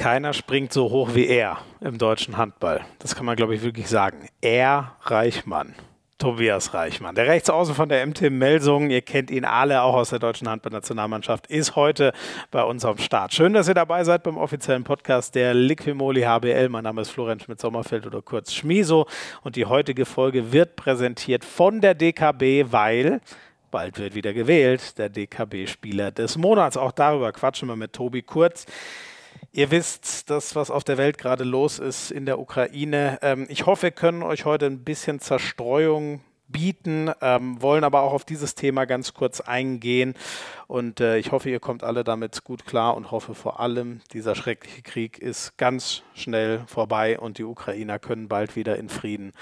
Keiner springt so hoch wie er im deutschen Handball. Das kann man, glaube ich, wirklich sagen. Er Reichmann. Tobias Reichmann, der Rechtsaußen von der MT Melsungen, ihr kennt ihn alle auch aus der deutschen Handballnationalmannschaft, ist heute bei uns am Start. Schön, dass ihr dabei seid beim offiziellen Podcast der Liquimoli HBL. Mein Name ist Florenz Schmidt-Sommerfeld oder kurz Schmiso und die heutige Folge wird präsentiert von der DKB, weil bald wird wieder gewählt, der DKB-Spieler des Monats. Auch darüber quatschen wir mit Tobi Kurz. Ihr wisst, das, was auf der Welt gerade los ist in der Ukraine. Ähm, ich hoffe, wir können euch heute ein bisschen Zerstreuung bieten, ähm, wollen aber auch auf dieses Thema ganz kurz eingehen. Und äh, ich hoffe, ihr kommt alle damit gut klar und hoffe vor allem, dieser schreckliche Krieg ist ganz schnell vorbei und die Ukrainer können bald wieder in Frieden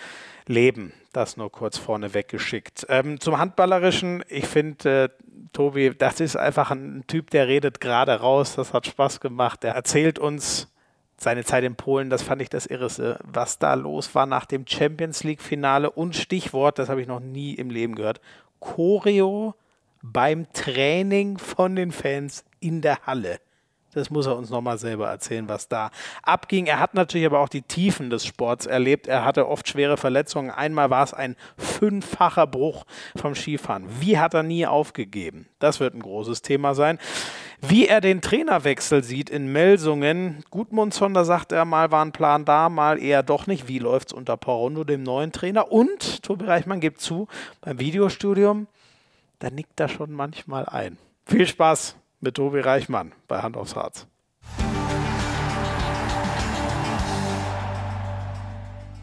leben. Das nur kurz vorne weggeschickt. Ähm, zum Handballerischen, ich finde, äh, Tobi, das ist einfach ein Typ, der redet gerade raus. Das hat Spaß gemacht. Der erzählt uns seine Zeit in Polen. Das fand ich das Irreste, was da los war nach dem Champions League-Finale. Und Stichwort, das habe ich noch nie im Leben gehört: Choreo beim Training von den Fans in der Halle. Das muss er uns nochmal selber erzählen, was da abging. Er hat natürlich aber auch die Tiefen des Sports erlebt. Er hatte oft schwere Verletzungen. Einmal war es ein fünffacher Bruch vom Skifahren. Wie hat er nie aufgegeben? Das wird ein großes Thema sein. Wie er den Trainerwechsel sieht in Melsungen. Gudmundsson, da sagt er mal, war ein Plan da, mal eher doch nicht. Wie läuft es unter Porondo, dem neuen Trainer? Und Tobi Reichmann gibt zu, beim Videostudium, da nickt er schon manchmal ein. Viel Spaß mit Tobi Reichmann bei Hand aufs Harz.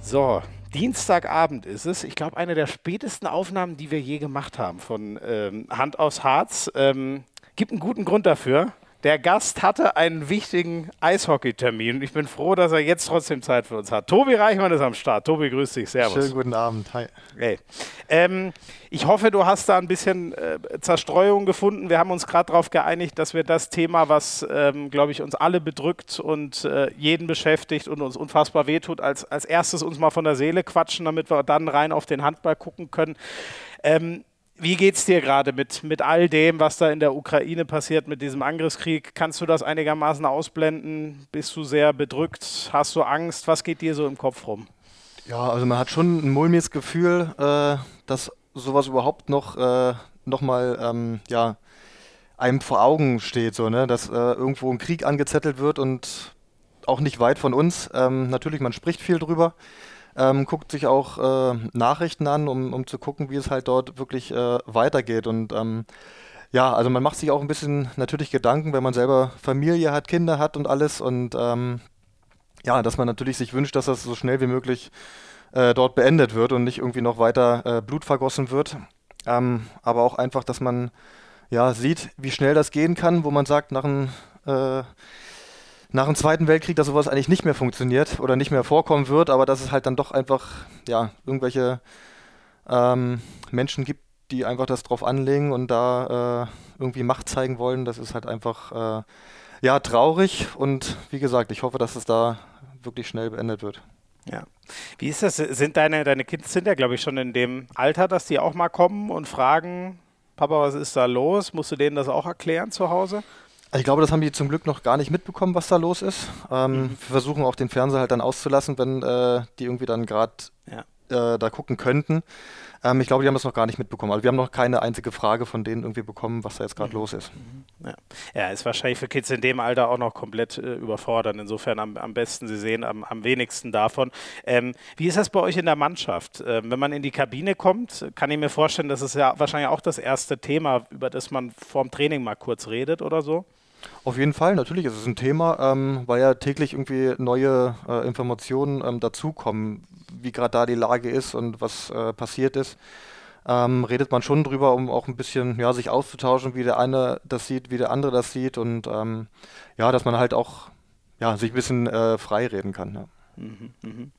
So, Dienstagabend ist es. Ich glaube, eine der spätesten Aufnahmen, die wir je gemacht haben von ähm, Hand aufs Harz. Ähm, gibt einen guten Grund dafür. Der Gast hatte einen wichtigen Eishockey-Termin. Ich bin froh, dass er jetzt trotzdem Zeit für uns hat. Tobi Reichmann ist am Start. Tobi, grüß dich. Servus. Schönen guten Abend. Hi. Hey. Ähm, ich hoffe, du hast da ein bisschen äh, Zerstreuung gefunden. Wir haben uns gerade darauf geeinigt, dass wir das Thema, was, ähm, glaube ich, uns alle bedrückt und äh, jeden beschäftigt und uns unfassbar wehtut, als, als erstes uns mal von der Seele quatschen, damit wir dann rein auf den Handball gucken können. Ähm, wie geht es dir gerade mit, mit all dem, was da in der Ukraine passiert, mit diesem Angriffskrieg? Kannst du das einigermaßen ausblenden? Bist du sehr bedrückt? Hast du Angst? Was geht dir so im Kopf rum? Ja, also man hat schon ein mulmiges Gefühl, äh, dass sowas überhaupt noch, äh, noch mal ähm, ja, einem vor Augen steht, so, ne? dass äh, irgendwo ein Krieg angezettelt wird und auch nicht weit von uns. Ähm, natürlich, man spricht viel drüber ähm, guckt sich auch äh, Nachrichten an, um, um zu gucken, wie es halt dort wirklich äh, weitergeht. Und ähm, ja, also man macht sich auch ein bisschen natürlich Gedanken, wenn man selber Familie hat, Kinder hat und alles. Und ähm, ja, dass man natürlich sich wünscht, dass das so schnell wie möglich äh, dort beendet wird und nicht irgendwie noch weiter äh, Blut vergossen wird. Ähm, aber auch einfach, dass man ja sieht, wie schnell das gehen kann, wo man sagt, nach einem äh, nach dem Zweiten Weltkrieg, dass sowas eigentlich nicht mehr funktioniert oder nicht mehr vorkommen wird, aber dass es halt dann doch einfach ja, irgendwelche ähm, Menschen gibt, die einfach das drauf anlegen und da äh, irgendwie Macht zeigen wollen. Das ist halt einfach äh, ja, traurig und wie gesagt, ich hoffe, dass es da wirklich schnell beendet wird. Ja. Wie ist das? Sind deine, deine Kinder sind ja, glaube ich, schon in dem Alter, dass die auch mal kommen und fragen, Papa, was ist da los? Musst du denen das auch erklären zu Hause? Also ich glaube, das haben die zum Glück noch gar nicht mitbekommen, was da los ist. Ähm, mhm. Wir versuchen auch den Fernseher halt dann auszulassen, wenn äh, die irgendwie dann gerade. Äh, da gucken könnten. Ähm, ich glaube, die haben das noch gar nicht mitbekommen. Also wir haben noch keine einzige Frage von denen irgendwie bekommen, was da jetzt gerade mhm. los ist. Mhm. Ja. ja. ist wahrscheinlich für Kids in dem Alter auch noch komplett äh, überfordert. Insofern am, am, besten, Sie sehen am, am wenigsten davon. Ähm, wie ist das bei euch in der Mannschaft? Ähm, wenn man in die Kabine kommt, kann ich mir vorstellen, das ist ja wahrscheinlich auch das erste Thema, über das man vorm Training mal kurz redet oder so. Auf jeden Fall, natürlich ist es ein Thema, ähm, weil ja täglich irgendwie neue äh, Informationen ähm, dazukommen, wie gerade da die Lage ist und was äh, passiert ist. Ähm, redet man schon drüber, um auch ein bisschen ja, sich auszutauschen, wie der eine das sieht, wie der andere das sieht und ähm, ja, dass man halt auch ja, sich ein bisschen äh, frei reden kann. Ja. Mhm, mhm.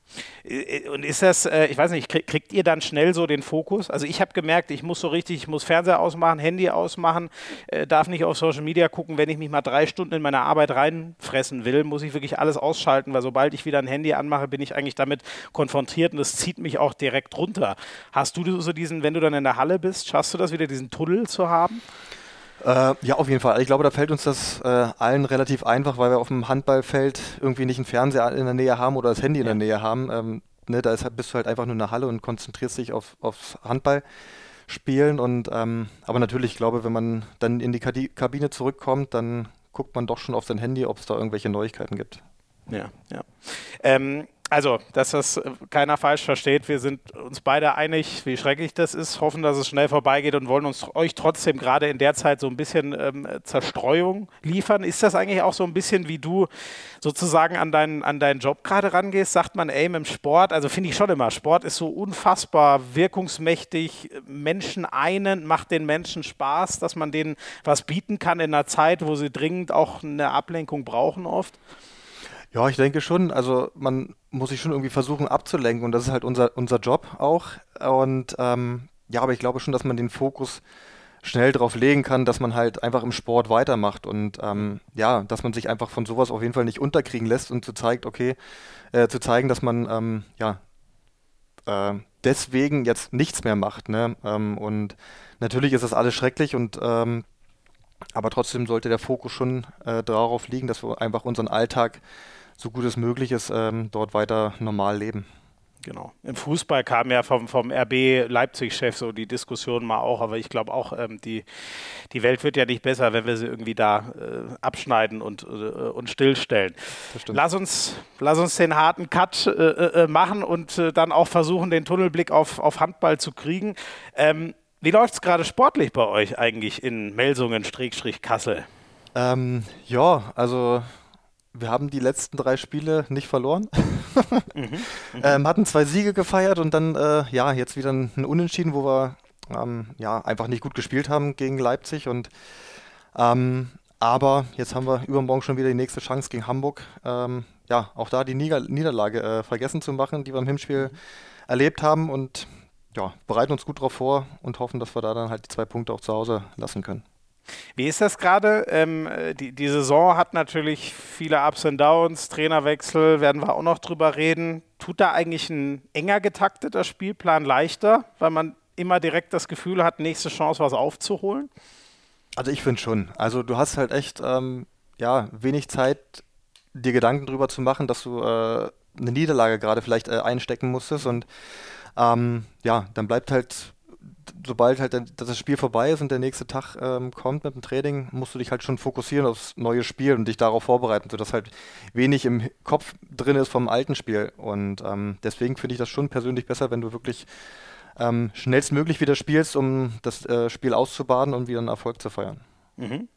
Äh, und ist das, äh, ich weiß nicht, kriegt ihr dann schnell so den Fokus? Also ich habe gemerkt, ich muss so richtig, ich muss Fernseher ausmachen, Handy ausmachen, äh, darf nicht auf Social Media gucken. Wenn ich mich mal drei Stunden in meine Arbeit reinfressen will, muss ich wirklich alles ausschalten, weil sobald ich wieder ein Handy anmache, bin ich eigentlich damit konfrontiert und das zieht mich auch direkt runter. Hast du so diesen, wenn du dann in der Halle bist, schaffst du das wieder, diesen Tunnel zu haben? Äh, ja, auf jeden Fall. Ich glaube, da fällt uns das äh, allen relativ einfach, weil wir auf dem Handballfeld irgendwie nicht einen Fernseher in der Nähe haben oder das Handy in der Nähe haben. Ähm, ne, da ist, halt, bist du halt einfach nur in der Halle und konzentrierst dich auf, aufs Handballspielen. Und, ähm, aber natürlich, ich glaube, wenn man dann in die Kabine zurückkommt, dann guckt man doch schon auf sein Handy, ob es da irgendwelche Neuigkeiten gibt. Ja, ja. Ähm, also, dass das äh, keiner falsch versteht, wir sind uns beide einig, wie schrecklich das ist, hoffen, dass es schnell vorbeigeht und wollen uns euch trotzdem gerade in der Zeit so ein bisschen ähm, Zerstreuung liefern. Ist das eigentlich auch so ein bisschen, wie du sozusagen an, dein, an deinen Job gerade rangehst? Sagt man, ey, im Sport, also finde ich schon immer, Sport ist so unfassbar wirkungsmächtig, Menschen einen, macht den Menschen Spaß, dass man denen was bieten kann in einer Zeit, wo sie dringend auch eine Ablenkung brauchen oft? Ja, ich denke schon. Also man muss sich schon irgendwie versuchen abzulenken und das ist halt unser, unser Job auch. Und ähm, ja, aber ich glaube schon, dass man den Fokus schnell darauf legen kann, dass man halt einfach im Sport weitermacht und ähm, ja, dass man sich einfach von sowas auf jeden Fall nicht unterkriegen lässt und zu zeigt, okay, äh, zu zeigen, dass man ähm, ja äh, deswegen jetzt nichts mehr macht. Ne? Ähm, und natürlich ist das alles schrecklich und ähm, aber trotzdem sollte der Fokus schon äh, darauf liegen, dass wir einfach unseren Alltag so gut es möglich ist, ähm, dort weiter normal leben. Genau. Im Fußball kam ja vom, vom RB Leipzig-Chef so die Diskussion mal auch, aber ich glaube auch, ähm, die, die Welt wird ja nicht besser, wenn wir sie irgendwie da äh, abschneiden und, äh, und stillstellen. Lass uns, lass uns den harten Cut äh, äh machen und äh, dann auch versuchen, den Tunnelblick auf, auf Handball zu kriegen. Ähm, wie läuft es gerade sportlich bei euch eigentlich in Melsungen-Kassel? Ähm, ja, also wir haben die letzten drei Spiele nicht verloren. mhm, mhm. ähm, hatten zwei Siege gefeiert und dann, äh, ja, jetzt wieder ein, Unentschieden, wo wir ähm, ja, einfach nicht gut gespielt haben gegen Leipzig. Und, ähm, aber jetzt haben wir übermorgen schon wieder die nächste Chance gegen Hamburg. Ähm, ja, auch da die Nieder Niederlage äh, vergessen zu machen, die wir im Hinspiel mhm. erlebt haben. Und ja, bereiten uns gut darauf vor und hoffen, dass wir da dann halt die zwei Punkte auch zu Hause lassen können. Wie ist das gerade? Ähm, die, die Saison hat natürlich viele Ups und Downs, Trainerwechsel, werden wir auch noch drüber reden. Tut da eigentlich ein enger getakteter Spielplan leichter, weil man immer direkt das Gefühl hat, nächste Chance was aufzuholen? Also ich finde schon. Also du hast halt echt ähm, ja, wenig Zeit, dir Gedanken darüber zu machen, dass du äh, eine Niederlage gerade vielleicht äh, einstecken musstest und ähm, ja, dann bleibt halt sobald halt das Spiel vorbei ist und der nächste Tag ähm, kommt mit dem Training, musst du dich halt schon fokussieren aufs neue Spiel und dich darauf vorbereiten, sodass halt wenig im Kopf drin ist vom alten Spiel. Und ähm, deswegen finde ich das schon persönlich besser, wenn du wirklich ähm, schnellstmöglich wieder spielst, um das äh, Spiel auszubaden und wieder einen Erfolg zu feiern. Mhm.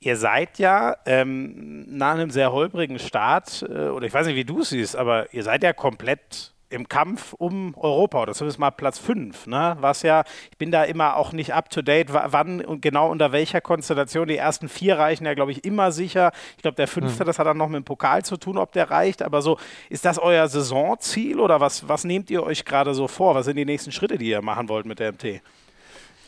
Ihr seid ja ähm, nach einem sehr holprigen Start, äh, oder ich weiß nicht, wie du es siehst, aber ihr seid ja komplett im Kampf um Europa oder zumindest mal Platz 5, ne? Was ja, ich bin da immer auch nicht up to date, wann und genau unter welcher Konstellation. Die ersten vier reichen ja, glaube ich, immer sicher. Ich glaube, der fünfte, mhm. das hat dann noch mit dem Pokal zu tun, ob der reicht. Aber so, ist das euer Saisonziel oder was, was nehmt ihr euch gerade so vor? Was sind die nächsten Schritte, die ihr machen wollt mit der MT?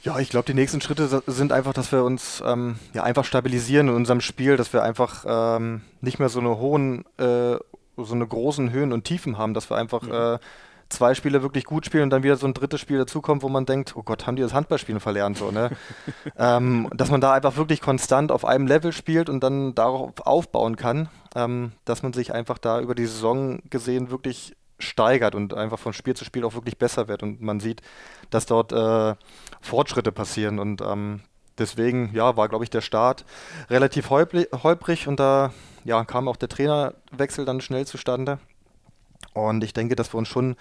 Ja, ich glaube, die nächsten Schritte sind einfach, dass wir uns ähm, ja einfach stabilisieren in unserem Spiel, dass wir einfach ähm, nicht mehr so eine hohen äh, so eine großen Höhen und Tiefen haben, dass wir einfach mhm. äh, zwei Spiele wirklich gut spielen und dann wieder so ein drittes Spiel dazukommt, wo man denkt, oh Gott, haben die das Handballspielen verlernt so, ne? ähm, dass man da einfach wirklich konstant auf einem Level spielt und dann darauf aufbauen kann, ähm, dass man sich einfach da über die Saison gesehen wirklich steigert und einfach von Spiel zu Spiel auch wirklich besser wird und man sieht, dass dort äh, Fortschritte passieren und ähm, deswegen, ja, war glaube ich der Start relativ holprig und da ja, kam auch der Trainerwechsel dann schnell zustande. Und ich denke, dass wir uns schon,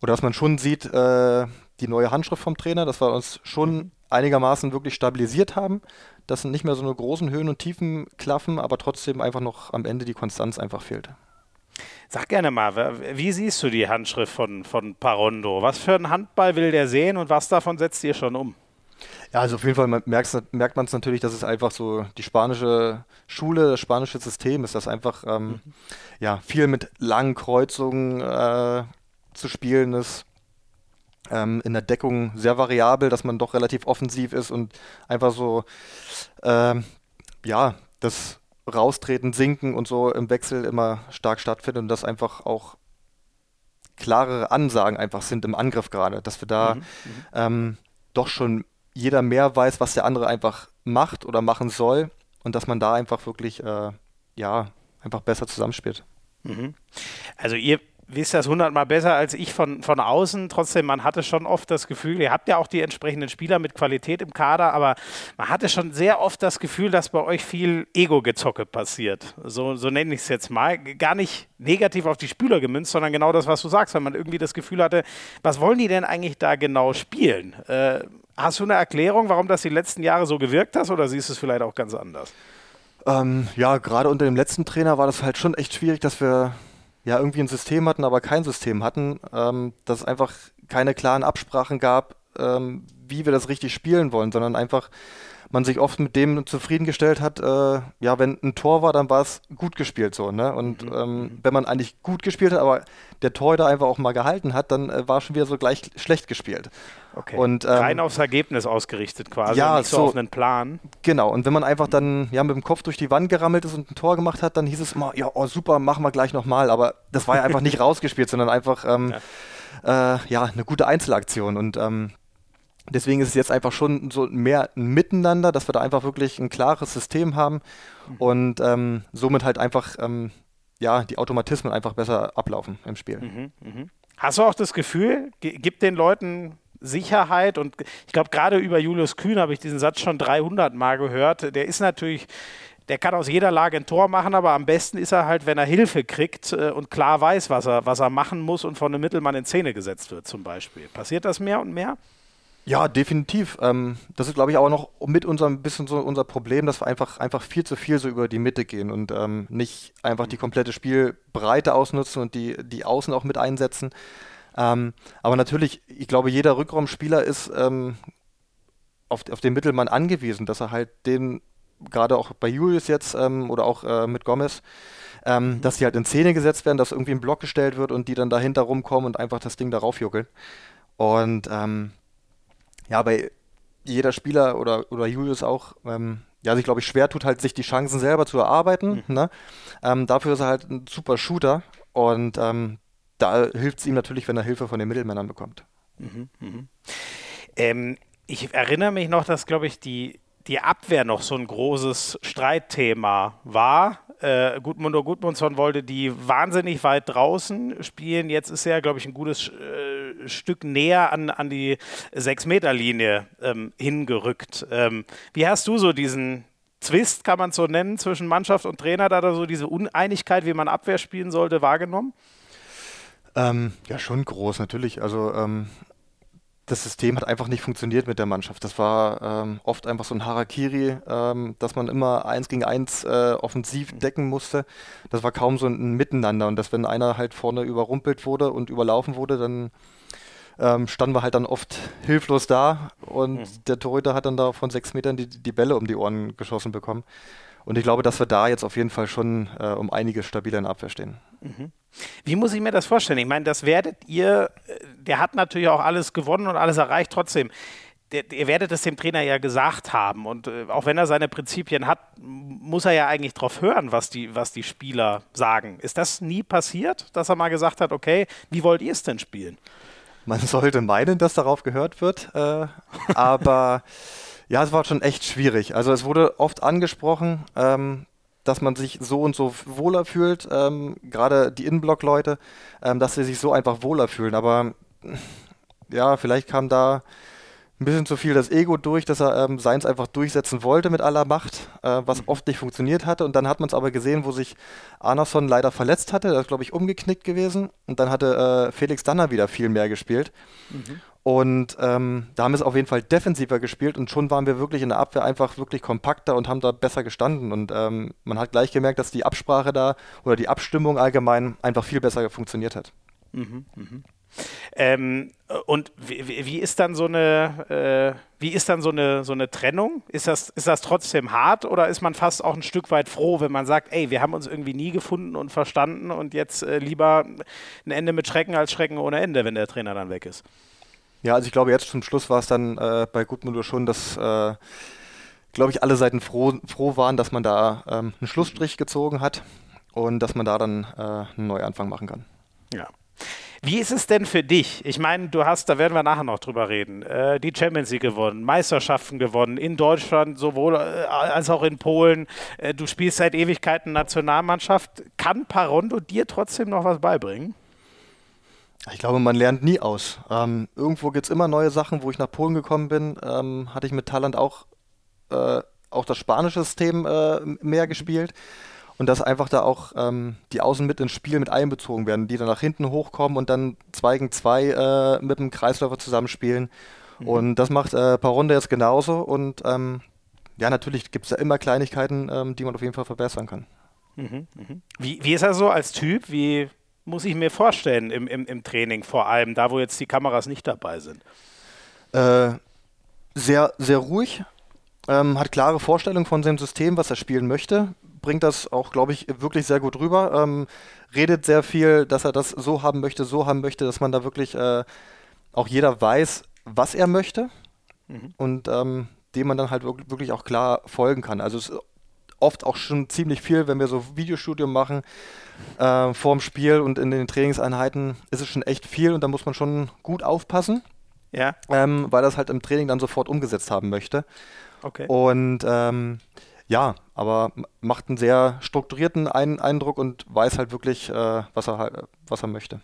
oder dass man schon sieht, äh, die neue Handschrift vom Trainer, dass wir uns schon mhm. einigermaßen wirklich stabilisiert haben. Das sind nicht mehr so eine großen Höhen und Tiefen klaffen, aber trotzdem einfach noch am Ende die Konstanz einfach fehlt. Sag gerne mal, wie siehst du die Handschrift von, von Parondo? Was für einen Handball will der sehen und was davon setzt ihr schon um? Ja, also auf jeden Fall merkt, man es natürlich, dass es einfach so die spanische Schule, das spanische System ist, das einfach ähm, mhm. ja, viel mit langen Kreuzungen äh, zu spielen ist. Ähm, in der Deckung sehr variabel, dass man doch relativ offensiv ist und einfach so, ähm, ja, das Raustreten, Sinken und so im Wechsel immer stark stattfindet und das einfach auch klarere Ansagen einfach sind im Angriff gerade, dass wir da mhm. Mhm. Ähm, doch schon jeder mehr weiß, was der andere einfach macht oder machen soll und dass man da einfach wirklich, äh, ja, einfach besser zusammenspielt. Mhm. Also ihr wisst das hundertmal besser als ich von, von außen. Trotzdem, man hatte schon oft das Gefühl, ihr habt ja auch die entsprechenden Spieler mit Qualität im Kader, aber man hatte schon sehr oft das Gefühl, dass bei euch viel Ego-Gezocke passiert. So, so nenne ich es jetzt mal. Gar nicht negativ auf die Spieler gemünzt, sondern genau das, was du sagst, weil man irgendwie das Gefühl hatte, was wollen die denn eigentlich da genau spielen? Äh, hast du eine Erklärung, warum das die letzten Jahre so gewirkt hat oder siehst du es vielleicht auch ganz anders? Ähm, ja, gerade unter dem letzten Trainer war das halt schon echt schwierig, dass wir ja irgendwie ein System hatten, aber kein System hatten, ähm, dass es einfach keine klaren Absprachen gab, ähm, wie wir das richtig spielen wollen, sondern einfach man sich oft mit dem zufriedengestellt hat, äh, ja, wenn ein Tor war, dann war es gut gespielt so, ne? Und mhm. ähm, mhm. wenn man eigentlich gut gespielt hat, aber der Torhüter einfach auch mal gehalten hat, dann äh, war schon wieder so gleich schlecht gespielt. Okay. Und, ähm, Rein aufs Ergebnis ausgerichtet quasi, ja, nicht so, so auf einen Plan. Genau, und wenn man einfach dann ja, mit dem Kopf durch die Wand gerammelt ist und ein Tor gemacht hat, dann hieß es immer, ja, oh, super, machen wir gleich nochmal. Aber das war ja einfach nicht rausgespielt, sondern einfach ähm, ja. Äh, ja. eine gute Einzelaktion. Und ähm, deswegen ist es jetzt einfach schon so mehr ein Miteinander, dass wir da einfach wirklich ein klares System haben mhm. und ähm, somit halt einfach ähm, ja, die Automatismen einfach besser ablaufen im Spiel. Mhm, mh. Hast du auch das Gefühl, gibt den Leuten Sicherheit. Und ich glaube, gerade über Julius Kühn habe ich diesen Satz schon 300 Mal gehört. Der ist natürlich der kann aus jeder Lage ein Tor machen, aber am besten ist er halt, wenn er Hilfe kriegt äh, und klar weiß, was er, was er machen muss und von einem Mittelmann in Szene gesetzt wird, zum Beispiel. Passiert das mehr und mehr? Ja, definitiv. Ähm, das ist, glaube ich, auch noch mit unserem bisschen so unser Problem, dass wir einfach, einfach viel zu viel so über die Mitte gehen und ähm, nicht einfach die komplette Spielbreite ausnutzen und die, die Außen auch mit einsetzen. Ähm, aber natürlich, ich glaube, jeder Rückraumspieler ist ähm, auf, auf den Mittelmann angewiesen, dass er halt den, gerade auch bei Julius jetzt ähm, oder auch äh, mit Gomez, ähm, dass die halt in Szene gesetzt werden, dass irgendwie ein Block gestellt wird und die dann dahinter rumkommen und einfach das Ding darauf juckeln. Und ähm, ja, bei jeder Spieler oder, oder Julius auch, ähm, ja, sich glaube ich schwer tut, halt sich die Chancen selber zu erarbeiten. Mhm. Ne? Ähm, dafür ist er halt ein super Shooter und ähm, da hilft es ihm natürlich, wenn er Hilfe von den Mittelmännern bekommt. Mhm, mh. ähm, ich erinnere mich noch, dass, glaube ich, die, die Abwehr noch so ein großes Streitthema war. Äh, Gudmundur Gudmundsson wollte die wahnsinnig weit draußen spielen. Jetzt ist er, glaube ich, ein gutes äh, Stück näher an, an die Sechs-Meter-Linie ähm, hingerückt. Ähm, wie hast du so diesen Zwist, kann man es so nennen, zwischen Mannschaft und Trainer, da so diese Uneinigkeit, wie man Abwehr spielen sollte, wahrgenommen? Ähm, ja, schon groß, natürlich. Also ähm, das System hat einfach nicht funktioniert mit der Mannschaft. Das war ähm, oft einfach so ein Harakiri, ähm, dass man immer eins gegen eins äh, offensiv decken musste. Das war kaum so ein Miteinander und dass wenn einer halt vorne überrumpelt wurde und überlaufen wurde, dann ähm, standen wir halt dann oft hilflos da und mhm. der Torhüter hat dann da von sechs Metern die, die Bälle um die Ohren geschossen bekommen. Und ich glaube, dass wir da jetzt auf jeden Fall schon äh, um einiges stabiler in Abwehr stehen. Mhm. Wie muss ich mir das vorstellen? Ich meine, das werdet ihr, äh, der hat natürlich auch alles gewonnen und alles erreicht trotzdem. Ihr werdet es dem Trainer ja gesagt haben. Und äh, auch wenn er seine Prinzipien hat, muss er ja eigentlich darauf hören, was die, was die Spieler sagen. Ist das nie passiert, dass er mal gesagt hat, okay, wie wollt ihr es denn spielen? Man sollte meinen, dass darauf gehört wird, äh, aber ja, es war schon echt schwierig. Also es wurde oft angesprochen, ähm, dass man sich so und so wohler fühlt, ähm, gerade die Innenblock-Leute, ähm, dass sie sich so einfach wohler fühlen. Aber ja, vielleicht kam da ein bisschen zu viel das Ego durch, dass er ähm, seins einfach durchsetzen wollte mit aller Macht, äh, was mhm. oft nicht funktioniert hatte. Und dann hat man es aber gesehen, wo sich Arnason leider verletzt hatte. Das ist, glaube ich, umgeknickt gewesen. Und dann hatte äh, Felix Danner wieder viel mehr gespielt. Mhm. Und ähm, da haben wir es auf jeden Fall defensiver gespielt und schon waren wir wirklich in der Abwehr einfach wirklich kompakter und haben da besser gestanden. Und ähm, man hat gleich gemerkt, dass die Absprache da oder die Abstimmung allgemein einfach viel besser funktioniert hat. Mhm, mh. Ähm, und wie, wie, ist dann so eine, äh, wie ist dann so eine, so eine Trennung? Ist das, ist das trotzdem hart oder ist man fast auch ein Stück weit froh, wenn man sagt, ey, wir haben uns irgendwie nie gefunden und verstanden und jetzt äh, lieber ein Ende mit Schrecken als Schrecken ohne Ende, wenn der Trainer dann weg ist? Ja, also ich glaube, jetzt zum Schluss war es dann äh, bei Gutmuller schon, dass, äh, glaube ich, alle Seiten froh, froh waren, dass man da ähm, einen Schlussstrich gezogen hat und dass man da dann äh, einen Neuanfang machen kann. Ja. Wie ist es denn für dich? Ich meine, du hast, da werden wir nachher noch drüber reden, äh, die Champions League gewonnen, Meisterschaften gewonnen, in Deutschland sowohl äh, als auch in Polen. Äh, du spielst seit Ewigkeiten Nationalmannschaft. Kann Parondo dir trotzdem noch was beibringen? Ich glaube, man lernt nie aus. Ähm, irgendwo gibt es immer neue Sachen. Wo ich nach Polen gekommen bin, ähm, hatte ich mit Thailand auch, äh, auch das spanische System äh, mehr gespielt. Und dass einfach da auch ähm, die Außen mit ins Spiel mit einbezogen werden, die dann nach hinten hochkommen und dann zwei gegen zwei äh, mit dem Kreisläufer zusammenspielen. Mhm. Und das macht äh, Paronde jetzt genauso. Und ähm, ja, natürlich gibt es da immer Kleinigkeiten, ähm, die man auf jeden Fall verbessern kann. Mhm, mh. wie, wie ist er so als Typ? Wie muss ich mir vorstellen im, im, im Training, vor allem da, wo jetzt die Kameras nicht dabei sind? Äh, sehr, sehr ruhig, ähm, hat klare Vorstellungen von seinem System, was er spielen möchte, bringt das auch, glaube ich, wirklich sehr gut rüber, ähm, redet sehr viel, dass er das so haben möchte, so haben möchte, dass man da wirklich äh, auch jeder weiß, was er möchte mhm. und ähm, dem man dann halt wirklich auch klar folgen kann. Also es ist oft auch schon ziemlich viel, wenn wir so Videostudium machen äh, vorm Spiel und in den Trainingseinheiten ist es schon echt viel und da muss man schon gut aufpassen. Ja. Ähm, weil das halt im Training dann sofort umgesetzt haben möchte. Okay. Und ähm, ja, aber macht einen sehr strukturierten Ein Eindruck und weiß halt wirklich, äh, was, er halt, was er möchte.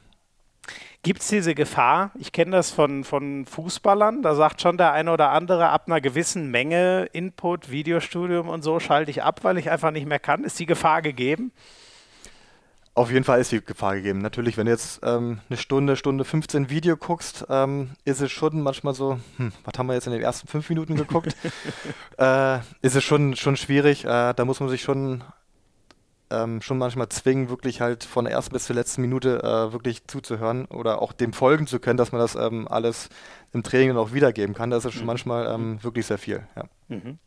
Gibt es diese Gefahr? Ich kenne das von, von Fußballern. Da sagt schon der eine oder andere, ab einer gewissen Menge Input, Videostudium und so schalte ich ab, weil ich einfach nicht mehr kann. Ist die Gefahr gegeben? Auf jeden Fall ist die Gefahr gegeben. Natürlich, wenn du jetzt ähm, eine Stunde, Stunde 15 Video guckst, ähm, ist es schon manchmal so, hm, was haben wir jetzt in den ersten fünf Minuten geguckt? äh, ist es schon, schon schwierig. Äh, da muss man sich schon, ähm, schon manchmal zwingen, wirklich halt von der ersten bis zur letzten Minute äh, wirklich zuzuhören oder auch dem folgen zu können, dass man das ähm, alles im Training dann auch wiedergeben kann. Das ist schon mhm. manchmal ähm, wirklich sehr viel. Ja. Mhm.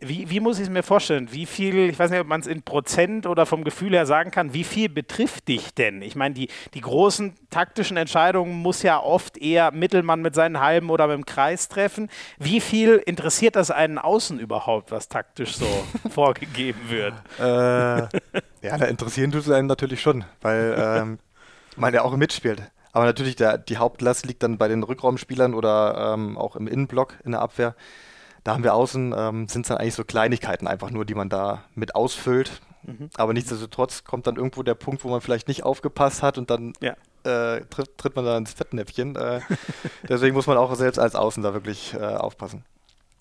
Wie, wie muss ich es mir vorstellen? Wie viel, ich weiß nicht, ob man es in Prozent oder vom Gefühl her sagen kann, wie viel betrifft dich denn? Ich meine, die, die großen taktischen Entscheidungen muss ja oft eher Mittelmann mit seinen Halben oder mit dem Kreis treffen. Wie viel interessiert das einen Außen überhaupt, was taktisch so vorgegeben wird? Äh, ja, da interessieren tut es einen natürlich schon, weil ähm, man ja auch mitspielt. Aber natürlich, der, die Hauptlast liegt dann bei den Rückraumspielern oder ähm, auch im Innenblock in der Abwehr. Da haben wir außen, ähm, sind es dann eigentlich so Kleinigkeiten einfach nur, die man da mit ausfüllt. Mhm. Aber nichtsdestotrotz kommt dann irgendwo der Punkt, wo man vielleicht nicht aufgepasst hat und dann ja. äh, tritt, tritt, man da ins Fettnäpfchen. Äh, deswegen muss man auch selbst als Außen da wirklich äh, aufpassen.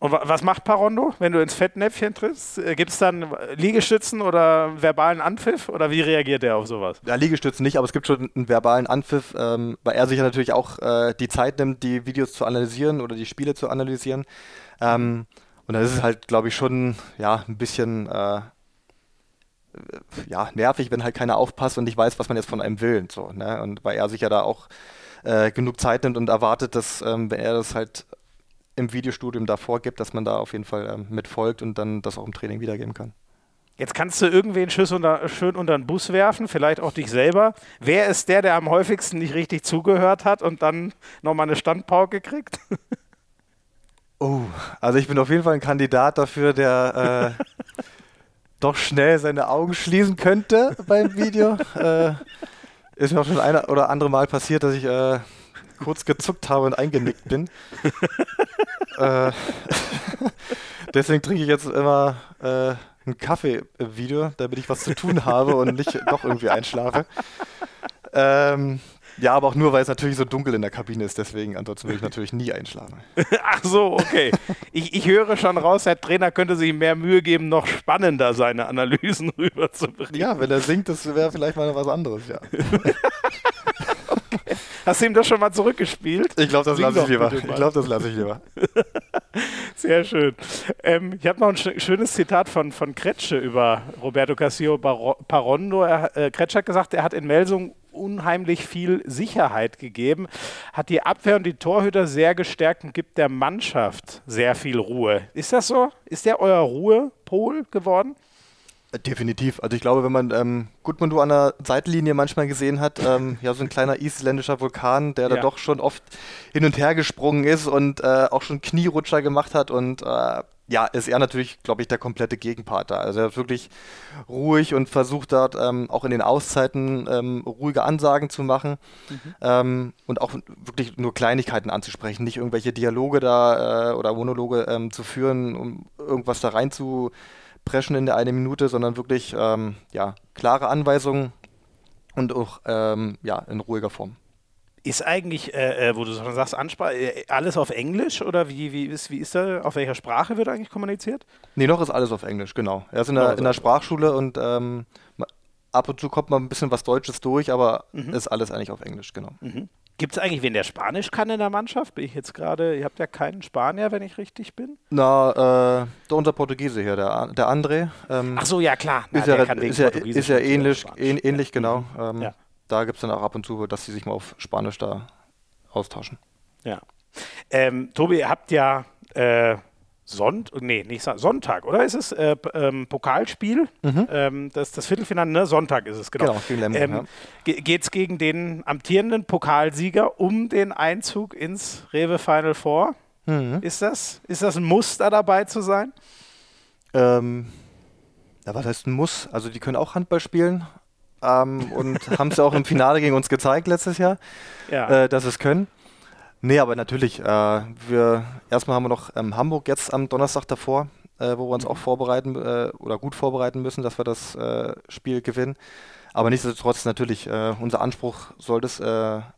Und was macht Parondo, wenn du ins Fettnäpfchen trittst? Äh, Gibt es dann Liegestützen oder verbalen Anpfiff oder wie reagiert er auf sowas? Ja, Liegestützen nicht, aber es gibt schon einen verbalen Anpfiff, ähm, weil er sich ja natürlich auch äh, die Zeit nimmt, die Videos zu analysieren oder die Spiele zu analysieren. Ähm, und dann ist es halt, glaube ich, schon ja, ein bisschen äh, ja, nervig, wenn halt keiner aufpasst und nicht weiß, was man jetzt von einem will. Und, so, ne? und weil er sich ja da auch äh, genug Zeit nimmt und erwartet, dass, ähm, wenn er das halt im Videostudium da vorgibt, dass man da auf jeden Fall ähm, mitfolgt und dann das auch im Training wiedergeben kann. Jetzt kannst du irgendwen unter, schön unter den Bus werfen, vielleicht auch dich selber. Wer ist der, der am häufigsten nicht richtig zugehört hat und dann nochmal eine Standpauke kriegt? Oh, also ich bin auf jeden Fall ein Kandidat dafür, der äh, doch schnell seine Augen schließen könnte beim Video. äh, ist mir auch schon ein oder andere Mal passiert, dass ich äh, kurz gezuckt habe und eingenickt bin. äh, deswegen trinke ich jetzt immer äh, einen Kaffee im Video, damit ich was zu tun habe und nicht doch irgendwie einschlafe. Ähm, ja, aber auch nur, weil es natürlich so dunkel in der Kabine ist. Deswegen, ansonsten würde ich natürlich nie einschlafen. Ach so, okay. Ich, ich höre schon raus, der Trainer könnte sich mehr Mühe geben, noch spannender seine Analysen rüberzubringen. Ja, wenn er singt, das wäre vielleicht mal was anderes, ja. okay. Hast du ihm das schon mal zurückgespielt? Ich glaube, das lasse ich lieber. Ich glaube, das lasse ich lieber. Sehr schön. Ähm, ich habe noch ein schönes Zitat von, von Kretsche über Roberto Castillo Parondo. Er, äh, Kretsche hat gesagt, er hat in Melsung unheimlich viel Sicherheit gegeben, hat die Abwehr und die Torhüter sehr gestärkt und gibt der Mannschaft sehr viel Ruhe. Ist das so? Ist der euer Ruhepol geworden? Definitiv. Also ich glaube, wenn man ähm, Gudmundur an der Seitenlinie manchmal gesehen hat, ähm, ja, so ein kleiner isländischer Vulkan, der ja. da doch schon oft hin und her gesprungen ist und äh, auch schon Knierutscher gemacht hat und äh, ja, ist er natürlich, glaube ich, der komplette Gegenpart da. Also er ist wirklich ruhig und versucht dort ähm, auch in den Auszeiten ähm, ruhige Ansagen zu machen mhm. ähm, und auch wirklich nur Kleinigkeiten anzusprechen, nicht irgendwelche Dialoge da äh, oder Monologe ähm, zu führen, um irgendwas da rein zu preschen in der eine Minute, sondern wirklich ähm, ja, klare Anweisungen und auch ähm, ja, in ruhiger Form. Ist eigentlich, äh, äh, wo du schon sagst, Ansprache, äh, alles auf Englisch oder wie, wie, ist, wie ist da, auf welcher Sprache wird eigentlich kommuniziert? Nee, noch ist alles auf Englisch, genau. Er ist in, der, in der Sprachschule und ähm, ab und zu kommt mal ein bisschen was Deutsches durch, aber mhm. ist alles eigentlich auf Englisch, genau. Mhm. Gibt es eigentlich wen, der Spanisch kann in der Mannschaft? Bin ich jetzt gerade, ihr habt ja keinen Spanier, wenn ich richtig bin? Na, äh, unser Portugiese hier, der, der André. Ähm, Ach so, ja klar. Na, ist, ja, ist, ja, ist ja ähnlich, ähnlich, genau. Ähm, ja da gibt es dann auch ab und zu, dass sie sich mal auf Spanisch da austauschen. Ja. Ähm, Tobi, ihr habt ja äh, Sonntag, nee, nicht Sonntag, oder ist es? Äh, ähm, Pokalspiel, mhm. ähm, das, das Viertelfinale, ne? Sonntag ist es, genau. genau ähm, ja. Geht es gegen den amtierenden Pokalsieger um den Einzug ins Rewe Final Four? Mhm. Ist, das, ist das ein Muster dabei zu sein? Ähm, ja, was heißt ein Muss? Also die können auch Handball spielen, ähm, und haben es auch im Finale gegen uns gezeigt letztes Jahr, ja. äh, dass es können. Nee, aber natürlich, äh, wir erstmal haben wir noch ähm, Hamburg jetzt am Donnerstag davor, äh, wo wir uns auch vorbereiten äh, oder gut vorbereiten müssen, dass wir das äh, Spiel gewinnen. Aber nichtsdestotrotz natürlich, äh, unser Anspruch sollte es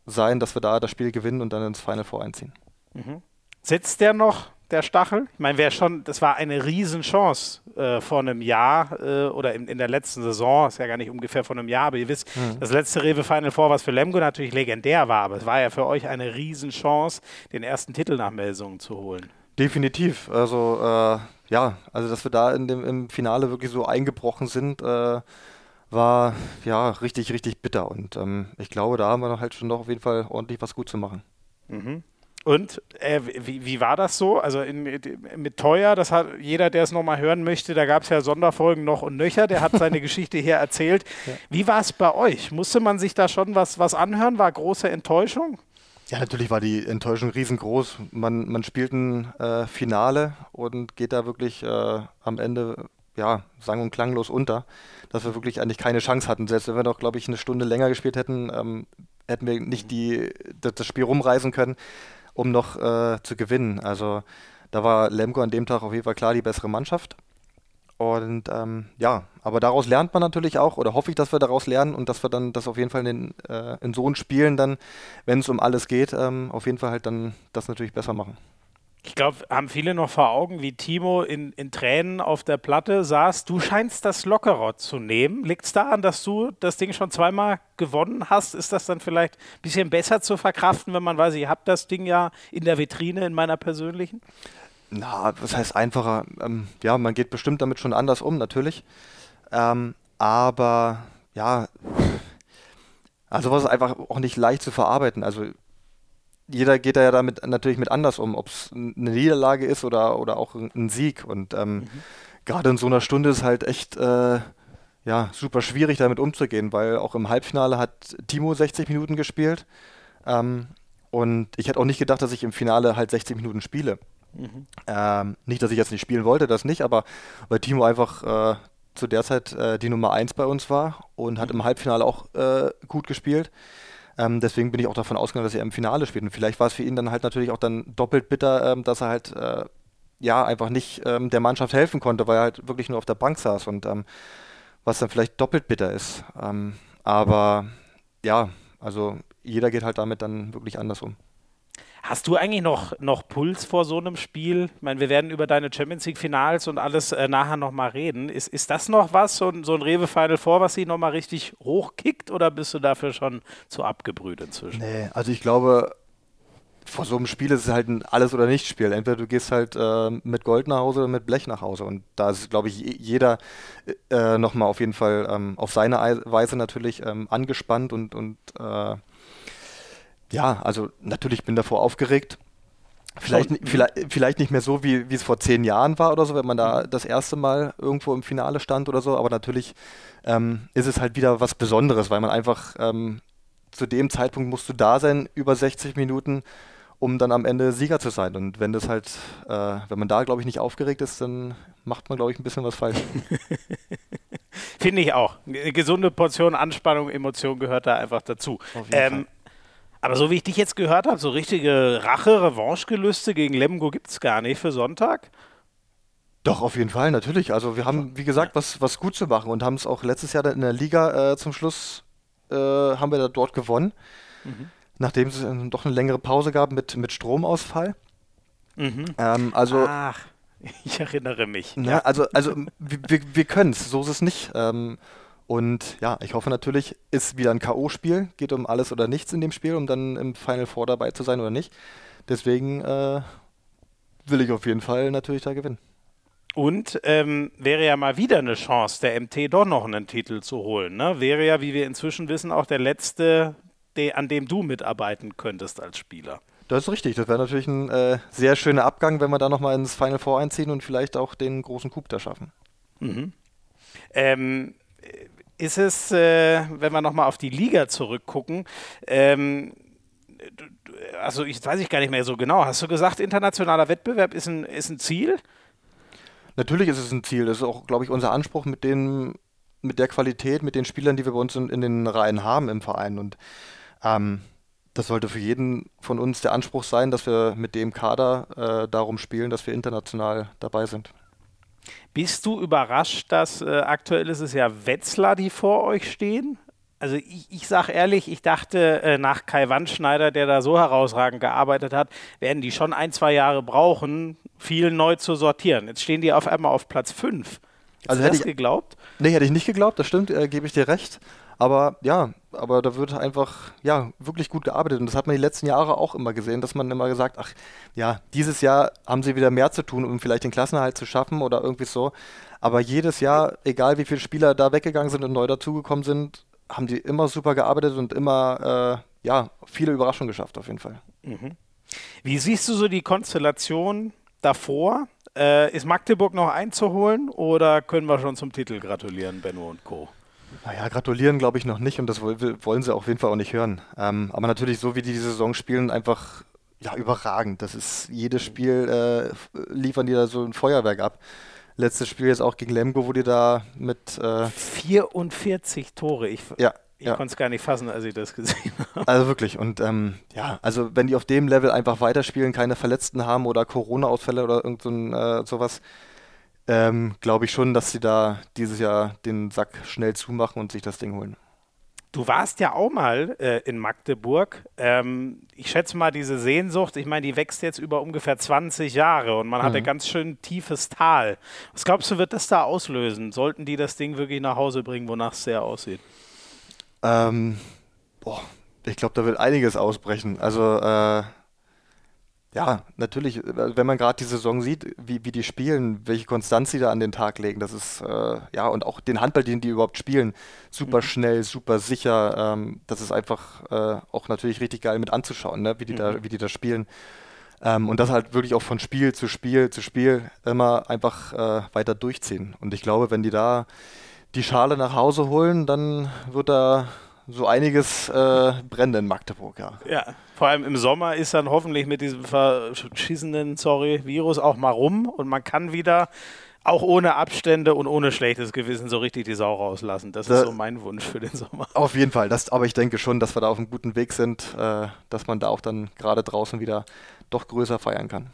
sein, dass wir da das Spiel gewinnen und dann ins Final Four einziehen. Mhm. Sitzt der noch der Stachel. Ich meine, wäre schon, das war eine Riesenchance äh, vor einem Jahr äh, oder in, in, der letzten Saison, ist ja gar nicht ungefähr vor einem Jahr, aber ihr wisst, mhm. das letzte Rewe Final Four, was für Lemgo natürlich legendär war, aber es war ja für euch eine Riesenchance, den ersten Titel nach Melsungen zu holen. Definitiv. Also äh, ja, also dass wir da in dem, im Finale wirklich so eingebrochen sind, äh, war ja richtig, richtig bitter. Und ähm, ich glaube, da haben wir halt schon noch auf jeden Fall ordentlich was gut zu machen. Mhm. Und äh, wie, wie war das so? Also in, mit Teuer, das hat jeder, der es nochmal hören möchte, da gab es ja Sonderfolgen noch und nöcher, der hat seine Geschichte hier erzählt. Ja. Wie war es bei euch? Musste man sich da schon was, was anhören? War große Enttäuschung? Ja, natürlich war die Enttäuschung riesengroß. Man, man spielt ein äh, Finale und geht da wirklich äh, am Ende ja, sang- und klanglos unter, dass wir wirklich eigentlich keine Chance hatten. Selbst wenn wir noch, glaube ich, eine Stunde länger gespielt hätten, ähm, hätten wir nicht die, das, das Spiel rumreisen können um noch äh, zu gewinnen. Also da war Lemko an dem Tag auf jeden Fall klar die bessere Mannschaft. Und ähm, ja, aber daraus lernt man natürlich auch, oder hoffe ich, dass wir daraus lernen und dass wir dann das auf jeden Fall in, äh, in so Spielen dann, wenn es um alles geht, ähm, auf jeden Fall halt dann das natürlich besser machen. Ich glaube, haben viele noch vor Augen, wie Timo in, in Tränen auf der Platte saß. Du scheinst das lockerer zu nehmen. Liegt es daran, dass du das Ding schon zweimal gewonnen hast? Ist das dann vielleicht ein bisschen besser zu verkraften, wenn man weiß, ich habe das Ding ja in der Vitrine, in meiner persönlichen? Na, was heißt einfacher? Ähm, ja, man geht bestimmt damit schon anders um, natürlich. Ähm, aber ja, also was ist einfach auch nicht leicht zu verarbeiten. Also jeder geht da ja damit natürlich mit anders um, ob es eine Niederlage ist oder, oder auch ein Sieg. Und ähm, mhm. gerade in so einer Stunde ist halt echt äh, ja, super schwierig damit umzugehen, weil auch im Halbfinale hat Timo 60 Minuten gespielt. Ähm, und ich hätte auch nicht gedacht, dass ich im Finale halt 60 Minuten spiele. Mhm. Ähm, nicht, dass ich jetzt nicht spielen wollte, das nicht, aber weil Timo einfach äh, zu der Zeit äh, die Nummer 1 bei uns war und hat mhm. im Halbfinale auch äh, gut gespielt. Ähm, deswegen bin ich auch davon ausgegangen, dass er im Finale spielt. Und vielleicht war es für ihn dann halt natürlich auch dann doppelt bitter, ähm, dass er halt äh, ja einfach nicht ähm, der Mannschaft helfen konnte, weil er halt wirklich nur auf der Bank saß und ähm, was dann vielleicht doppelt bitter ist. Ähm, aber ja, also jeder geht halt damit dann wirklich anders um. Hast du eigentlich noch, noch Puls vor so einem Spiel? Ich meine, wir werden über deine Champions League-Finals und alles äh, nachher nochmal reden. Ist, ist das noch was, so, ein, so ein Rewe Final Four, was sie nochmal richtig hochkickt oder bist du dafür schon zu abgebrüht inzwischen? Nee, also ich glaube, vor so einem Spiel ist es halt ein Alles- oder Nicht-Spiel. Entweder du gehst halt äh, mit Gold nach Hause oder mit Blech nach Hause. Und da ist, glaube ich, jeder äh, nochmal auf jeden Fall ähm, auf seine Weise natürlich ähm, angespannt und, und äh, ja, also natürlich bin davor aufgeregt. Vielleicht, vielleicht, vielleicht nicht mehr so, wie, wie es vor zehn Jahren war oder so, wenn man da mhm. das erste Mal irgendwo im Finale stand oder so, aber natürlich ähm, ist es halt wieder was Besonderes, weil man einfach ähm, zu dem Zeitpunkt musst du da sein, über 60 Minuten um dann am Ende Sieger zu sein. Und wenn das halt, äh, wenn man da, glaube ich, nicht aufgeregt ist, dann macht man, glaube ich, ein bisschen was falsch. Finde ich auch. Eine gesunde Portion Anspannung, Emotion gehört da einfach dazu. Ähm, aber so wie ich dich jetzt gehört habe, so richtige Rache, Revanche-Gelüste gegen Lemgo gibt es gar nicht für Sonntag. Doch, auf jeden Fall, natürlich. Also wir haben, wie gesagt, was, was gut zu machen und haben es auch letztes Jahr in der Liga äh, zum Schluss, äh, haben wir da dort gewonnen. Mhm nachdem es doch eine längere Pause gab mit, mit Stromausfall. Mhm. Ähm, also, Ach, ich erinnere mich. Na, ja. Also, also wir, wir können es, so ist es nicht. Ähm, und ja, ich hoffe natürlich, ist wieder ein K.O.-Spiel, geht um alles oder nichts in dem Spiel, um dann im Final Four dabei zu sein oder nicht. Deswegen äh, will ich auf jeden Fall natürlich da gewinnen. Und ähm, wäre ja mal wieder eine Chance, der MT doch noch einen Titel zu holen. Ne? Wäre ja, wie wir inzwischen wissen, auch der letzte de, an dem du mitarbeiten könntest als Spieler. Das ist richtig. Das wäre natürlich ein äh, sehr schöner Abgang, wenn wir da nochmal ins Final Four einziehen und vielleicht auch den großen Coup da schaffen. Mhm. Ähm, ist es, äh, wenn wir nochmal auf die Liga zurückgucken, ähm, also ich weiß ich gar nicht mehr so genau. Hast du gesagt, internationaler Wettbewerb ist ein, ist ein Ziel? Natürlich ist es ein Ziel. Das ist auch, glaube ich, unser Anspruch mit den, mit der Qualität, mit den Spielern, die wir bei uns in, in den Reihen haben im Verein. Und ähm, das sollte für jeden von uns der Anspruch sein, dass wir mit dem Kader äh, darum spielen, dass wir international dabei sind. Bist du überrascht, dass äh, aktuell ist es ja Wetzlar, die vor euch stehen? Also ich, ich sage ehrlich, ich dachte äh, nach Kai Wandschneider, der da so herausragend gearbeitet hat, werden die schon ein, zwei Jahre brauchen, viel neu zu sortieren. Jetzt stehen die auf einmal auf Platz 5. Also hätte ich geglaubt? Nee, hätte ich nicht geglaubt, das stimmt, äh, gebe ich dir recht. Aber ja, aber da wird einfach ja wirklich gut gearbeitet und das hat man die letzten Jahre auch immer gesehen, dass man immer gesagt, ach ja, dieses Jahr haben sie wieder mehr zu tun, um vielleicht den Klassenerhalt zu schaffen oder irgendwie so. Aber jedes Jahr, egal wie viele Spieler da weggegangen sind und neu dazugekommen sind, haben die immer super gearbeitet und immer äh, ja viele Überraschungen geschafft auf jeden Fall. Mhm. Wie siehst du so die Konstellation davor? Äh, ist Magdeburg noch einzuholen oder können wir schon zum Titel gratulieren, Benno und Co.? Naja, gratulieren glaube ich noch nicht und das wollen sie auf jeden Fall auch nicht hören. Ähm, aber natürlich, so wie die die Saison spielen, einfach ja, überragend. Das ist jedes Spiel äh, liefern die da so ein Feuerwerk ab. Letztes Spiel jetzt auch gegen Lemgo, wo die da mit äh 44 Tore. Ich, ja, ich ja. konnte es gar nicht fassen, als ich das gesehen habe. Also wirklich. Und ähm, ja, also wenn die auf dem Level einfach weiterspielen, keine Verletzten haben oder Corona-Ausfälle oder irgend so ein, äh, sowas, ähm, glaube ich schon, dass sie da dieses Jahr den Sack schnell zumachen und sich das Ding holen. Du warst ja auch mal äh, in Magdeburg. Ähm, ich schätze mal, diese Sehnsucht, ich meine, die wächst jetzt über ungefähr 20 Jahre und man mhm. hat ein ganz schön tiefes Tal. Was glaubst du, wird das da auslösen? Sollten die das Ding wirklich nach Hause bringen, wonach es sehr aussieht? Ähm, boah, ich glaube, da wird einiges ausbrechen. Also, äh, ja, natürlich, äh, wenn man gerade die Saison sieht, wie, wie die spielen, welche Konstanz sie da an den Tag legen, das ist, äh, ja, und auch den Handball, den die überhaupt spielen, super mhm. schnell, super sicher, ähm, das ist einfach äh, auch natürlich richtig geil mit anzuschauen, ne? wie, die mhm. da, wie die da spielen. Ähm, und das halt wirklich auch von Spiel zu Spiel zu Spiel immer einfach äh, weiter durchziehen. Und ich glaube, wenn die da die Schale nach Hause holen, dann wird da so einiges äh, brennen in Magdeburg, ja. Ja, vor allem im Sommer ist dann hoffentlich mit diesem verschissenen, sorry, Virus auch mal rum und man kann wieder auch ohne Abstände und ohne schlechtes Gewissen so richtig die Sau rauslassen. Das da, ist so mein Wunsch für den Sommer. Auf jeden Fall, das, aber ich denke schon, dass wir da auf einem guten Weg sind, äh, dass man da auch dann gerade draußen wieder doch größer feiern kann.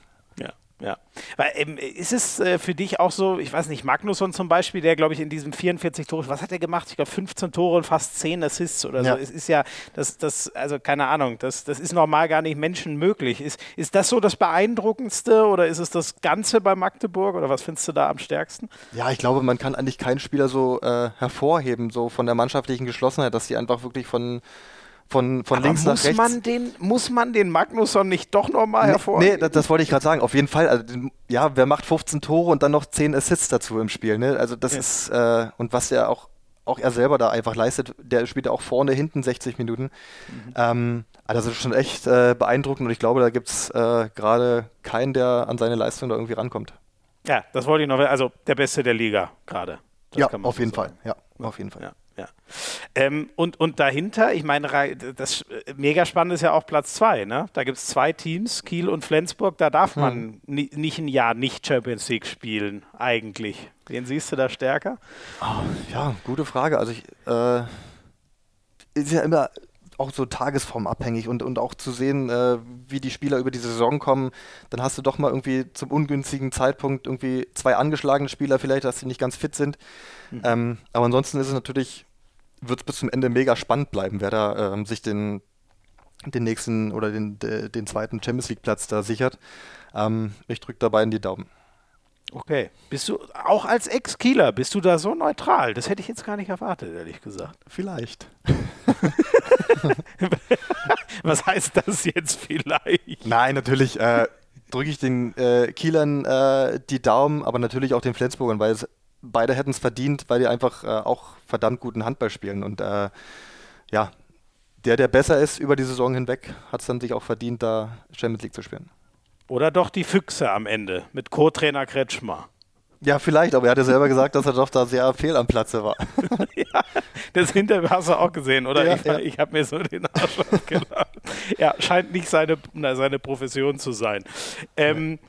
Ja. Weil, ähm, ist es äh, für dich auch so, ich weiß nicht, Magnusson zum Beispiel, der glaube ich in diesem 44 Tore, was hat er gemacht? Ich glaube 15 Tore und fast 10 Assists oder ja. so. Es ist ja, das, das, also keine Ahnung, das, das ist normal gar nicht menschenmöglich. Ist, ist das so das Beeindruckendste oder ist es das Ganze bei Magdeburg oder was findest du da am stärksten? Ja, ich glaube, man kann eigentlich keinen Spieler so äh, hervorheben, so von der mannschaftlichen Geschlossenheit, dass sie einfach wirklich von von, von links nach rechts. Man den, muss man den Magnusson nicht doch nochmal nee, hervorheben? Nee, das, das wollte ich gerade sagen. Auf jeden Fall. Also, ja, wer macht 15 Tore und dann noch 10 Assists dazu im Spiel? Ne? Also das ja. ist, äh, und was er auch, auch er selber da einfach leistet, der spielt auch vorne, hinten 60 Minuten. Mhm. Ähm, also das ist schon echt äh, beeindruckend und ich glaube, da gibt es äh, gerade keinen, der an seine Leistung da irgendwie rankommt. Ja, das wollte ich noch, also der Beste der Liga gerade. Ja, auf jeden so Fall. Ja, auf jeden Fall. Ja. Ja. Ähm, und, und dahinter, ich meine, das mega spannend ist ja auch Platz zwei, ne? Da gibt es zwei Teams, Kiel und Flensburg, da darf man hm. nicht ein Jahr nicht Champions League spielen, eigentlich. Wen siehst du da stärker? Oh, ja, gute Frage. Also ich äh, ist ja immer auch so tagesformabhängig und, und auch zu sehen, äh, wie die Spieler über die Saison kommen, dann hast du doch mal irgendwie zum ungünstigen Zeitpunkt irgendwie zwei angeschlagene Spieler vielleicht, dass sie nicht ganz fit sind. Mhm. Ähm, aber ansonsten ist es natürlich, wird es bis zum Ende mega spannend bleiben, wer da ähm, sich den, den nächsten oder den, den zweiten Champions League Platz da sichert. Ähm, ich drücke dabei in die Daumen. Okay. Bist du auch als Ex-Kieler, bist du da so neutral? Das hätte ich jetzt gar nicht erwartet, ehrlich gesagt. Vielleicht. Was heißt das jetzt vielleicht? Nein, natürlich äh, drücke ich den äh, Kielern äh, die Daumen, aber natürlich auch den Flensburgern, weil es, beide hätten es verdient, weil die einfach äh, auch verdammt guten Handball spielen. Und äh, ja, der, der besser ist über die Saison hinweg, hat es dann sich auch verdient, da Champions League zu spielen. Oder doch die Füchse am Ende mit Co-Trainer Kretschmer. Ja, vielleicht, aber er hat ja selber gesagt, dass er doch da sehr fehl am Platze war. ja, das Interview hast du auch gesehen, oder? Ja, ich, ja. ich habe mir so den Arsch aufgeladen. ja, scheint nicht seine, seine Profession zu sein. Ähm, ja.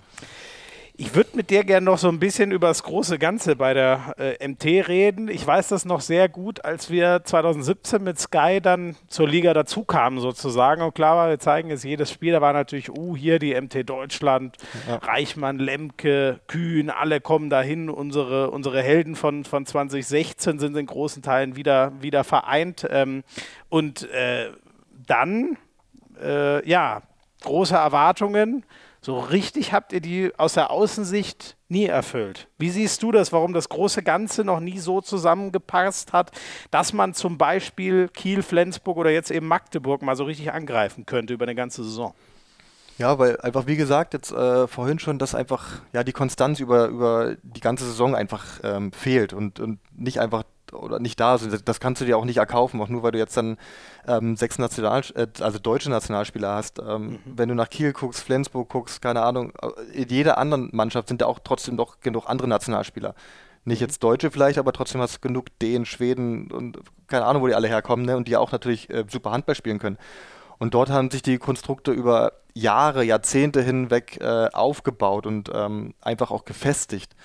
Ich würde mit dir gerne noch so ein bisschen über das große Ganze bei der äh, MT reden. Ich weiß das noch sehr gut, als wir 2017 mit Sky dann zur Liga dazukamen sozusagen. Und klar war, wir zeigen jetzt jedes Spiel. Da war natürlich, uh, hier die MT Deutschland, ja. Reichmann, Lemke, Kühn, alle kommen dahin. Unsere, unsere Helden von, von 2016 sind in großen Teilen wieder, wieder vereint. Ähm, und äh, dann, äh, ja, große Erwartungen so richtig habt ihr die aus der Außensicht nie erfüllt. Wie siehst du das, warum das große Ganze noch nie so zusammengepasst hat, dass man zum Beispiel Kiel, Flensburg oder jetzt eben Magdeburg mal so richtig angreifen könnte über eine ganze Saison? Ja, weil einfach, wie gesagt, jetzt äh, vorhin schon, dass einfach ja die Konstanz über, über die ganze Saison einfach ähm, fehlt und, und nicht einfach oder nicht da sind. Das kannst du dir auch nicht erkaufen, auch nur weil du jetzt dann ähm, sechs National, äh, also deutsche Nationalspieler hast. Ähm, mhm. Wenn du nach Kiel guckst, Flensburg guckst, keine Ahnung, in jeder anderen Mannschaft sind da auch trotzdem noch genug andere Nationalspieler. Nicht mhm. jetzt Deutsche vielleicht, aber trotzdem hast du genug Dänen, Schweden und keine Ahnung, wo die alle herkommen, ne? Und die auch natürlich äh, super Handball spielen können. Und dort haben sich die Konstrukte über Jahre, Jahrzehnte hinweg äh, aufgebaut und ähm, einfach auch gefestigt.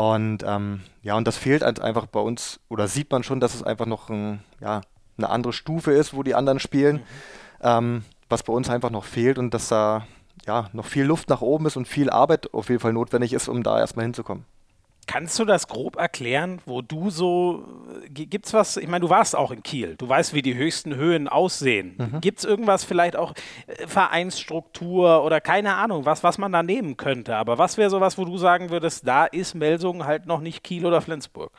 Und ähm, ja, und das fehlt halt einfach bei uns, oder sieht man schon, dass es einfach noch ein, ja, eine andere Stufe ist, wo die anderen spielen, mhm. ähm, was bei uns einfach noch fehlt und dass da ja noch viel Luft nach oben ist und viel Arbeit auf jeden Fall notwendig ist, um da erstmal hinzukommen. Kannst du das grob erklären, wo du so, gibt es was, ich meine, du warst auch in Kiel, du weißt, wie die höchsten Höhen aussehen. Mhm. Gibt es irgendwas vielleicht auch, äh, Vereinsstruktur oder keine Ahnung, was, was man da nehmen könnte? Aber was wäre sowas, wo du sagen würdest, da ist Melsungen halt noch nicht Kiel oder Flensburg?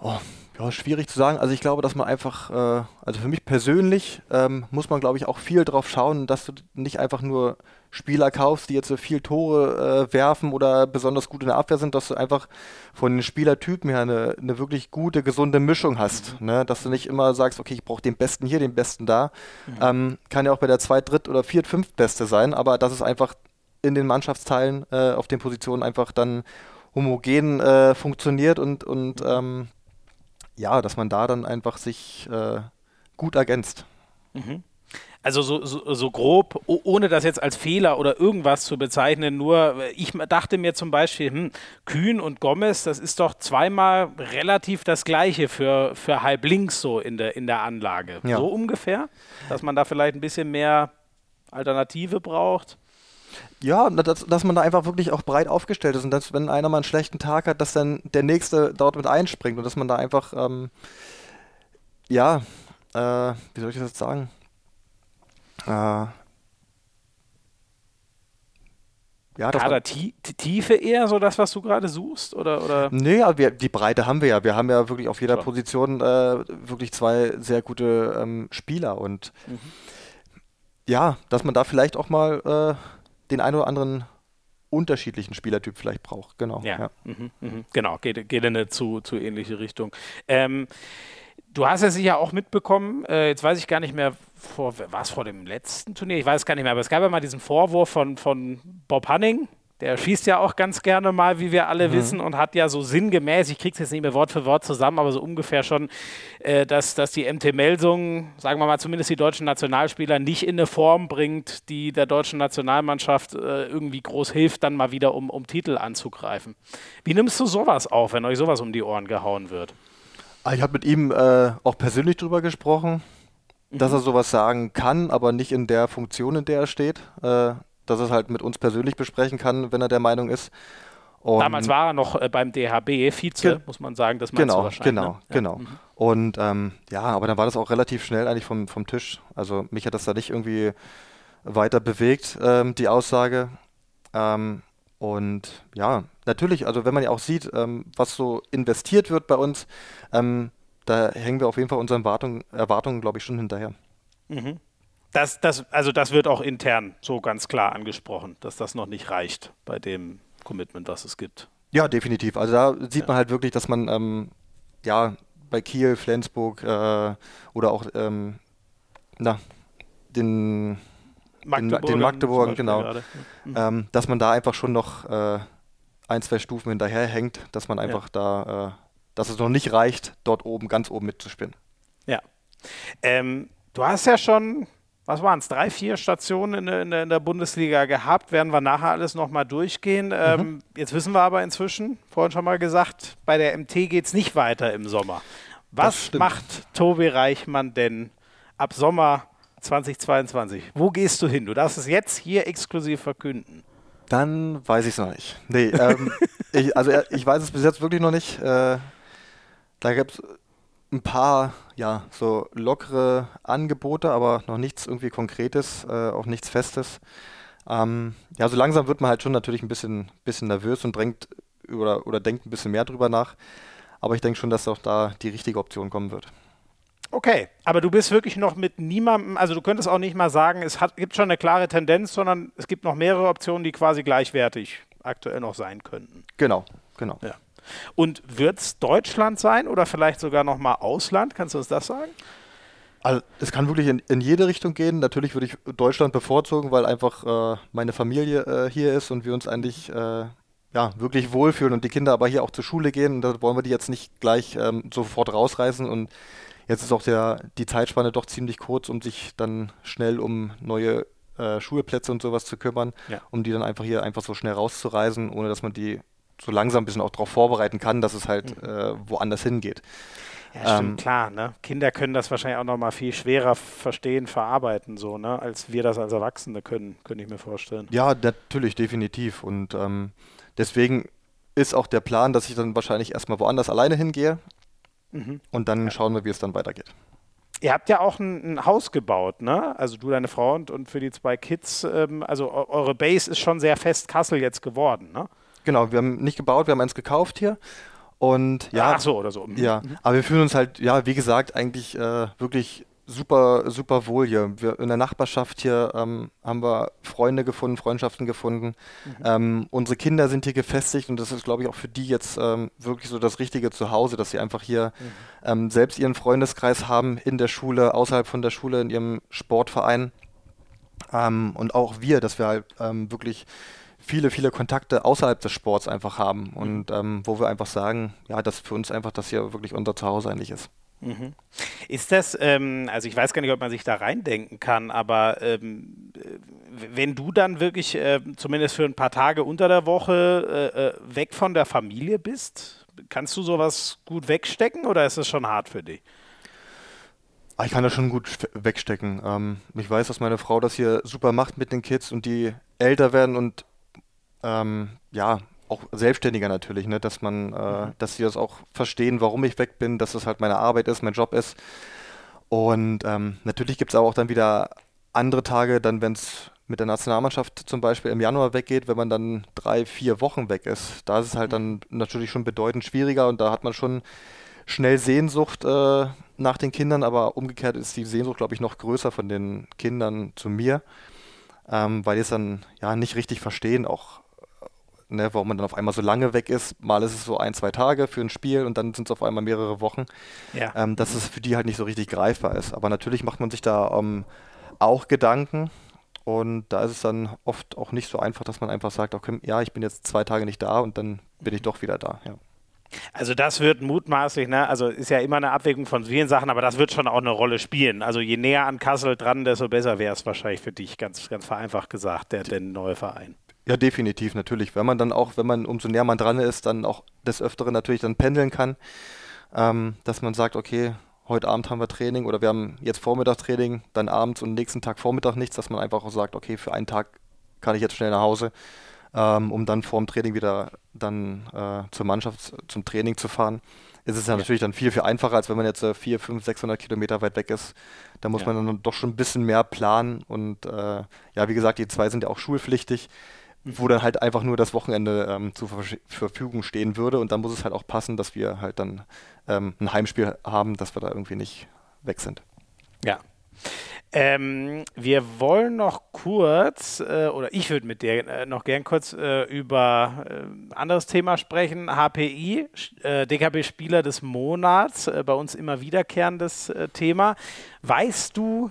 Oh, ja, schwierig zu sagen. Also ich glaube, dass man einfach, äh, also für mich persönlich ähm, muss man, glaube ich, auch viel drauf schauen, dass du nicht einfach nur Spieler kaufst, die jetzt so viel Tore äh, werfen oder besonders gut in der Abwehr sind, dass du einfach von den Spielertypen her eine, eine wirklich gute, gesunde Mischung hast. Mhm. Ne? Dass du nicht immer sagst, okay, ich brauche den Besten hier, den Besten da. Mhm. Ähm, kann ja auch bei der Zweit-, Dritt- oder Viert-, Fünft-Beste sein, aber dass es einfach in den Mannschaftsteilen äh, auf den Positionen einfach dann homogen äh, funktioniert und, und mhm. ähm, ja, dass man da dann einfach sich äh, gut ergänzt. Mhm. Also so, so, so, grob, ohne das jetzt als Fehler oder irgendwas zu bezeichnen, nur ich dachte mir zum Beispiel, hm, Kühn und Gomez, das ist doch zweimal relativ das Gleiche für, für halb links so in der, in der Anlage. Ja. So ungefähr, dass man da vielleicht ein bisschen mehr Alternative braucht. Ja, dass, dass man da einfach wirklich auch breit aufgestellt ist und dass, wenn einer mal einen schlechten Tag hat, dass dann der Nächste dort mit einspringt und dass man da einfach, ähm, ja, äh, wie soll ich das jetzt sagen? Äh, ja, Kader Tiefe eher so das, was du gerade suchst? Oder, oder? Nee, aber wir, die Breite haben wir ja. Wir haben ja wirklich auf jeder Klar. Position äh, wirklich zwei sehr gute ähm, Spieler und mhm. ja, dass man da vielleicht auch mal äh, den einen oder anderen unterschiedlichen Spielertyp vielleicht braucht. Genau. Ja, ja. Mhm, mh. genau, geht, geht in eine zu, zu ähnliche Richtung. Ähm, du hast es sicher auch mitbekommen, äh, jetzt weiß ich gar nicht mehr, vor, war es vor dem letzten Turnier? Ich weiß gar nicht mehr, aber es gab ja mal diesen Vorwurf von, von Bob Hanning, Der schießt ja auch ganz gerne mal, wie wir alle mhm. wissen, und hat ja so sinngemäß, ich krieg's jetzt nicht mehr Wort für Wort zusammen, aber so ungefähr schon, äh, dass, dass die MT Melsung, sagen wir mal zumindest die deutschen Nationalspieler, nicht in eine Form bringt, die der deutschen Nationalmannschaft äh, irgendwie groß hilft, dann mal wieder um, um Titel anzugreifen. Wie nimmst du sowas auf, wenn euch sowas um die Ohren gehauen wird? Ah, ich habe mit ihm äh, auch persönlich drüber gesprochen, mhm. dass er sowas sagen kann, aber nicht in der Funktion, in der er steht. Äh, dass er es halt mit uns persönlich besprechen kann, wenn er der Meinung ist. Und Damals war er noch äh, beim DHB Vize, muss man sagen, das genau, wahrscheinlich. Genau, ne? genau. Ja. Mhm. Und ähm, ja, aber dann war das auch relativ schnell eigentlich vom, vom Tisch. Also mich hat das da nicht irgendwie weiter bewegt, ähm, die Aussage. Ähm, und ja, natürlich, also wenn man ja auch sieht, ähm, was so investiert wird bei uns, ähm, da hängen wir auf jeden Fall unseren Erwartungen, Erwartungen glaube ich, schon hinterher. Mhm. Das, das, also das wird auch intern so ganz klar angesprochen, dass das noch nicht reicht bei dem Commitment, was es gibt. Ja, definitiv. Also da sieht ja. man halt wirklich, dass man ähm, ja bei Kiel, Flensburg äh, oder auch ähm, na, den Magdeburg, den Magdeburg, genau, mhm. ähm, dass man da einfach schon noch äh, ein, zwei Stufen hinterher hängt, dass man einfach ja. da, äh, dass es noch nicht reicht, dort oben, ganz oben mitzuspinnen. Ja. Ähm, du hast ja schon was waren es, drei, vier Stationen in, in, in, der Bundesliga gehabt. Werden wir nachher alles nochmal durchgehen. Ähm, mhm. Jetzt wissen wir aber inzwischen, vorhin schon mal gesagt, bei der MT geht es nicht weiter im Sommer. Was macht Tobi Reichmann denn ab Sommer 2022? Wo gehst du hin? Du darfst es jetzt hier exklusiv verkünden. Dann weiß ich es noch nicht. Nee, ähm, ich, also ich weiß es bis jetzt wirklich noch nicht. Äh, da gibt es ein paar, ja, so lockere Angebote, aber noch nichts irgendwie Konkretes, äh, auch nichts Festes. Ähm, ja, so langsam wird man halt schon natürlich ein bisschen, bisschen nervös und drängt oder, oder denkt ein bisschen mehr drüber nach. Aber ich denke schon, dass auch da die richtige Option kommen wird. Okay, aber du bist wirklich noch mit niemandem, also du könntest auch nicht mal sagen, es hat, gibt schon eine klare Tendenz, sondern es gibt noch mehrere Optionen, die quasi gleichwertig aktuell noch sein könnten. Genau, genau. Ja. Und wird es Deutschland sein oder vielleicht sogar nochmal Ausland? Kannst du uns das sagen? Also, es kann wirklich in, in, jede Richtung gehen. Natürlich würde ich Deutschland bevorzugen, weil einfach äh, meine Familie äh, hier ist und wir uns eigentlich äh, ja, wirklich wohlfühlen und die Kinder aber hier auch zur Schule gehen. Und da wollen wir die jetzt nicht gleich ähm, sofort rausreißen. Und jetzt ist auch der, die Zeitspanne doch ziemlich kurz, um sich dann schnell um neue äh, Schulplätze und sowas zu kümmern, ja. um die dann einfach hier einfach so schnell rauszureisen, ohne dass man die so langsam ein bisschen auch darauf vorbereiten kann, dass es halt mhm. äh, woanders hingeht. Ja, stimmt, ähm, klar. Ne? Kinder können das wahrscheinlich auch noch mal viel schwerer verstehen, verarbeiten, so, ne? als wir das als Erwachsene können, könnte ich mir vorstellen. Ja, natürlich, definitiv. Und ähm, deswegen ist auch der Plan, dass ich dann wahrscheinlich erstmal woanders alleine hingehe mhm. und dann ja. schauen wir, wie es dann weitergeht. Ihr habt ja auch ein, ein, Haus gebaut, ne? Also du, deine Frau und, und für die zwei Kids. Ähm, also eure Base ist schon sehr fest Kassel jetzt geworden, ne? Genau, wir haben nicht gebaut, wir haben eins gekauft hier. Und ja. Ach so, oder so. Mhm. Ja, mhm. aber wir fühlen uns halt, ja, wie gesagt, eigentlich äh, wirklich super, super wohl hier. Wir, in der Nachbarschaft hier ähm, haben wir Freunde gefunden, Freundschaften gefunden. Mhm. Ähm, unsere Kinder sind hier gefestigt und das ist, glaube ich, auch für die jetzt ähm, wirklich so das richtige Zuhause, dass sie einfach hier mhm. Ähm, selbst ihren Freundeskreis haben in der Schule, außerhalb von der Schule, in ihrem Sportverein. Ähm, und auch wir, dass wir halt ähm, wirklich viele, viele Kontakte außerhalb des Sports einfach haben und ähm, wo wir einfach sagen, ja, dass für uns einfach das hier wirklich unser Zuhause eigentlich ist. Mhm. Ist das, ähm, also ich weiß gar nicht, ob man sich da reindenken kann, aber ähm, wenn du dann wirklich äh, zumindest für ein paar Tage unter der Woche äh, äh, weg von der Familie bist, kannst du sowas gut wegstecken oder ist das schon hart für dich? Ah, ich kann das schon gut wegstecken. Ähm, ich weiß, dass meine Frau das hier super macht mit den Kids und die älter werden und ähm, ja, auch selbstständiger natürlich, ne? dass man, äh, mhm. dass sie das auch verstehen, warum ich weg bin, dass das halt meine Arbeit ist, mein Job ist. Und ähm, natürlich gibt es aber auch dann wieder andere Tage, dann wenn es mit der Nationalmannschaft zum Beispiel im Januar weggeht, wenn man dann drei, vier Wochen weg ist. Da ist es halt dann natürlich schon bedeutend schwieriger und da hat man schon schnell Sehnsucht äh, nach den Kindern, aber umgekehrt ist die Sehnsucht, glaube ich, noch größer von den Kindern zu mir, ähm, weil die es dann ja nicht richtig verstehen, auch ne, warum man dann auf einmal so lange weg ist. Mal ist es so ein, zwei Tage für ein Spiel und dann sind es auf einmal mehrere Wochen. Ja. Ähm, dass es für die halt nicht so richtig greifbar ist. Aber natürlich macht man sich da ähm, auch Gedanken Und da ist es dann oft auch nicht so einfach, dass man einfach sagt, okay, ja, ich bin jetzt zwei Tage nicht da und dann bin ich doch wieder da. Ja. Also das wird mutmaßlich, ne? also ist ja immer eine Abwägung von vielen Sachen, aber das wird schon auch eine Rolle spielen. Also je näher an Kassel dran, desto besser wäre es wahrscheinlich für dich, ganz, ganz vereinfacht gesagt, der, der neue Verein. Ja, definitiv, natürlich. Wenn man dann auch, wenn man umso näher man dran ist, dann auch des Öfteren natürlich dann pendeln kann, ähm, dass man sagt, okay, heute Abend haben wir Training oder wir haben jetzt Vormittag Training, dann abends und nächsten Tag Vormittag nichts, dass man einfach auch sagt, okay, für einen Tag kann ich jetzt schnell nach Hause ähm, um dann vor dem Training wieder dann äh, zur Mannschaft, zum Training zu fahren. Ist es ja, ja, natürlich dann viel, viel einfacher, als wenn man jetzt äh, 4, 5, 600 Kilometer weit weg ist. Da muss ja. man dann doch schon ein bisschen mehr planen und äh, ja, wie gesagt, die zwei sind ja auch schulpflichtig. Wo dann halt einfach nur das Wochenende ähm, zur Verfügung stehen würde und dann muss es halt auch passen, dass wir halt dann ähm, ein Heimspiel haben, dass wir da irgendwie nicht weg sind. Ja, ähm, wir wollen noch kurz, äh, oder ich würde mit dir äh, noch gern kurz äh, über ein äh, anderes Thema sprechen. HPI, äh, DKB-Spieler des Monats, äh, bei uns immer wiederkehrendes Thema. Weißt du,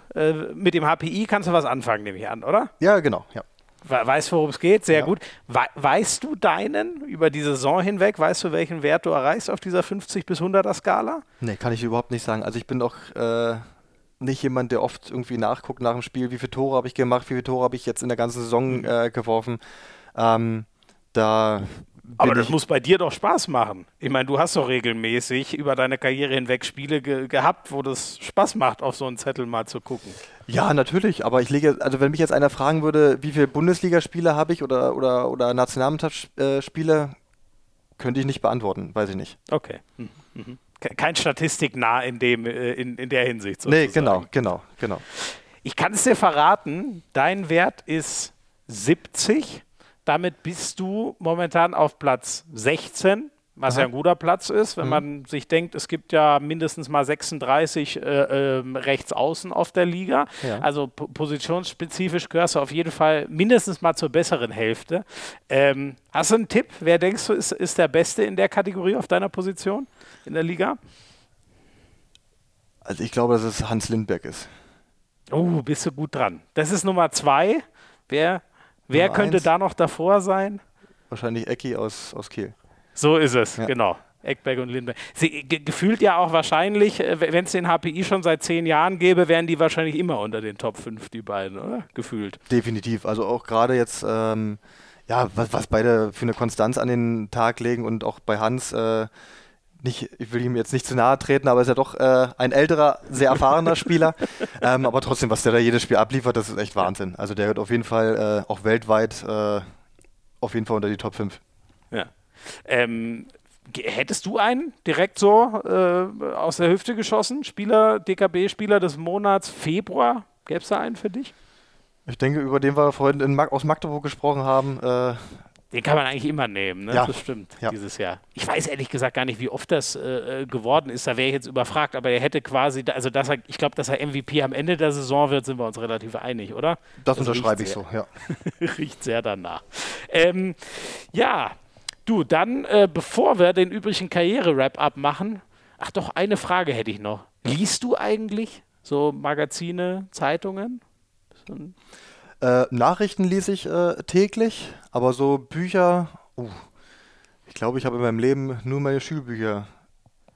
mit dem HPI kannst du was anfangen, nehme ich an, oder? Ja, genau, ja. Weißt, worum es geht? Sehr ja. gut. We weißt du deinen über die Saison hinweg? Weißt du, welchen Wert du erreichst auf dieser 50 bis 100er Skala? Nee, kann ich überhaupt nicht sagen. Also ich bin doch nicht jemand, der oft irgendwie nachguckt nach dem Spiel, wie viele Tore habe ich gemacht, wie viele Tore habe ich jetzt in der ganzen Saison mhm. äh, geworfen. Ähm, da aber das muss bei dir doch Spaß machen. Ich meine, du hast doch regelmäßig über deine Karriere hinweg Spiele ge gehabt, wo das Spaß macht, auf so einen Zettel mal zu gucken. Ja, natürlich. Aber ich lege, also wenn mich jetzt einer fragen würde, wie viele Bundesligaspiele habe ich oder, oder, oder Nationalmannschaftsspiele, könnte ich nicht beantworten, weiß ich nicht. Okay. Mhm. Kein Statistiknah in, dem, äh, in, in der Hinsicht. Sozusagen. Nee, genau, genau, genau. Ich kann es dir verraten, dein Wert ist 70. Damit bist du momentan auf Platz 16, was Aha. ja ein guter Platz ist, wenn mhm. man sich denkt, es gibt ja mindestens mal 36 äh, äh, rechts außen auf der Liga. Ja. Also positionsspezifisch gehörst du auf jeden Fall mindestens mal zur besseren Hälfte. Ähm, hast du einen Tipp? Wer denkst du, ist, ist der Beste in der Kategorie auf deiner Position? in der Liga? Also ich glaube, dass es Hans Lindberg ist. Oh, bist du gut dran. Das ist Nummer zwei. Wer, wer könnte eins. da noch davor sein? Wahrscheinlich Ecki aus, aus Kiel. So ist es, ja. genau. Eckberg und Lindberg. Sie, gefühlt ja auch wahrscheinlich, äh, wenn es den HPI schon seit zehn Jahren gäbe, wären die wahrscheinlich immer unter den Top 5, die beiden, oder? Gefühlt. Definitiv. Also auch gerade jetzt, ähm, ja, was, was beide für eine Konstanz an den Tag legen und auch bei Hans, äh, nicht, ich will ihm jetzt nicht zu nahe treten, aber ist ja doch äh, ein älterer, sehr erfahrener Spieler. Ähm, aber trotzdem, was der da jedes Spiel abliefert, das ist echt Wahnsinn. Also der wird auf jeden Fall äh, auch weltweit äh, auf jeden Fall unter die Top 5. Ja. Ähm, hättest du einen direkt so äh, aus der Hüfte geschossen? Spieler, DKB-Spieler des Monats Februar? Gäbe es da einen für dich? Ich denke, über den wir vorhin in Mag aus Magdeburg gesprochen haben, äh, den kann man eigentlich immer nehmen, ne? Ja. Das stimmt, ja. dieses Jahr. Ich weiß ehrlich gesagt gar nicht, wie oft das äh, äh geworden ist. Da wäre ich jetzt überfragt, aber er hätte quasi, also dass er, ich glaube, dass er MVP am Ende der Saison wird, sind wir uns relativ einig, oder? Das, das unterschreibe ich so, ja. riecht sehr danach. Ähm, ja, du, dann, äh, bevor wir den übrigen Karriere-Wrap-Up machen, ach doch, eine Frage hätte ich noch. Liest du eigentlich so Magazine, Zeitungen? So äh, Nachrichten lese ich äh, täglich, aber so Bücher, uh, ich glaube, ich habe in meinem Leben nur meine Schulbücher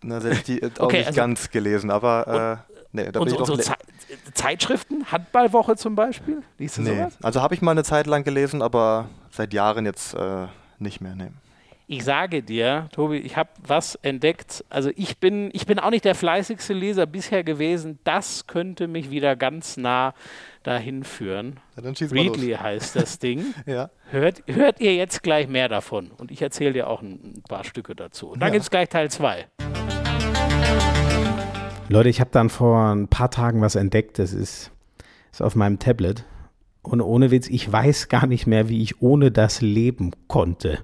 na, selbst die äh, auch okay, nicht also ganz gelesen, aber äh, nee, da bin ich doch so Ze Zeitschriften, Handballwoche zum Beispiel? Liest du nee. sowas? Also habe ich mal eine Zeit lang gelesen, aber seit Jahren jetzt äh, nicht mehr. Nee ich sage dir, Tobi, ich habe was entdeckt. Also ich bin, ich bin auch nicht der fleißigste Leser bisher gewesen. Das könnte mich wieder ganz nah dahin führen. Ja, Readly heißt das Ding. ja. hört, hört ihr jetzt gleich mehr davon. Und ich erzähle dir auch ein, paar Stücke dazu. Und dann ja. gibt es gleich Teil 2. Leute, ich habe dann vor ein paar Tagen was entdeckt. Das ist, ist auf meinem Tablet. Und ohne Witz, ich weiß gar nicht mehr, wie ich ohne das leben konnte.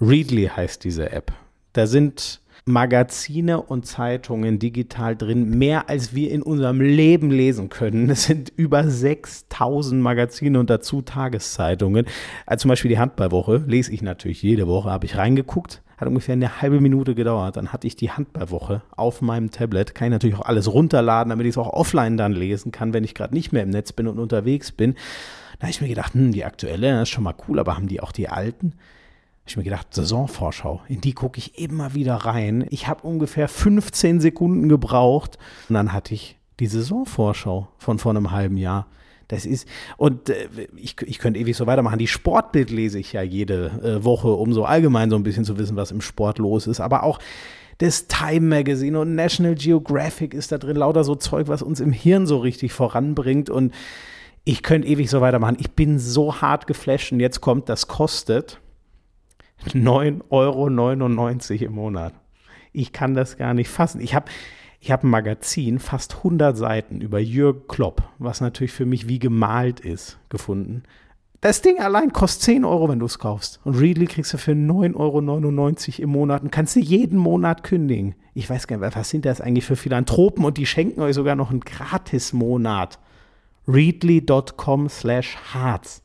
Readly heißt diese App. Da sind Magazine und Zeitungen digital drin, mehr als wir in unserem Leben lesen können. Es sind über 6000 Magazine und dazu Tageszeitungen. Also zum Beispiel die Handballwoche lese ich natürlich jede Woche, habe ich reingeguckt, Hat ungefähr eine halbe Minute gedauert. Dann hatte ich die Handballwoche auf meinem Tablet. Kann ich natürlich auch alles runterladen, damit ich es auch offline dann lesen kann, wenn ich gerade nicht mehr im Netz bin und unterwegs bin. Da habe ich mir gedacht, hm, die aktuelle, ist schon mal cool, aber haben die auch die alten? Ich mir gedacht, Saisonvorschau, in die gucke ich immer wieder rein. Ich habe ungefähr 15 Sekunden gebraucht und dann hatte ich die Saisonvorschau von vor einem halben Jahr. Das ist, und äh, ich, ich könnte ewig so weitermachen. Die Sportbild lese ich ja jede äh, Woche, um so allgemein so ein bisschen zu wissen, was im Sport los ist. Aber auch das Time Magazine und National Geographic ist da drin, lauter so Zeug, was uns im Hirn so richtig voranbringt. Und ich könnte ewig so weitermachen. Ich bin so hart geflasht und jetzt kommt, das kostet 9,99 Euro im Monat. Ich kann das gar nicht fassen. Ich habe ich hab ein Magazin, fast 100 Seiten über Jürgen Klopp, was natürlich für mich wie gemalt ist, gefunden. Das Ding allein kostet 10 Euro, wenn du es kaufst. Und Readly kriegst du für 9,99 Euro im Monat und kannst du jeden Monat kündigen. Ich weiß gar nicht, was sind das eigentlich für Philanthropen und die schenken euch sogar noch einen Gratis-Monat. Readly.com slash Harz.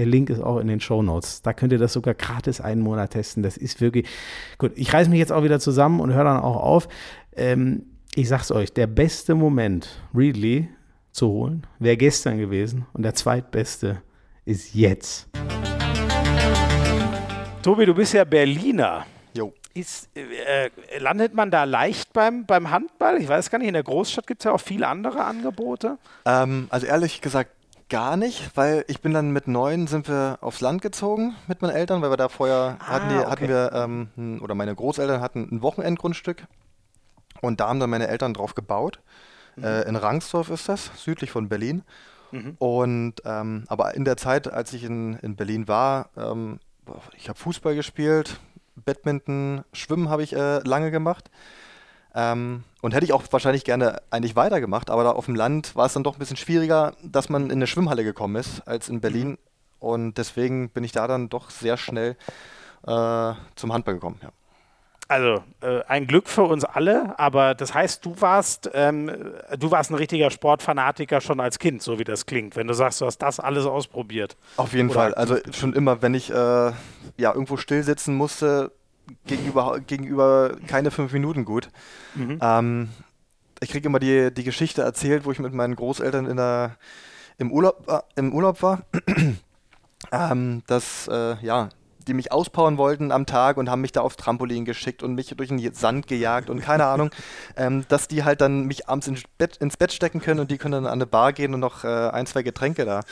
Der Link ist auch in den Show Notes. Da könnt ihr das sogar gratis einen Monat testen. Das ist wirklich gut. Ich reiße mich jetzt auch wieder zusammen und höre dann auch auf. Ähm, ich sag's euch, der beste Moment, Readly zu holen, wäre gestern gewesen und der zweitbeste ist jetzt. Tobi, du bist ja Berliner. Jo. Ist, äh, landet man da leicht beim, beim Handball? Ich weiß gar nicht, in der Großstadt gibt es ja auch viele andere Angebote. Ähm, also ehrlich gesagt gar nicht, weil ich bin dann mit neun sind wir aufs Land gezogen mit meinen Eltern, weil wir da vorher ah, hatten, die, okay. hatten wir, ähm, oder meine Großeltern hatten ein Wochenendgrundstück und da haben dann meine Eltern drauf gebaut. Mhm. Äh, in Rangsdorf ist das, südlich von Berlin. Mhm. Und ähm, aber in der Zeit, als ich in, in Berlin war, ähm, ich habe Fußball gespielt, Badminton, Schwimmen habe ich äh, lange gemacht. Ähm, und hätte ich auch wahrscheinlich gerne eigentlich weitergemacht, aber da auf dem Land war es dann doch ein bisschen schwieriger, dass man in eine Schwimmhalle gekommen ist, als in Berlin. Mhm. Und deswegen bin ich da dann doch sehr schnell äh, zum Handball gekommen. Ja. Also äh, ein Glück für uns alle, aber das heißt, du warst, ähm, du warst ein richtiger Sportfanatiker schon als Kind, so wie das klingt, wenn du sagst, du hast das alles ausprobiert. Auf jeden Oder Fall. Also schon immer, wenn ich äh, ja irgendwo still sitzen musste, gegenüber, gegenüber keine fünf Minuten gut. Mhm. Ähm, ich kriege immer die, die Geschichte erzählt, wo ich mit meinen Großeltern in der, im, Urlaub, äh, im Urlaub war. ähm, dass äh, ja, die mich auspowern wollten am Tag und haben mich da aufs Trampolin geschickt und mich durch den Sand gejagt und keine Ahnung, ähm, dass die halt dann mich abends ins Bett, ins Bett stecken können und die können dann an eine Bar gehen und noch äh, ein, zwei Getränke da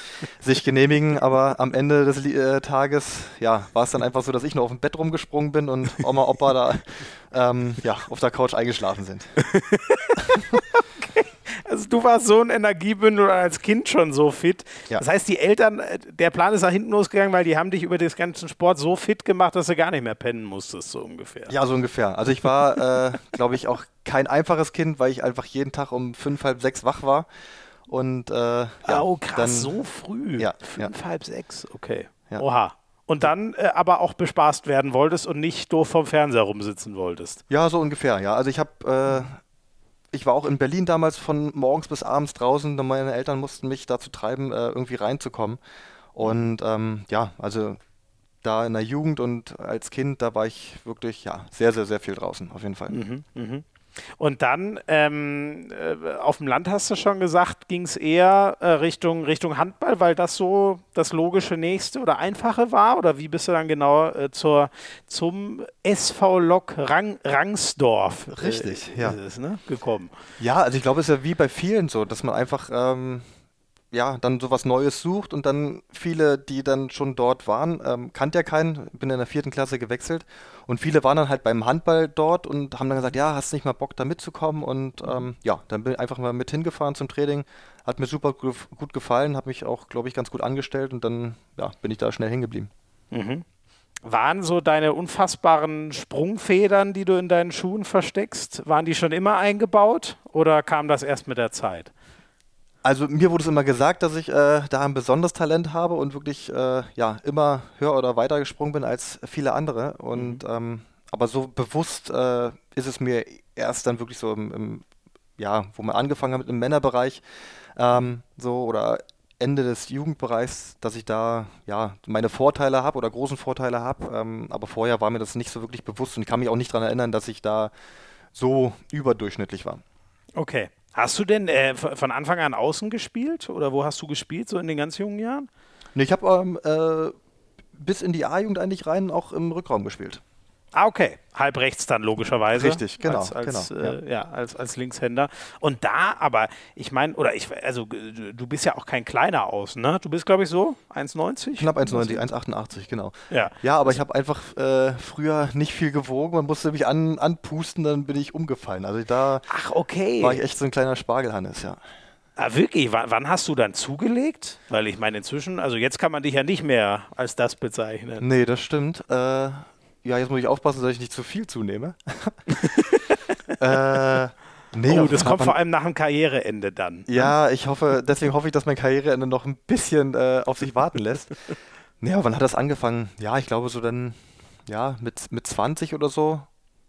sich genehmigen. Aber am Ende des äh, Tages, ja, war es dann einfach so, dass ich nur auf dem Bett rumgesprungen bin und Oma, Opa da ähm, ja, auf der Couch eingeschlafen sind. okay. Also du warst so ein Energiebündel als Kind schon so fit. Ja. Das heißt, die Eltern, äh, der Plan ist nach hinten losgegangen, weil die haben dich über den ganzen Sport so fit gemacht, dass du gar nicht mehr pennen musstest, so ungefähr. Ja, so ungefähr. Also ich war, äh, glaube ich, auch kein einfaches Kind, weil ich einfach jeden Tag um fünf, halb sechs wach war. Und äh, ja, oh, krass, dann, so früh. Ja, fünf, ja. halb sechs, okay. Ja. Oha. Und dann äh, aber auch bespaßt werden wolltest und nicht doof vom Fernseher rumsitzen wolltest. Ja, so ungefähr, ja. Also ich habe äh, ich war auch in Berlin damals von morgens bis abends draußen. Meine Eltern mussten mich dazu treiben, äh, irgendwie reinzukommen. Und ähm, ja, also da in der Jugend und als Kind, da war ich wirklich ja sehr, sehr, sehr viel draußen, auf jeden Fall. Mhm, mh. Und dann ähm, äh, auf dem Land hast du schon gesagt, ging es eher äh, Richtung, Richtung Handball, weil das so das logische nächste oder einfache war? Oder wie bist du dann genau äh, zur, zum SV Lok Rang, Rangsdorf äh, Richtig, ja. Es, ne, gekommen? Ja, also ich glaube, es ist ja wie bei vielen so, dass man einfach ähm, ja, dann sowas Neues sucht und dann viele, die dann schon dort waren, ähm, kannte ja keinen, bin in der vierten Klasse gewechselt und viele waren dann halt beim Handball dort und haben dann gesagt, ja, hast nicht mal Bock da mitzukommen und ähm, ja, dann bin ich einfach mal mit hingefahren zum Training, hat mir super gut gefallen, habe mich auch, glaube ich, ganz gut angestellt und dann ja, bin ich da schnell hingeblieben. Mhm. Waren so deine unfassbaren Sprungfedern, die du in deinen Schuhen versteckst, waren die schon immer eingebaut oder kam das erst mit der Zeit? Also mir wurde es immer gesagt, dass ich äh, da ein besonderes Talent habe und wirklich äh, ja immer höher oder weiter gesprungen bin als viele andere. Und mhm. ähm, aber so bewusst äh, ist es mir erst dann wirklich so im, im, ja, wo man angefangen hat im Männerbereich, ähm, so oder Ende des Jugendbereichs, dass ich da ja meine Vorteile habe oder großen Vorteile habe. Ähm, aber vorher war mir das nicht so wirklich bewusst und ich kann mich auch nicht daran erinnern, dass ich da so überdurchschnittlich war. Okay. Hast du denn äh, von Anfang an außen gespielt oder wo hast du gespielt, so in den ganz jungen Jahren? Nee, ich habe ähm, äh, bis in die A-Jugend eigentlich rein auch im Rückraum gespielt. Ah, okay. Halb rechts dann logischerweise. Richtig, genau. Als, als, genau, äh, ja. als, als Linkshänder. Und da, aber ich meine, oder ich, also du bist ja auch kein kleiner Außen, ne? Du bist, glaube ich, so 1,90? Knapp 1,90, 1,88, genau. Ja. Ja, aber ich habe einfach äh, früher nicht viel gewogen. Man musste mich an, anpusten, dann bin ich umgefallen. Also da Ach, okay. war ich echt so ein kleiner Spargelhannes, ja. Ah, wirklich? W wann hast du dann zugelegt? Weil ich meine, inzwischen, also jetzt kann man dich ja nicht mehr als das bezeichnen. Nee, das stimmt. Äh, ja, jetzt muss ich aufpassen, dass ich nicht zu viel zunehme. äh, nee, oh, das kommt vor allem nach dem Karriereende dann. Ja, ich hoffe, deswegen hoffe ich, dass mein Karriereende noch ein bisschen äh, auf sich warten lässt. Nee, aber wann hat das angefangen? Ja, ich glaube so dann, ja, mit, mit 20 oder so.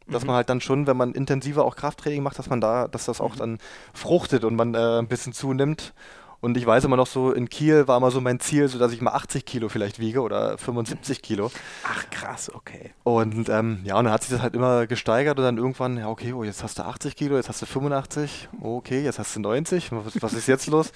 Dass mhm. man halt dann schon, wenn man intensiver auch Krafttraining macht, dass man da, dass das auch mhm. dann fruchtet und man äh, ein bisschen zunimmt. Und ich weiß immer noch so, in Kiel war immer so mein Ziel, so dass ich mal 80 Kilo vielleicht wiege oder 75 Kilo. Ach krass, okay. Und ähm, ja, und dann hat sich das halt immer gesteigert und dann irgendwann, ja, okay, oh, jetzt hast du 80 Kilo, jetzt hast du 85, okay, jetzt hast du 90, was, was ist jetzt los?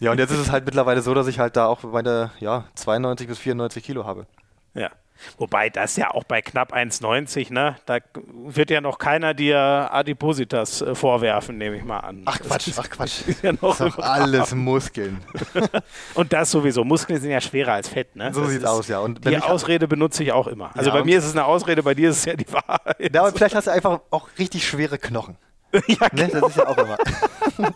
ja, und jetzt ist es halt mittlerweile so, dass ich halt da auch meine, ja, 92 bis 94 Kilo habe. Ja. Wobei das ja auch bei knapp 1,90, ne? Da wird ja noch keiner dir Adipositas äh, vorwerfen, nehme ich mal an. Ach Quatsch, ach Quatsch. Ist ja noch ist alles Muskeln. und das sowieso. Muskeln sind ja schwerer als Fett, ne? So das sieht's aus, ja. Und die Ausrede benutze ich auch immer. Also ja, bei mir ist es eine Ausrede, bei dir ist es ja die Wahrheit. Ja, aber vielleicht hast du einfach auch richtig schwere Knochen. ja, genau. Ne? Das ist ja auch immer.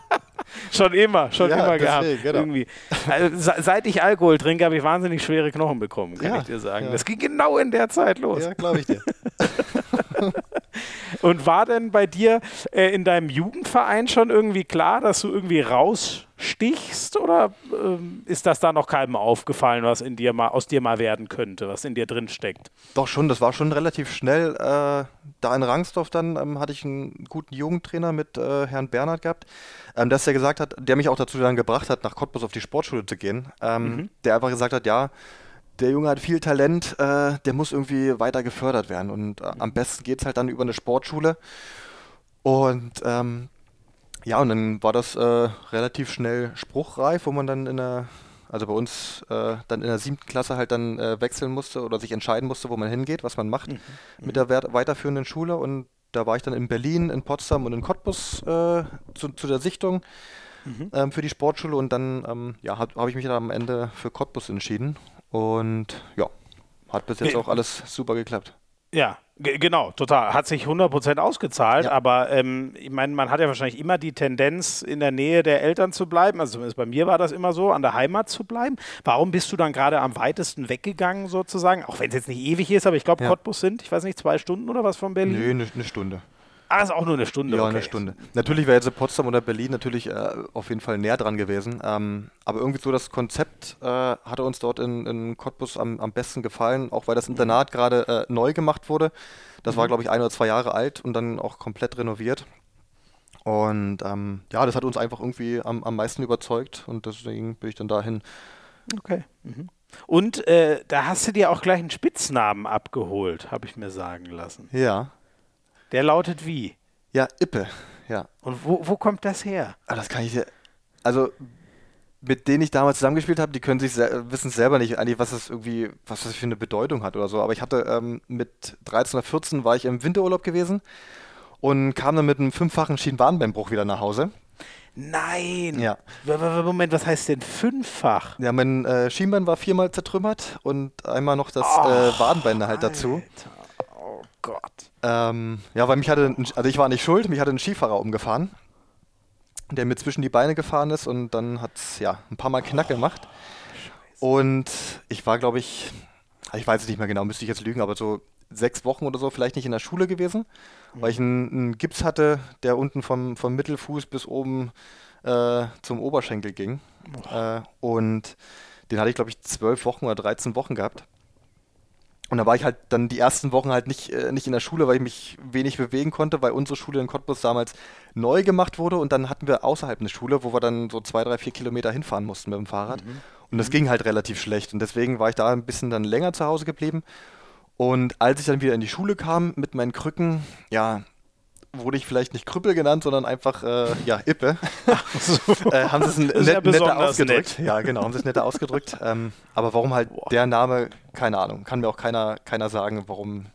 schon immer, schon ja, immer deswegen, gehabt. Genau. Irgendwie. Also, seit ich Alkohol trinke, habe ich wahnsinnig schwere Knochen bekommen, kann ja, ich dir sagen. Ja. Das ging genau in der Zeit los. Ja, glaube ich dir. Und war denn bei dir äh, in deinem Jugendverein schon irgendwie klar, dass du irgendwie rausstichst? Oder ähm, ist das da noch keinem aufgefallen, was in dir mal, aus dir mal werden könnte, was in dir drin steckt? Doch schon, das war schon relativ schnell. Äh, da in Rangsdorf dann ähm, hatte ich einen guten Jugendtrainer mit äh, Herrn Bernhard gehabt, ähm, dass der gesagt hat, der mich auch dazu dann gebracht hat, nach Cottbus auf die Sportschule zu gehen. Ähm, mhm. Der einfach gesagt hat, ja, der Junge hat viel Talent, äh, der muss irgendwie weiter gefördert werden. Und äh, am besten geht es halt dann über eine Sportschule. Und ähm, ja, und dann war das äh, relativ schnell spruchreif, wo man dann in der, also bei uns äh, dann in der siebten Klasse halt dann äh, wechseln musste oder sich entscheiden musste, wo man hingeht, was man macht mhm. mit der weiterführenden Schule. Und da war ich dann in Berlin, in Potsdam und in Cottbus äh, zu, zu der Sichtung. Mhm. Ähm, für die Sportschule und dann ähm, ja, habe hab ich mich dann am Ende für Cottbus entschieden und ja, hat bis jetzt auch alles super geklappt. Ja, genau, total. Hat sich 100% ausgezahlt, ja. aber ähm, ich meine, man hat ja wahrscheinlich immer die Tendenz, in der Nähe der Eltern zu bleiben. Also zumindest bei mir war das immer so, an der Heimat zu bleiben. Warum bist du dann gerade am weitesten weggegangen sozusagen? Auch wenn es jetzt nicht ewig ist, aber ich glaube, ja. Cottbus sind, ich weiß nicht, zwei Stunden oder was von Berlin? Nö, eine ne Stunde. Ah, ist auch nur eine Stunde. Ja, okay. eine Stunde. Natürlich wäre jetzt Potsdam oder Berlin natürlich äh, auf jeden Fall näher dran gewesen. Ähm, aber irgendwie so das Konzept äh, hatte uns dort in, in Cottbus am, am besten gefallen, auch weil das Internat gerade äh, neu gemacht wurde. Das mhm. war, glaube ich, ein oder zwei Jahre alt und dann auch komplett renoviert. Und ähm, ja, das hat uns einfach irgendwie am, am meisten überzeugt und deswegen bin ich dann dahin. Okay. Mhm. Und äh, da hast du dir auch gleich einen Spitznamen abgeholt, habe ich mir sagen lassen. Ja. Der lautet wie? Ja, Ippe, ja. Und wo, wo kommt das her? Ah, das kann ich dir. Also, mit denen ich damals zusammengespielt habe, die können sich wissen selber nicht eigentlich, was das irgendwie, was das für eine Bedeutung hat oder so. Aber ich hatte ähm, mit 13 oder 14 war ich im Winterurlaub gewesen und kam dann mit einem fünffachen Schienenbahnbeinbruch wieder nach Hause. Nein! Ja. Moment, was heißt denn fünffach? Ja, mein äh, Schienbein war viermal zertrümmert und einmal noch das oh, äh, Wadenbein halt dazu. Alter. Gott. Ähm, ja, weil mich hatte, also ich war nicht schuld, mich hatte ein Skifahrer umgefahren, der mir zwischen die Beine gefahren ist und dann hat es ja ein paar Mal Knack gemacht. Oh, und ich war, glaube ich, ich weiß es nicht mehr genau, müsste ich jetzt lügen, aber so sechs Wochen oder so vielleicht nicht in der Schule gewesen, mhm. weil ich einen, einen, Gips hatte, der unten vom, vom Mittelfuß bis oben äh, zum Oberschenkel ging. Äh, und den hatte ich, glaube ich, zwölf Wochen oder 13 Wochen gehabt. Und da war ich halt dann die ersten Wochen halt nicht, äh, nicht in der Schule, weil ich mich wenig bewegen konnte, weil unsere Schule in Cottbus damals neu gemacht wurde und dann hatten wir außerhalb eine Schule, wo wir dann so zwei, drei, vier Kilometer hinfahren mussten mit dem Fahrrad. Mhm. Und das mhm. ging halt relativ schlecht und deswegen war ich da ein bisschen dann länger zu Hause geblieben. Und als ich dann wieder in die Schule kam mit meinen Krücken, ja, wurde ich vielleicht nicht Krüppel genannt, sondern einfach, äh, ja, Ippe. So. äh, haben sie es net, ja netter ausgedrückt. Nett. Ja, genau, haben sie es netter ausgedrückt. Ähm, aber warum halt Boah. der Name, keine Ahnung. Kann mir auch keiner, keiner sagen, warum,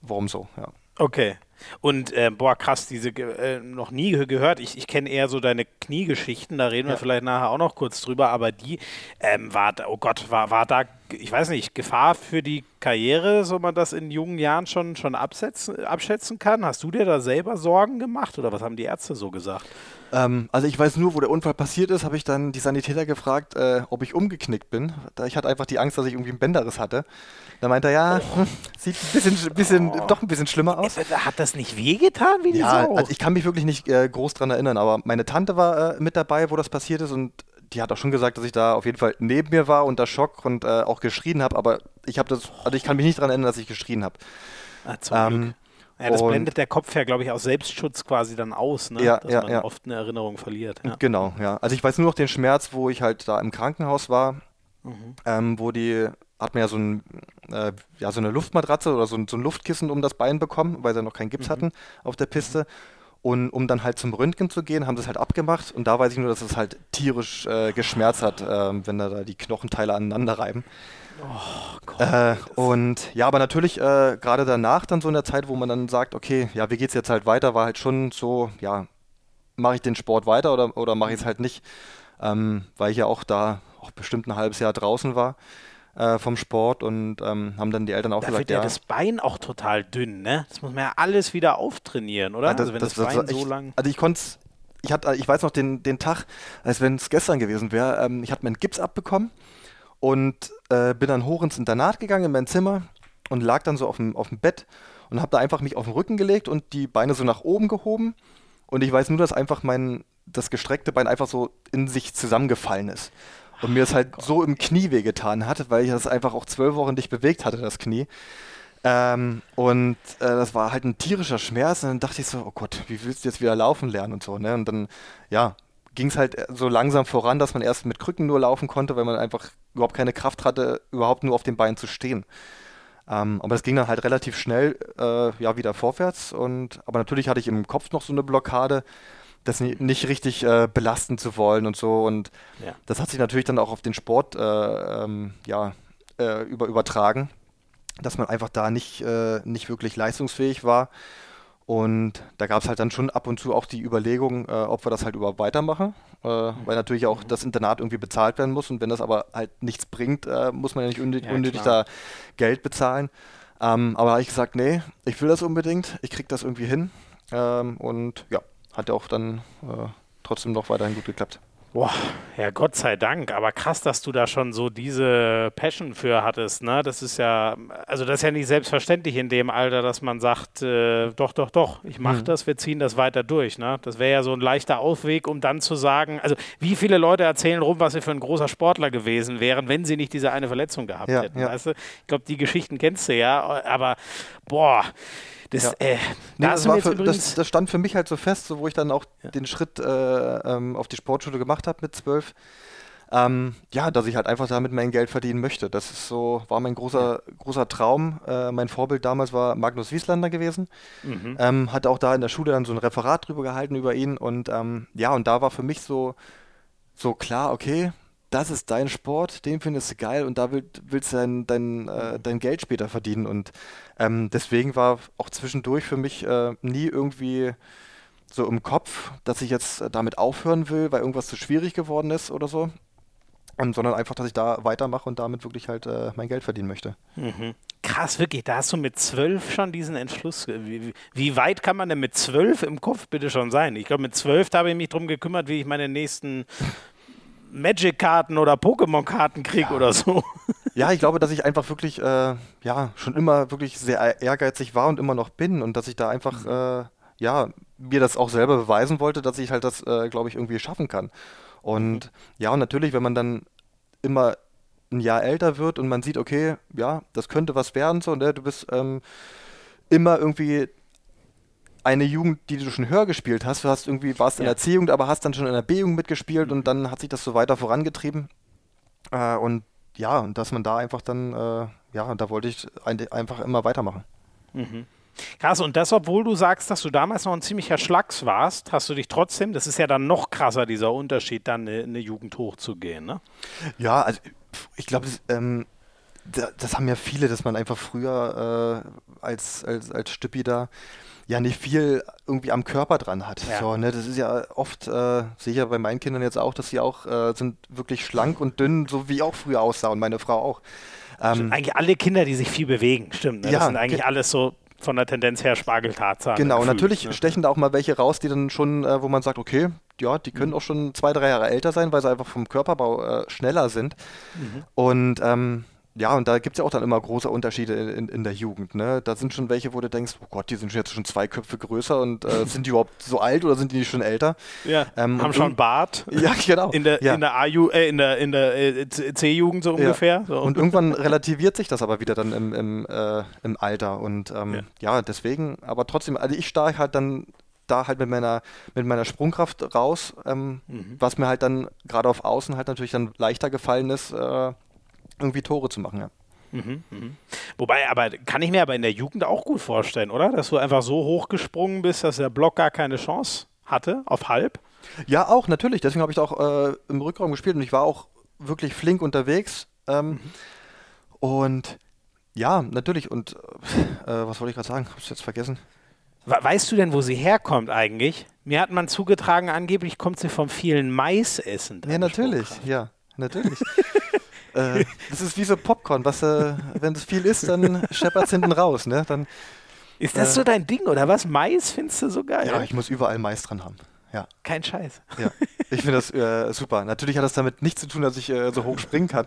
warum so, ja. Okay. Und äh, boah, krass, diese äh, noch nie gehört. Ich, ich kenne eher so deine Kniegeschichten, da reden ja. wir vielleicht nachher auch noch kurz drüber, aber die ähm, war, oh Gott, war, war da, ich weiß nicht, Gefahr für die Karriere, so man das in jungen Jahren schon, schon absetzen, abschätzen kann? Hast du dir da selber Sorgen gemacht oder was haben die Ärzte so gesagt? Ähm, also ich weiß nur, wo der Unfall passiert ist, habe ich dann die Sanitäter gefragt, äh, ob ich umgeknickt bin. Da ich hatte einfach die Angst, dass ich irgendwie einen Bänderriss hatte. Da meinte er, ja, oh. sieht ein bisschen, bisschen oh. doch ein bisschen schlimmer aus. Hat das nicht wehgetan wie die Ja, also ich kann mich wirklich nicht äh, groß dran erinnern, aber meine Tante war äh, mit dabei, wo das passiert ist und die hat auch schon gesagt, dass ich da auf jeden Fall neben mir war unter Schock und äh, auch geschrien habe, aber ich habe das, also ich kann mich nicht daran erinnern, dass ich geschrien habe. Ah, ähm, ja, das blendet der Kopf ja, glaube ich, aus Selbstschutz quasi dann aus, ne? ja, dass ja, man ja. oft eine Erinnerung verliert. Ja. Genau, ja. Also ich weiß nur noch den Schmerz, wo ich halt da im Krankenhaus war, mhm. ähm, wo die hat man ja so, ein, äh, ja so eine Luftmatratze oder so ein, so ein, Luftkissen um das Bein bekommen, weil sie noch keinen Gips mhm. hatten auf der Piste. Und um dann halt zum Röntgen zu gehen, haben sie es halt abgemacht. Und da weiß ich nur, dass es halt tierisch äh, geschmerzt hat, äh, wenn da, da die Knochenteile aneinander reiben. Oh Gott, äh, und ja, aber natürlich äh, gerade danach dann so in der Zeit, wo man dann sagt, okay, ja, wie geht's jetzt halt weiter, war halt schon so, ja, mache ich den Sport weiter oder, oder mache ich es halt nicht, ähm, weil ich ja auch da auch bestimmt ein halbes Jahr draußen war äh, vom Sport und ähm, haben dann die Eltern auch da gesagt, wird ja, das Bein auch total dünn, ne? Das muss man ja alles wieder auftrainieren, oder? Ja, das, also wenn das, das Bein so lang. Also ich konnte ich hatte, ich weiß noch den, den Tag, als wenn es gestern gewesen wäre, ähm, ich hatte meinen Gips abbekommen und äh, bin dann hoch ins Internat gegangen in mein Zimmer und lag dann so auf dem, auf dem Bett und habe da einfach mich auf den Rücken gelegt und die Beine so nach oben gehoben und ich weiß nur, dass einfach mein das gestreckte Bein einfach so in sich zusammengefallen ist und mir es halt oh so im Knie wehgetan hat, weil ich das einfach auch zwölf Wochen nicht bewegt hatte, das Knie. Ähm, und äh, das war halt ein tierischer Schmerz und dann dachte ich so, oh Gott, wie willst du jetzt wieder laufen lernen und so, ne? Und dann, ja, ging es halt so langsam voran, dass man erst mit Krücken nur laufen konnte, weil man einfach überhaupt keine Kraft hatte, überhaupt nur auf den Beinen zu stehen. Ähm, aber es ging dann halt relativ schnell äh, ja, wieder vorwärts. Und, aber natürlich hatte ich im Kopf noch so eine Blockade, das nicht richtig äh, belasten zu wollen und so. Und ja. das hat sich natürlich dann auch auf den Sport äh, ähm, ja, äh, über, übertragen, dass man einfach da nicht, äh, nicht wirklich leistungsfähig war. Und da gab es halt dann schon ab und zu auch die Überlegung, äh, ob wir das halt überhaupt weitermachen, äh, weil natürlich auch das Internat irgendwie bezahlt werden muss. Und wenn das aber halt nichts bringt, muss man ja nicht unnötig, ja, unnötig da Geld bezahlen. Ähm, aber habe ich gesagt, nee, ich will das unbedingt, ich kriege das irgendwie hin. Ähm, und ja, hat ja auch dann äh, trotzdem noch weiterhin gut geklappt. Boah, ja, Gott sei Dank. Aber krass, dass du da schon so diese Passion für hattest. Ne? Das ist ja, also das ist ja nicht selbstverständlich in dem Alter, dass man sagt, äh, doch, doch, doch, ich mache mhm. das, wir ziehen das weiter durch. Ne? Das wäre ja so ein leichter Ausweg, um dann zu sagen, also wie viele Leute erzählen rum, was sie für ein großer Sportler gewesen wären, wenn sie nicht diese eine Verletzung gehabt ja, hätten. Ja. Weißt du? Ich glaube, die Geschichten kennst du ja, aber boah. Das, ja. äh, nee, das, für, das, das, stand für mich halt so fest, so, wo ich dann auch ja. den Schritt äh, ähm, auf die Sportschule gemacht habe mit zwölf. Ähm, ja, dass ich halt einfach damit mein Geld verdienen möchte. Das ist so, war mein großer, großer Traum. Äh, mein Vorbild damals war Magnus Wieslander gewesen. Mhm. Ähm, hat auch da in der Schule dann so ein Referat drüber gehalten über ihn. Und ähm, ja, und da war für mich so, so klar, okay, das ist dein Sport, den findest du geil und da willst, willst du dein, dein, äh, dein Geld später verdienen. Und ähm, deswegen war auch zwischendurch für mich äh, nie irgendwie so im Kopf, dass ich jetzt äh, damit aufhören will, weil irgendwas zu schwierig geworden ist oder so. Und, sondern einfach, dass ich da weitermache und damit wirklich halt äh, mein Geld verdienen möchte. Mhm. Krass, wirklich, da hast du mit zwölf schon diesen Entschluss. Wie, wie, weit kann man denn mit zwölf im Kopf bitte schon sein? Ich glaube, mit zwölf habe ich mich darum gekümmert, wie ich meine nächsten Magic-Karten oder Pokémon-Karten kriege ja. oder so. Ja, ich glaube, dass ich einfach wirklich, äh, ja, schon immer wirklich sehr ehrgeizig war und immer noch bin und dass ich da einfach, mhm. äh, ja, mir das auch selber beweisen wollte, dass ich halt das, äh, glaube ich, irgendwie schaffen kann. Und mhm. ja, und natürlich, wenn man dann immer ein Jahr älter wird und man sieht, okay, ja, das könnte was werden, so, ne? Du bist ähm, immer irgendwie eine Jugend, die du schon höher gespielt hast. Du hast irgendwie, warst in Ja. der C-Jugend, aber hast dann schon in der B-Jugend mitgespielt und dann hat sich das so weiter vorangetrieben. Äh, und ja, und dass man da einfach dann, äh, ja, da wollte ich ein, einfach immer weitermachen. Krass, und das, obwohl du sagst, dass du damals noch ein ziemlicher Schlacks warst, hast du dich trotzdem, das ist ja dann noch krasser, dieser Unterschied, dann eine, eine Jugend hochzugehen, ne? Ja, also ich glaube, das, ähm, da, das haben ja viele, dass man einfach früher äh, als, als, als Stüppi da ja nicht viel irgendwie am Körper dran hat. Ja. So, ne, das ist ja oft, äh, sehe ich ja bei meinen Kindern jetzt auch, dass sie auch äh, sind wirklich schlank und dünn, so wie ich auch früher aussah und meine Frau auch. Ähm, Eigentlich alle Kinder, die sich viel bewegen, stimmt. Ne? Ja, das sind eigentlich ge- alles so von der Tendenz her Spargeltarzahn. Genau, gefühlt, natürlich ne? stechen da auch mal welche raus, die dann schon, äh, wo man sagt, okay, ja, die Mhm. können auch schon zwei, drei Jahre älter sein, weil sie einfach vom Körperbau äh, schneller sind. Mhm. Und ähm, ja, und da gibt es ja auch dann immer große Unterschiede in, in, der Jugend. Ne? Da sind schon welche, wo du denkst, oh Gott, die sind jetzt schon zwei Köpfe größer und äh, sind die überhaupt so alt oder sind die schon älter? Ja, Ähm, haben schon Bart. Ja, genau. In der, ja. in der, äh, in der, in der äh, C-Jugend so Ja. ungefähr. So. Und irgendwann relativiert sich das aber wieder dann im, im, äh, im Alter. Und ähm, Ja. ja. deswegen, aber trotzdem, also ich steige halt dann da halt mit meiner, mit meiner Sprungkraft raus, ähm, Mhm. was mir halt dann gerade auf Außen halt natürlich dann leichter gefallen ist, äh, irgendwie Tore zu machen. Ja. Mhm, mhm. Wobei, aber kann ich mir aber in der Jugend auch gut vorstellen, oder? Dass du einfach so hochgesprungen bist, dass der Block gar keine Chance hatte auf halb. Ja, auch, natürlich. Deswegen habe ich auch äh, im Rückraum gespielt und ich war auch wirklich flink unterwegs. Ähm, Mhm. Und ja, natürlich. Und äh, was wollte ich gerade sagen? Hab's jetzt vergessen. We- Weißt du denn, wo sie herkommt eigentlich? Mir hat man zugetragen, angeblich kommt sie vom vielen Maisessen. Ja, deine natürlich. Ja, natürlich. äh, das ist wie so Popcorn, was, äh, wenn es viel ist, dann scheppert es hinten raus. Ne? Dann, Ist das Äh, so dein Ding oder was? Mais findest du so geil? ja, ich muss überall Mais dran haben. Ja, Kein Scheiß. ja. Ich finde das äh, super. Natürlich hat das damit nichts zu tun, dass ich äh, so hoch springen kann.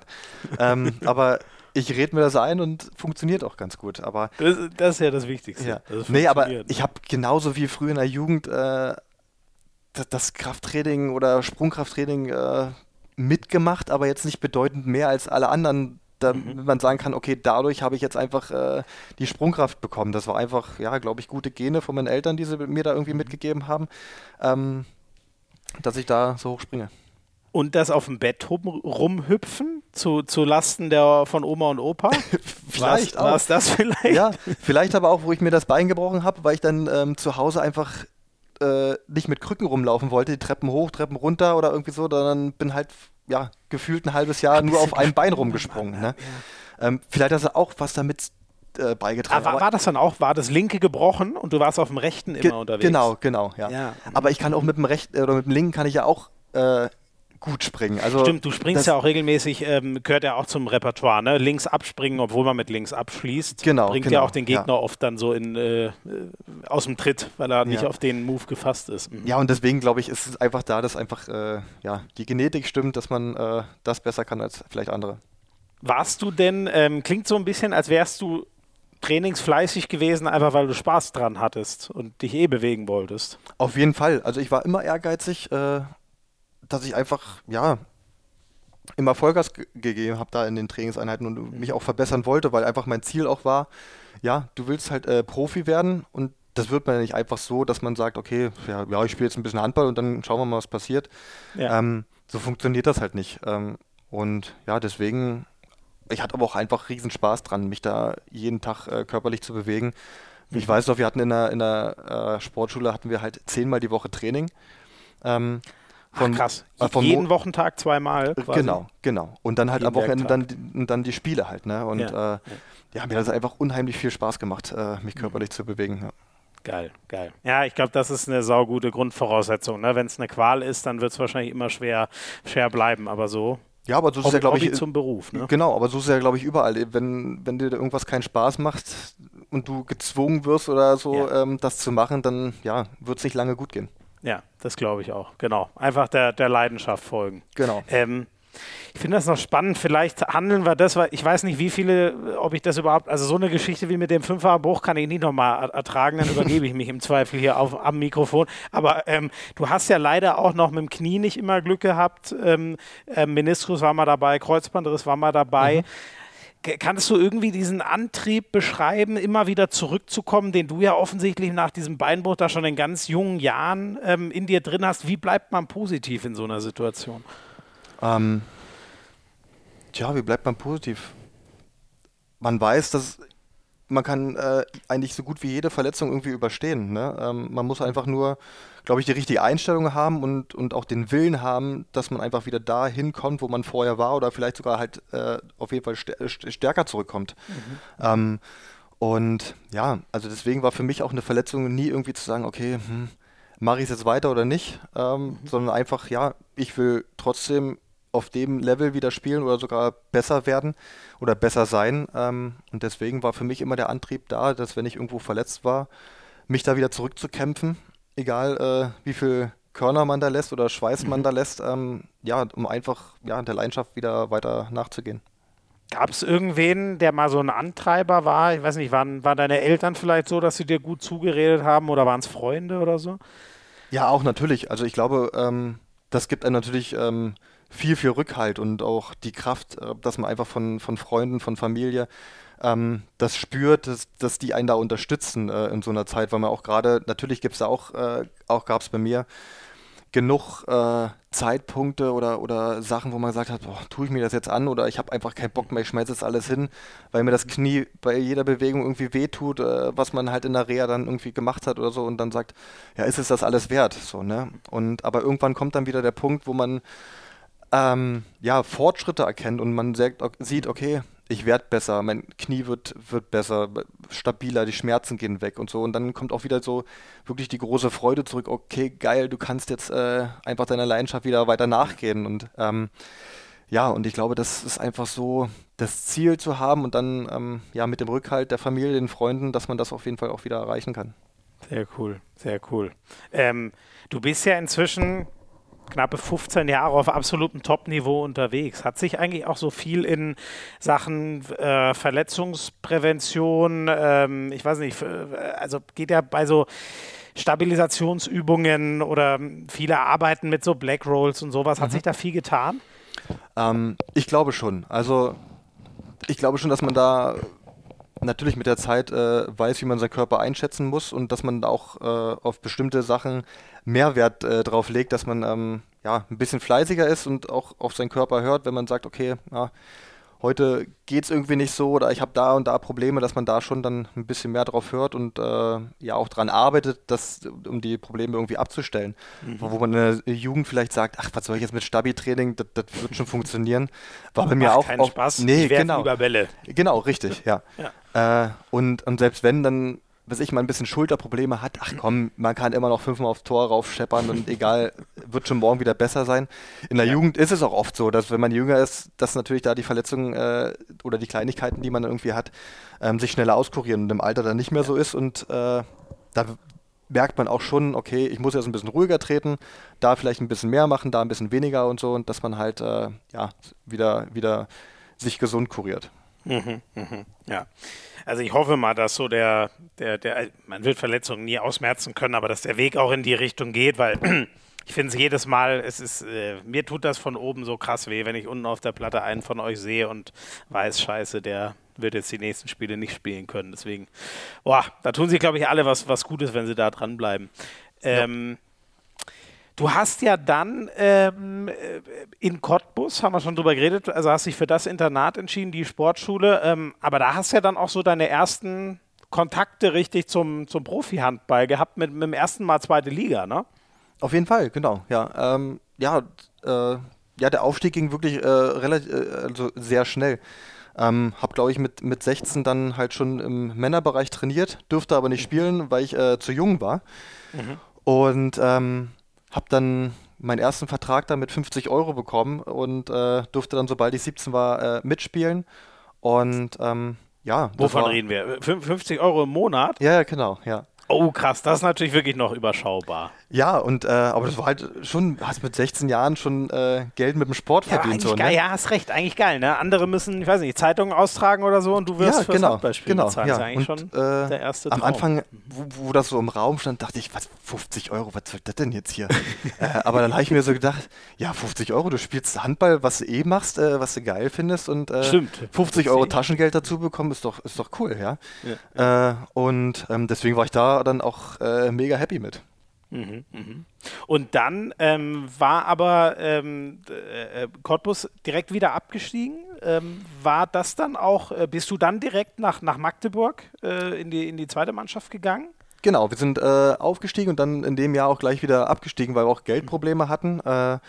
Ähm, aber ich rede mir das ein und funktioniert auch ganz gut. Aber Das, das ist ja das Wichtigste. Ja. dass es Nee, aber ich habe genauso wie früher in der Jugend äh, das, das Krafttraining oder Sprungkrafttraining äh, mitgemacht, aber jetzt nicht bedeutend mehr als alle anderen, damit Mhm. man sagen kann, okay, dadurch habe ich jetzt einfach äh, die Sprungkraft bekommen. Das war einfach, ja, glaube ich, gute Gene von meinen Eltern, die sie mir da Mhm. irgendwie mitgegeben haben, ähm, dass ich da so hoch springe. Und das auf dem Bett rum, rumhüpfen zu, zu Lasten der, von Oma und Opa? Vielleicht War es auch. das vielleicht? Ja, vielleicht aber auch, wo ich mir das Bein gebrochen habe, weil ich dann ähm, zu Hause einfach äh, nicht mit Krücken rumlaufen wollte, die Treppen hoch, Treppen runter oder irgendwie so, sondern bin halt ja gefühlt ein halbes Jahr nur auf einem Bein rumgesprungen. Ne? Ähm, vielleicht hat er auch was damit äh, beigetragen. Ah, war, aber- war das dann auch, war das linke gebrochen und du warst auf dem rechten immer unterwegs? Genau, genau, ja. Ja. Aber ich kann auch mit dem rechten oder mit dem linken kann ich ja auch äh, gut springen. Also Stimmt, du springst ja auch regelmäßig, ähm, gehört ja auch zum Repertoire, ne? Links abspringen, obwohl man mit links abschließt. Genau, Bringt ja genau, auch den Gegner oft dann so in, äh, äh, aus dem Tritt, weil er nicht Ja. auf den Move gefasst ist. Mhm. Ja, und deswegen glaube ich, ist es einfach da, dass einfach äh, ja, die Genetik stimmt, dass man äh, das besser kann als vielleicht andere. Warst du denn, ähm, klingt so ein bisschen, als wärst du trainingsfleißig gewesen, einfach weil du Spaß dran hattest und dich eh bewegen wolltest. Auf jeden Fall. Also ich war immer ehrgeizig, äh, dass ich einfach, ja, immer Vollgas ge- gegeben habe da in den Trainingseinheiten und mich auch verbessern wollte, weil einfach mein Ziel auch war, ja, du willst halt äh, Profi werden und das wird man ja nicht einfach so, dass man sagt, okay, ja, ja ich spiele jetzt ein bisschen Handball und dann schauen wir mal, was passiert. Ja. Ähm, so funktioniert das halt nicht. Ähm, und ja, deswegen, ich hatte aber auch einfach riesen Spaß dran, mich da jeden Tag äh, körperlich zu bewegen. Ich weiß noch, wir hatten in der, in der äh, Sportschule hatten wir halt zehnmal die Woche Training. Ähm, Ach, krass. äh, Jeden Mo- Wochentag zweimal. Quasi. Genau, genau. Und dann halt am Jeden Wochenende dann, dann die Spiele halt, ne? Und Ja, äh, ja, mir hat es einfach unheimlich viel Spaß gemacht, äh, mich Mhm. körperlich zu bewegen. Ja. Geil, geil. Ja, ich glaube, das ist eine saugute Grundvoraussetzung. Ne? Wenn es eine Qual ist, dann wird es wahrscheinlich immer schwer, schwer bleiben. Aber so Ja, aber so ist es Hobby, ja, glaube ich, zum Beruf. Ne? Genau, aber so ist es ja, glaube ich, überall. Wenn, wenn dir irgendwas keinen Spaß macht und du gezwungen wirst oder so, Ja. ähm, das zu machen, dann ja, wird es nicht lange gut gehen. Ja, das glaube ich auch. Genau. Einfach der, der Leidenschaft folgen. Genau. Ähm, Ich finde das noch spannend. Vielleicht handeln wir das, weil ich weiß nicht, wie viele, ob ich das überhaupt, also so eine Geschichte wie mit dem Fünferbruch kann ich nicht nochmal ertragen, dann übergebe ich mich im Zweifel hier auf, am Mikrofon. Aber ähm, du hast ja leider auch noch mit dem Knie nicht immer Glück gehabt. Ähm, äh, Meniskus war mal dabei, Kreuzbandriss war mal dabei. Mhm. Kannst du irgendwie diesen Antrieb beschreiben, immer wieder zurückzukommen, den du ja offensichtlich nach diesem Beinbruch da schon in ganz jungen Jahren ähm, in dir drin hast? Wie bleibt man positiv in so einer Situation? Ähm, tja, wie bleibt man positiv? Man weiß, dass man kann äh, eigentlich so gut wie jede Verletzung irgendwie überstehen. Ne? Ähm, man muss einfach nur, glaube ich, die richtige Einstellung haben und, und auch den Willen haben, dass man einfach wieder da hinkommt, wo man vorher war oder vielleicht sogar halt äh, auf jeden Fall stärker zurückkommt. Mhm. Ähm, und ja, also deswegen war für mich auch eine Verletzung nie irgendwie zu sagen, okay, hm, mache ich es jetzt weiter oder nicht, ähm, mhm. sondern einfach, ja, ich will trotzdem auf dem Level wieder spielen oder sogar besser werden oder besser sein. Ähm, und deswegen war für mich immer der Antrieb da, dass wenn ich irgendwo verletzt war, mich da wieder zurückzukämpfen, egal äh, wie viel Körner man da lässt oder Schweiß man mhm. da lässt, ähm, ja, um einfach ja, der Leidenschaft wieder weiter nachzugehen. Gab es irgendwen, der mal so ein Antreiber war? Ich weiß nicht, waren, waren deine Eltern vielleicht so, dass sie dir gut zugeredet haben oder waren es Freunde oder so? Ja, auch natürlich. Also ich glaube, ähm, das gibt einem natürlich ähm, viel, viel Rückhalt und auch die Kraft, äh, dass man einfach von, von Freunden, von Familie ähm, das spürt, dass, dass die einen da unterstützen äh, in so einer Zeit, weil man auch gerade, natürlich gibt es da auch, äh, auch gab es bei mir genug äh, Zeitpunkte oder, oder Sachen, wo man gesagt hat, boah, tue ich mir das jetzt an oder ich habe einfach keinen Bock mehr, ich schmeiße jetzt alles hin, weil mir das Knie bei jeder Bewegung irgendwie wehtut, äh, was man halt in der Reha dann irgendwie gemacht hat oder so und dann sagt, ja, ist es das alles wert? So, ne? Und aber irgendwann kommt dann wieder der Punkt, wo man ähm, ja, Fortschritte erkennt und man sagt, sieht, okay, ich werde besser, mein Knie wird, wird besser, stabiler, die Schmerzen gehen weg und so. Und dann kommt auch wieder so wirklich die große Freude zurück, okay, geil, du kannst jetzt äh, einfach deiner Leidenschaft wieder weiter nachgehen. Und ähm, ja, und ich glaube, das ist einfach so, das Ziel zu haben und dann ähm, ja mit dem Rückhalt der Familie, den Freunden, dass man das auf jeden Fall auch wieder erreichen kann. Sehr cool, sehr cool. Ähm, du bist ja inzwischen knappe 15 Jahre auf absolutem Top-Niveau unterwegs. Hat sich eigentlich auch so viel in Sachen äh, Verletzungsprävention, ähm, ich weiß nicht, also geht ja bei so Stabilisationsübungen oder viele arbeiten mit so Black Rolls und sowas. Hat mhm. sich da viel getan? Ähm, ich glaube schon. Also ich glaube schon, dass man da natürlich mit der Zeit äh, weiß, wie man seinen Körper einschätzen muss und dass man auch äh, auf bestimmte Sachen Mehrwert äh, drauf legt, dass man ähm, ja, ein bisschen fleißiger ist und auch auf seinen Körper hört, wenn man sagt, okay, ja, heute geht es irgendwie nicht so oder ich habe da und da Probleme, dass man da schon dann ein bisschen mehr drauf hört und äh, ja auch daran arbeitet, das, um die Probleme irgendwie abzustellen. Mhm. Wo, wo, man in der Jugend vielleicht sagt, ach, was soll ich jetzt mit Stabi-Training, das, das wird schon funktionieren. War bei mir auch. Keinen Spaß. Nee, genau. Über Bälle. Genau, richtig, ja. ja. Äh, und, und selbst wenn, dann was ich mal ein bisschen Schulterprobleme hat, ach komm, man kann immer noch fünfmal aufs Tor raufscheppern und egal, wird schon morgen wieder besser sein. In der ja. Jugend ist es auch oft so, dass wenn man jünger ist, dass natürlich da die Verletzungen äh, oder die Kleinigkeiten, die man irgendwie hat, ähm, sich schneller auskurieren und im Alter dann nicht mehr so ist und äh, da merkt man auch schon, okay, ich muss jetzt ein bisschen ruhiger treten, da vielleicht ein bisschen mehr machen, da ein bisschen weniger und so und dass man halt äh, ja wieder, wieder sich gesund kuriert. Mhm, mh, ja. Also ich hoffe mal, dass so der, der, der, man wird Verletzungen nie ausmerzen können, aber dass der Weg auch in die Richtung geht, weil ich finde es jedes Mal, es ist, äh, mir tut das von oben so krass weh, wenn ich unten auf der Platte einen von euch sehe und weiß, scheiße, der wird jetzt die nächsten Spiele nicht spielen können. Deswegen, boah, da tun sich, glaube ich, alle was, was Gutes, wenn sie da dranbleiben. Ähm, ja. Du hast ja dann ähm, äh, in Cottbus, haben wir schon drüber geredet, also hast dich für das Internat entschieden, die Sportschule, ähm, aber da hast du ja dann auch so deine ersten Kontakte richtig zum, zum Profi-Handball gehabt mit, mit dem ersten Mal zweite Liga, ne? Auf jeden Fall, genau, ja. Ähm, ja, äh, ja, der Aufstieg ging wirklich äh, relativ, äh, also sehr schnell. Ähm, hab, glaube ich, mit, mit 16 dann halt schon im Männerbereich trainiert, durfte aber nicht spielen, weil ich äh, zu jung war. Mhm. Und ähm, habe dann meinen ersten Vertrag da mit 50 Euro bekommen und äh, durfte dann, sobald ich 17 war, äh, mitspielen. Und ähm, ja. Wovon war, reden wir? 50 Euro im Monat? Ja, ja, genau, ja. Oh, krass, das ist natürlich wirklich noch überschaubar. Ja, und äh, aber das war halt schon, hast mit 16 Jahren schon äh, Geld mit dem Sport ja, verdient. So, ne? Ja, hast recht, eigentlich geil. Ne? Andere müssen, ich weiß nicht, Zeitungen austragen oder so und du wirst ja, fürs genau, Handballspiel genau, bezahlen. Ja. Das ist eigentlich und, schon äh, der erste Am Traum. Anfang, wo, wo, das so im Raum stand, dachte ich, was, 50 Euro, was soll das denn jetzt hier? äh, aber dann habe ich mir so gedacht, ja, 50 Euro, du spielst Handball, was du eh machst, äh, was du geil findest und äh, Stimmt. 50 Euro Taschengeld dazu bekommen, ist doch, ist doch cool, ja. ja. Äh, und ähm, deswegen war ich da dann auch äh, mega happy mit. Mhm, mhm. Und dann ähm, war aber ähm, äh, Cottbus direkt wieder abgestiegen. Ähm, war das dann auch, äh, bist du dann direkt nach, nach Magdeburg äh, in, die, in die zweite Mannschaft gegangen? Genau, wir sind äh, aufgestiegen und dann in dem Jahr auch gleich wieder abgestiegen, weil wir auch Geldprobleme hatten. Äh,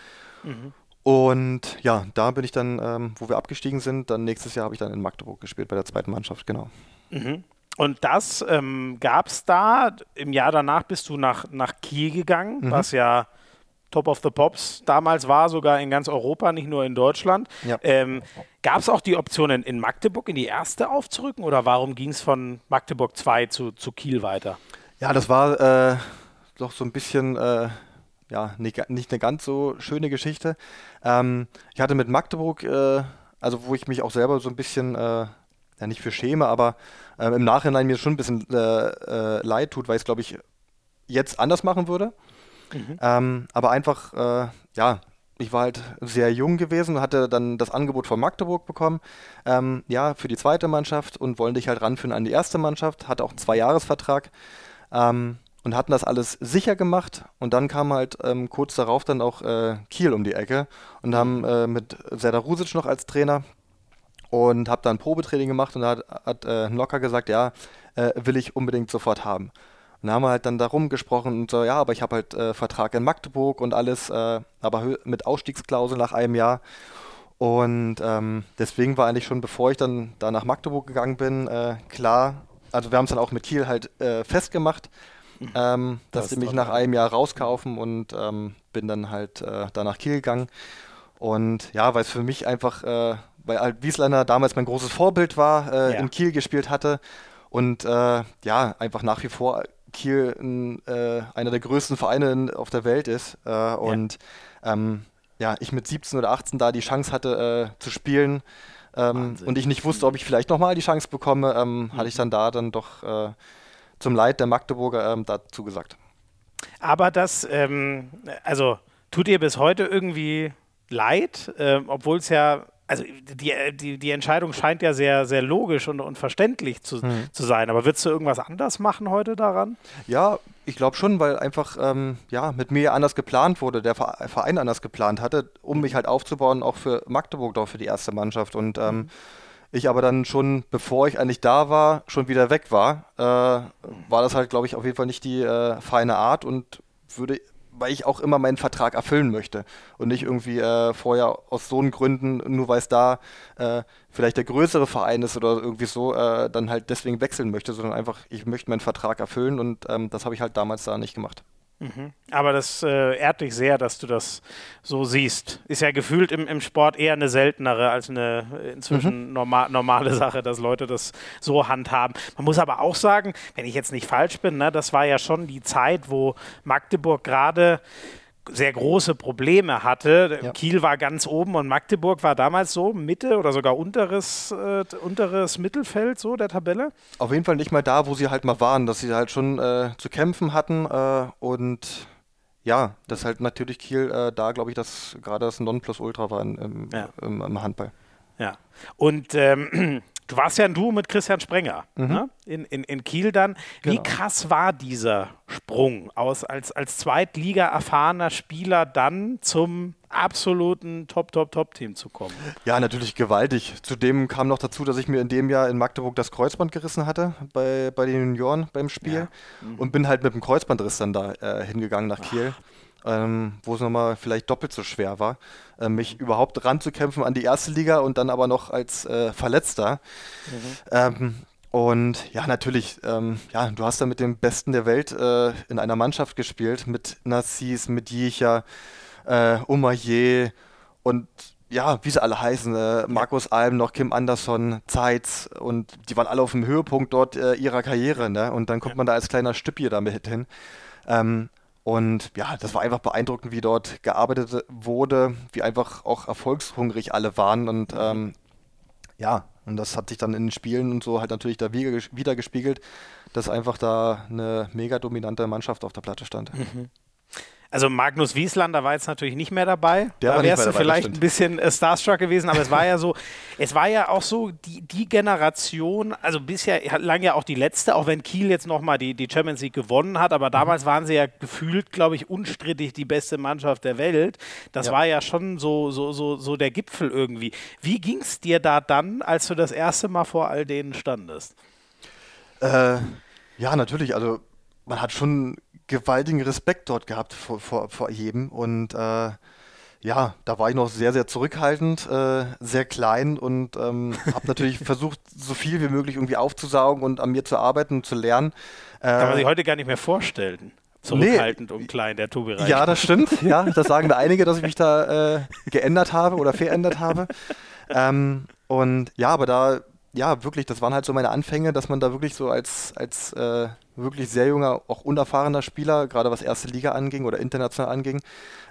mhm. Und ja, da bin ich dann, ähm, wo wir abgestiegen sind, dann nächstes Jahr habe ich dann in Magdeburg gespielt bei der zweiten Mannschaft, genau. Mhm. Und das ähm, gab es da. Im Jahr danach bist du nach, nach Kiel gegangen, mhm. was ja Top of the Pops damals war, sogar in ganz Europa, nicht nur in Deutschland. Ja. Ähm, gab es auch die Option, in, in, Magdeburg in die erste aufzurücken oder warum ging es von Magdeburg 2 zu, zu Kiel weiter? Ja, das war äh, doch so ein bisschen. Äh ja, nicht, nicht, eine ganz so schöne Geschichte. Ähm, ich hatte mit Magdeburg, äh, also wo ich mich auch selber so ein bisschen äh, ja nicht für schäme, aber äh, im Nachhinein mir schon ein bisschen äh, äh, leid tut, weil ich es, glaube ich, jetzt anders machen würde. Mhm. Ähm, aber einfach, äh, ja, ich war halt sehr jung gewesen, hatte dann das Angebot von Magdeburg bekommen, ähm, ja, für die zweite Mannschaft und wollen dich halt ranführen an die erste Mannschaft, hatte auch einen Zweijahresvertrag ähm, und hatten das alles sicher gemacht und dann kam halt ähm, kurz darauf dann auch äh, Kiel um die Ecke und haben mhm. äh, mit Serdar Rusic noch als Trainer und habe dann Probetraining gemacht und da hat, hat äh, Locker gesagt, ja, äh, will ich unbedingt sofort haben. Und da haben wir halt dann darum gesprochen und so, ja, aber ich habe halt äh, Vertrag in Magdeburg und alles, äh, aber mit Ausstiegsklausel nach einem Jahr. Und ähm, deswegen war eigentlich schon, bevor ich dann da nach Magdeburg gegangen bin, äh, klar, also wir haben es dann auch mit Kiel halt äh, festgemacht, mhm. ähm, dass sie mich nach einem Jahr rauskaufen und ähm, bin dann halt äh, da nach Kiel gegangen. Und ja, weil es für mich einfach äh, weil halt Wiesländer damals mein großes Vorbild war, äh, ja. in Kiel gespielt hatte. Und äh, ja, einfach nach wie vor Kiel ein, äh, einer der größten Vereine auf der Welt ist. Äh, und ja. Ähm, ja, ich mit 17 oder 18 da die Chance hatte äh, zu spielen ähm, und ich nicht wusste, ob ich vielleicht nochmal die Chance bekomme, ähm, mhm. hatte ich dann da dann doch äh, zum Leid der Magdeburger ähm, dazu gesagt. Aber das, ähm, also tut ihr bis heute irgendwie leid, äh, obwohl es ja also die, die, die Entscheidung scheint ja sehr, sehr logisch und, und verständlich zu, hm. zu sein. Aber würdest du irgendwas anders machen heute daran? Ja, ich glaube schon, weil einfach ähm, ja, mit mir anders geplant wurde, der Verein anders geplant hatte, um mich halt aufzubauen, auch für Magdeburg, doch für die erste Mannschaft. Und ähm, mhm. ich aber dann schon, bevor ich eigentlich da war, schon wieder weg war, äh, war das halt, glaube ich, auf jeden Fall nicht die äh, feine Art und würde weil ich auch immer meinen Vertrag erfüllen möchte und nicht irgendwie äh, vorher aus so Gründen, nur weil es da äh, vielleicht der größere Verein ist oder irgendwie so, äh, dann halt deswegen wechseln möchte, sondern einfach, ich möchte meinen Vertrag erfüllen und ähm, das habe ich halt damals da nicht gemacht. Mhm. Aber das äh, ehrt dich sehr, dass du das so siehst. Ist ja gefühlt im, im Sport eher eine seltenere als eine inzwischen mhm. norma normale Sache, dass Leute das so handhaben. Man muss aber auch sagen, wenn ich jetzt nicht falsch bin, ne, das war ja schon die Zeit, wo Magdeburg gerade sehr große Probleme hatte. Ja. Kiel war ganz oben und Magdeburg war damals so Mitte oder sogar unteres, äh, unteres Mittelfeld so der Tabelle. Auf jeden Fall nicht mal da, wo sie halt mal waren, dass sie halt schon äh, zu kämpfen hatten äh, und ja, das halt natürlich Kiel äh, da, glaube ich, das gerade das Nonplusultra war im, ja. im, im Handball. Ja. Und ähm, Du warst ja ein Duo mit Christian Sprenger mhm. ne? in, in, in Kiel dann. Wie genau. krass war dieser Sprung aus als, als Zweitliga erfahrener Spieler dann zum absoluten Top-Top-Top-Team zu kommen? Ja, natürlich gewaltig. Zudem kam noch dazu, dass ich mir in dem Jahr in Magdeburg das Kreuzband gerissen hatte bei, bei den Junioren beim Spiel ja. mhm. und bin halt mit dem Kreuzbandriss dann da äh, hingegangen nach Kiel. Ach ähm, wo es nochmal vielleicht doppelt so schwer war, äh, mich überhaupt ranzukämpfen an die erste Liga und dann aber noch als äh, Verletzter. Mhm. Ähm, und ja, natürlich, ähm, ja, du hast da mit dem Besten der Welt äh, in einer Mannschaft gespielt, mit Nassis, mit Jicha, äh, Omaye und ja, wie sie alle heißen, äh, Markus Alm, noch Kim Anderson, Zeitz und die waren alle auf dem Höhepunkt dort äh, ihrer Karriere, ne? Und dann kommt man da als kleiner Stüppier damit hin. Ähm, Und ja, das war einfach beeindruckend, wie dort gearbeitet wurde, wie einfach auch erfolgshungrig alle waren. Und ähm, ja, und das hat sich dann in den Spielen und so halt natürlich da wieder gespiegelt, dass einfach da eine mega dominante Mannschaft auf der Platte stand. Mhm. Also Magnus Wieslander war jetzt natürlich nicht mehr dabei. Der da wärst du vielleicht ein bisschen äh, starstruck gewesen, aber es war ja so, es war ja auch so die, die Generation, also bisher lang ja auch die letzte, auch wenn Kiel jetzt nochmal die, die Champions League gewonnen hat, aber damals waren sie ja gefühlt, glaube ich, unstrittig die beste Mannschaft der Welt. Das ja. war ja schon so, so, so, so der Gipfel irgendwie. Wie ging es dir da dann, als du das erste Mal vor all denen standest? Äh, ja, natürlich. Also man hat schon gewaltigen Respekt dort gehabt vor, vor, vor jedem. Und äh, ja, da war ich noch sehr, sehr zurückhaltend, äh, sehr klein und ähm, habe natürlich versucht, so viel wie möglich irgendwie aufzusaugen und an mir zu arbeiten und zu lernen. Äh, Kann man sich heute gar nicht mehr vorstellen. Zurückhaltend nee, und klein, der Tobi Reich. Ja, das stimmt. Ja, das sagen da einige, dass ich mich da äh, geändert habe oder verändert habe. Ähm, und ja, aber da ja, wirklich, das waren halt so meine Anfänge, dass man da wirklich so als, als äh, wirklich sehr junger, auch unerfahrener Spieler, gerade was erste Liga anging oder international anging,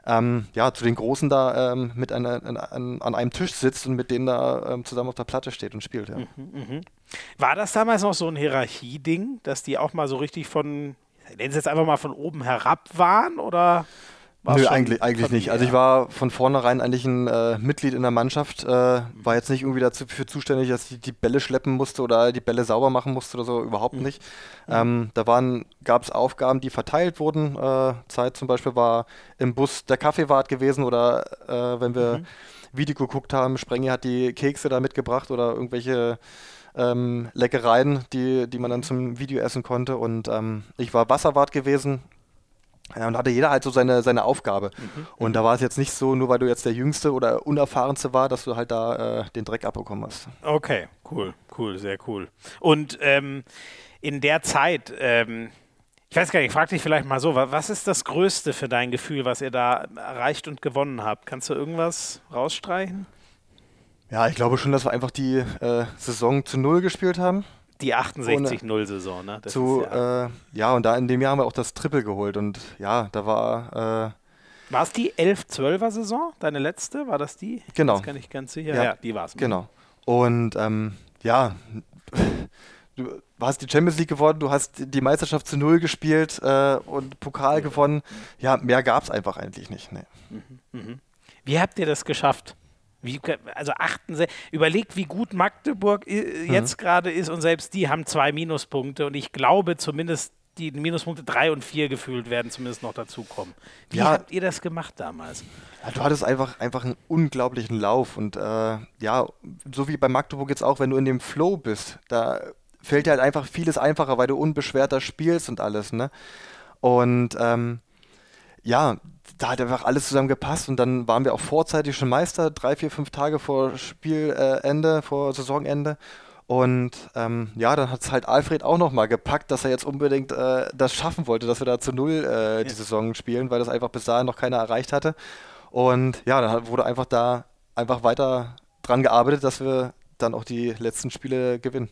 ähm, ja, zu den Großen da ähm, mit einer, an, an, einem Tisch sitzt und mit denen da ähm, zusammen auf der Platte steht und spielt. Ja. Mhm, mh. War das damals noch so ein Hierarchieding, dass die auch mal so richtig von, nennen Sie jetzt einfach mal von oben herab waren oder? Nö, eigentlich, eigentlich nicht. Also ich war von vornherein eigentlich ein äh, Mitglied in der Mannschaft, äh, war jetzt nicht irgendwie dafür zuständig, dass ich die Bälle schleppen musste oder die Bälle sauber machen musste oder so, überhaupt mhm. nicht. Ähm, da gab es Aufgaben, die verteilt wurden. Äh, Zeit zum Beispiel war im Bus der Kaffeewart gewesen oder äh, wenn wir mhm. Video geguckt haben, Sprengi hat die Kekse da mitgebracht oder irgendwelche ähm, Leckereien, die, die man dann zum Video essen konnte. Und ähm, ich war Wasserwart gewesen, und hatte jeder halt so seine, seine Aufgabe. Mhm. Und da war es jetzt nicht so, nur weil du jetzt der Jüngste oder Unerfahrenste war, dass du halt da äh, den Dreck abbekommen hast. Okay, cool, cool, sehr cool. Und ähm, in der Zeit, ähm, ich weiß gar nicht, ich frage dich vielleicht mal so, was ist das Größte für dein Gefühl, was ihr da erreicht und gewonnen habt? Kannst du irgendwas rausstreichen? Ja, ich glaube schon, dass wir einfach die äh, Saison zu Null gespielt haben. Die 68-0-Saison, ne? Das zu, ja. Äh, ja, und da in dem Jahr haben wir auch das Triple geholt und ja, da war. Äh, war es die 11-12er-Saison, deine letzte? War das die? Genau. Das kann ich ganz sicher. Ja, ja die war es. Genau. Und ähm, ja, du hast die Champions League gewonnen, du hast die Meisterschaft zu Null gespielt äh, und Pokal mhm. gewonnen. Ja, mehr gab es einfach eigentlich nicht. Nee. Mhm. Mhm. Wie habt ihr das geschafft? Wie, also 68, überlegt, wie gut Magdeburg mhm. jetzt mhm. gerade ist und selbst die haben zwei Minuspunkte und ich glaube zumindest die Minuspunkte drei und vier gefühlt werden zumindest noch dazukommen. Wie ja, habt ihr das gemacht damals? Ja, du hattest einfach, einfach einen unglaublichen Lauf und äh, ja, so wie bei Magdeburg jetzt auch, wenn du in dem Flow bist, da fällt dir halt einfach vieles einfacher, weil du unbeschwerter spielst und alles, ne? Und ähm, ja, da hat einfach alles zusammen gepasst und dann waren wir auch vorzeitig schon Meister, drei, vier, fünf Tage vor Spielende, äh, vor Saisonende. Und ähm, ja, dann hat es halt Alfred auch nochmal gepackt, dass er jetzt unbedingt äh, das schaffen wollte, dass wir da zu null äh, die ja. Saison spielen, weil das einfach bis dahin noch keiner erreicht hatte. Und ja, dann wurde einfach da einfach weiter dran gearbeitet, dass wir dann auch die letzten Spiele gewinnen.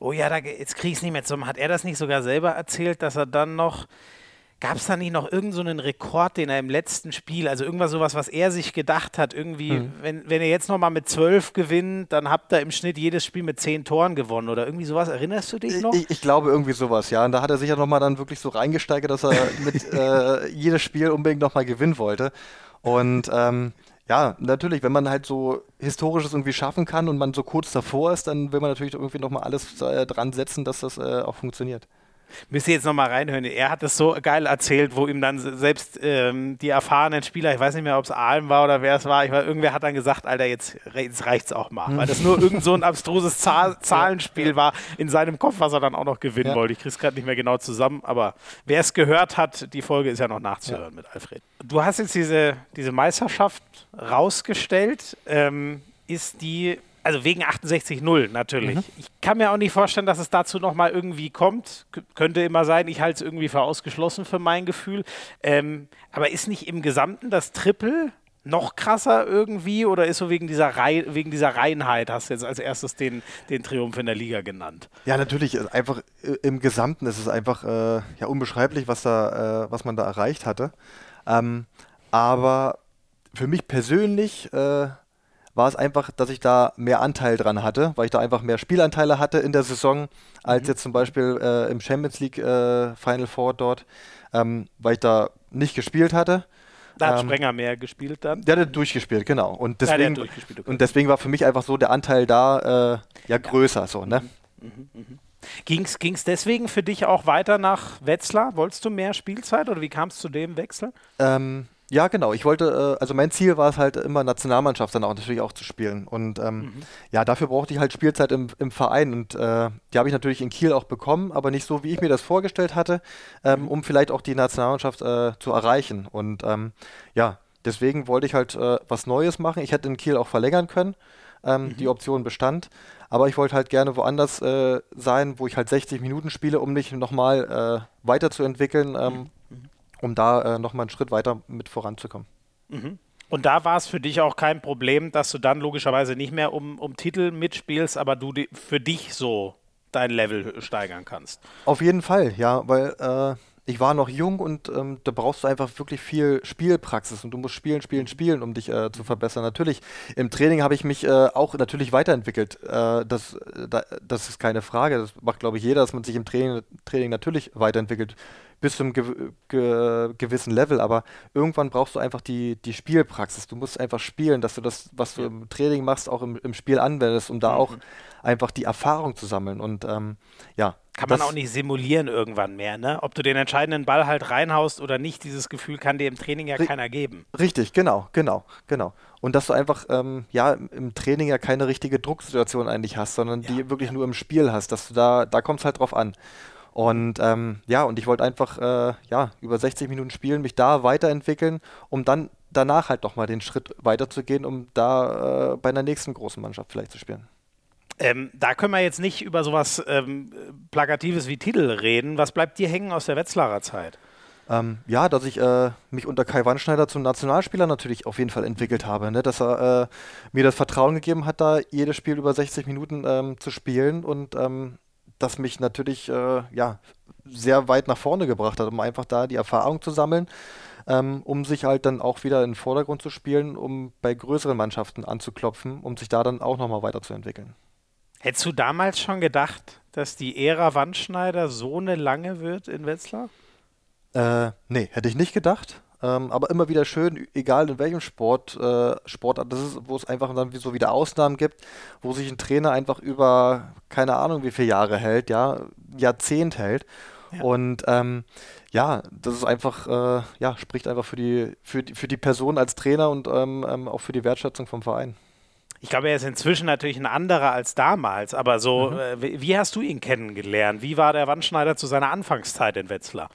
Oh ja, da, jetzt krieg ich es nicht mehr zusammen. Hat er das nicht sogar selber erzählt, dass er dann noch Gab es da nicht noch irgendeinen so Rekord, den er im letzten Spiel, also irgendwas sowas, was er sich gedacht hat, irgendwie, mhm. wenn, wenn ihr jetzt nochmal mit zwölf gewinnt, dann habt ihr im Schnitt jedes Spiel mit zehn Toren gewonnen oder irgendwie sowas. Erinnerst du dich noch? Ich, ich glaube irgendwie sowas, ja. Und da hat er sich ja nochmal dann wirklich so reingesteigert, dass er mit äh, jedes Spiel unbedingt nochmal gewinnen wollte. Und ähm, ja, natürlich, wenn man halt so Historisches irgendwie schaffen kann und man so kurz davor ist, dann will man natürlich irgendwie nochmal alles äh, dran setzen, dass das äh, auch funktioniert. Müsst ihr jetzt nochmal reinhören. Er hat es so geil erzählt, wo ihm dann selbst ähm, die erfahrenen Spieler, ich weiß nicht mehr, ob es Alm war oder wer es war, ich war, irgendwer hat dann gesagt, Alter, jetzt, jetzt reicht's auch mal. Weil das nur irgend so ein abstruses Zahl Zahlenspiel war in seinem Kopf, was er dann auch noch gewinnen ja. wollte. Ich krieg's gerade nicht mehr genau zusammen, aber wer es gehört hat, die Folge ist ja noch nachzuhören ja. mit Alfred. Du hast jetzt diese, diese Meisterschaft rausgestellt. Ähm, ist die also wegen 68-0 natürlich. Mhm. Ich kann mir auch nicht vorstellen, dass es dazu nochmal irgendwie kommt. K könnte immer sein, ich halte es irgendwie für ausgeschlossen für mein Gefühl. Ähm, aber ist nicht im Gesamten das Triple noch krasser irgendwie oder ist so wegen dieser, Rei wegen dieser Reinheit, hast du jetzt als erstes den, den Triumph in der Liga genannt? Ja, natürlich. Einfach äh, im Gesamten ist es einfach äh, ja, unbeschreiblich, was, da, äh, was man da erreicht hatte. Ähm, aber für mich persönlich äh, war es einfach, dass ich da mehr Anteil dran hatte, weil ich da einfach mehr Spielanteile hatte in der Saison, als mhm. jetzt zum Beispiel äh, im Champions League äh, Final Four dort, ähm, weil ich da nicht gespielt hatte. Da hat ähm, Sprenger mehr gespielt dann? Der hat durchgespielt, genau. Und deswegen, ja, okay. und deswegen war für mich einfach so der Anteil da äh, ja größer. Ja. So, ne? Mhm, mhm, mhm. Ging es deswegen für dich auch weiter nach Wetzlar? Wolltest du mehr Spielzeit oder wie kam es zu dem Wechsel? Ähm, ja, genau. Ich wollte, äh, also mein Ziel war es halt immer Nationalmannschaft dann auch natürlich auch zu spielen. Und ähm, mhm. ja, dafür brauchte ich halt Spielzeit im, im Verein. Und äh, die habe ich natürlich in Kiel auch bekommen, aber nicht so, wie ich mir das vorgestellt hatte, ähm, mhm. um vielleicht auch die Nationalmannschaft äh, zu erreichen. Und ähm, ja, deswegen wollte ich halt äh, was Neues machen. Ich hätte in Kiel auch verlängern können. Ähm, mhm. Die Option bestand. Aber ich wollte halt gerne woanders äh, sein, wo ich halt 60 Minuten spiele, um mich nochmal äh, weiterzuentwickeln. Um da äh, nochmal einen Schritt weiter mit voranzukommen. Mhm. Und da war es für dich auch kein Problem, dass du dann logischerweise nicht mehr um, um Titel mitspielst, aber du die, für dich so dein Level steigern kannst. Auf jeden Fall, ja, weil äh, ich war noch jung und ähm, da brauchst du einfach wirklich viel Spielpraxis und du musst spielen, spielen, spielen, um dich äh, zu verbessern. Natürlich, im Training habe ich mich äh, auch natürlich weiterentwickelt. Äh, das, da, das ist keine Frage. Das macht, glaube ich, jeder, dass man sich im Training, Training natürlich weiterentwickelt bis zu einem ge ge gewissen Level, aber irgendwann brauchst du einfach die, die Spielpraxis. Du musst einfach spielen, dass du das, was du im Training machst, auch im, im Spiel anwendest, um da mhm. auch einfach die Erfahrung zu sammeln. Und ähm, ja. Kann man auch nicht simulieren irgendwann mehr, ne? Ob du den entscheidenden Ball halt reinhaust oder nicht, dieses Gefühl kann dir im Training ja keiner geben. Richtig, genau, genau, genau. Und dass du einfach ähm, ja im Training ja keine richtige Drucksituation eigentlich hast, sondern ja, die wirklich ja. nur im Spiel hast, dass du da, da kommt es halt drauf an. Und ähm, ja, und ich wollte einfach äh, ja, über 60 Minuten spielen, mich da weiterentwickeln, um dann danach halt nochmal den Schritt weiterzugehen, um da äh, bei einer nächsten großen Mannschaft vielleicht zu spielen. Ähm, da können wir jetzt nicht über sowas ähm, Plakatives wie Titel reden. Was bleibt dir hängen aus der Wetzlarer Zeit? Ähm, ja, dass ich äh, mich unter Kai Wannschneider zum Nationalspieler natürlich auf jeden Fall entwickelt habe. Ne? Dass er äh, mir das Vertrauen gegeben hat, da jedes Spiel über 60 Minuten ähm, zu spielen und ähm, das mich natürlich äh, ja, sehr weit nach vorne gebracht hat, um einfach da die Erfahrung zu sammeln, ähm, um sich halt dann auch wieder in den Vordergrund zu spielen, um bei größeren Mannschaften anzuklopfen, um sich da dann auch nochmal weiterzuentwickeln. Hättest du damals schon gedacht, dass die Ära Wandschneider so eine lange wird in Wetzlar? Äh, nee, hätte ich nicht gedacht. Ähm, aber immer wieder schön, egal in welchem Sport, äh, Sportart das ist, wo es einfach dann so wieder Ausnahmen gibt, wo sich ein Trainer einfach über keine Ahnung wie viele Jahre hält, ja, Jahrzehnt hält. Ja. Und ähm, ja, das ist einfach, äh, ja, spricht einfach für die, für die, für die Person als Trainer und ähm, ähm auch für die Wertschätzung vom Verein. Ich glaube, er ist inzwischen natürlich ein anderer als damals, aber so, mhm. äh, wie, wie hast du ihn kennengelernt? Wie war der Wandschneider zu seiner Anfangszeit in Wetzlar?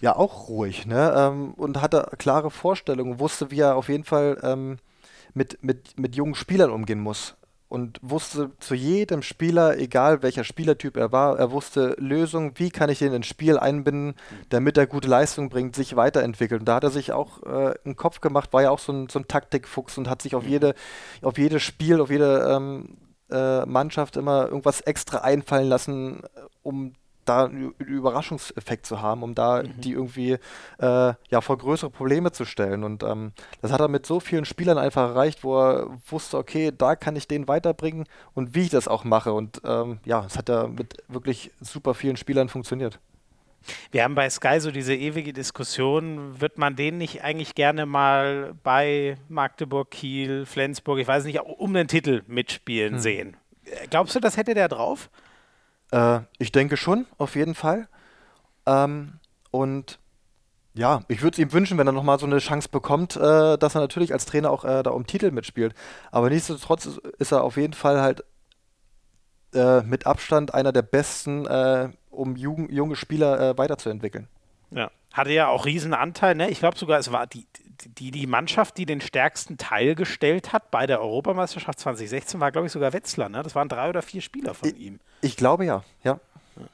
Ja auch ruhig, ne? Ähm, und hatte klare Vorstellungen, wusste, wie er auf jeden Fall ähm, mit, mit, mit jungen Spielern umgehen muss. Und wusste zu jedem Spieler, egal welcher Spielertyp er war, er wusste Lösungen, wie kann ich den ins Spiel einbinden, damit er gute Leistung bringt, sich weiterentwickelt. Und da hat er sich auch äh, einen Kopf gemacht, war ja auch so ein, so ein Taktikfuchs und hat sich auf mhm. jede, auf jedes Spiel, auf jede ähm, äh, Mannschaft immer irgendwas extra einfallen lassen, um da einen Überraschungseffekt zu haben, um da mhm. die irgendwie äh, ja vor größere Probleme zu stellen. Und ähm, das hat er mit so vielen Spielern einfach erreicht, wo er wusste, okay, da kann ich den weiterbringen und wie ich das auch mache. Und ähm, ja, es hat ja mit wirklich super vielen Spielern funktioniert. Wir haben bei Sky so diese ewige Diskussion, wird man den nicht eigentlich gerne mal bei Magdeburg, Kiel, Flensburg, ich weiß nicht, um den Titel mitspielen hm. sehen? Glaubst du, das hätte der drauf? Äh, ich denke schon, auf jeden Fall. Ähm, und ja, ich würde es ihm wünschen, wenn er nochmal so eine Chance bekommt, äh, dass er natürlich als Trainer auch äh, da um Titel mitspielt. Aber nichtsdestotrotz ist, er auf jeden Fall halt äh, mit Abstand einer der besten, äh, um Jugend, junge Spieler äh, weiterzuentwickeln. Ja, hatte ja auch Riesenanteil. Ne? Ich glaube sogar, es war die, die, die Mannschaft, die den stärksten Teil gestellt hat bei der Europameisterschaft 2016, war, glaube ich, sogar Wetzlar. Ne? Das waren drei oder vier Spieler von ich, ihm. Ich glaube ja, ja.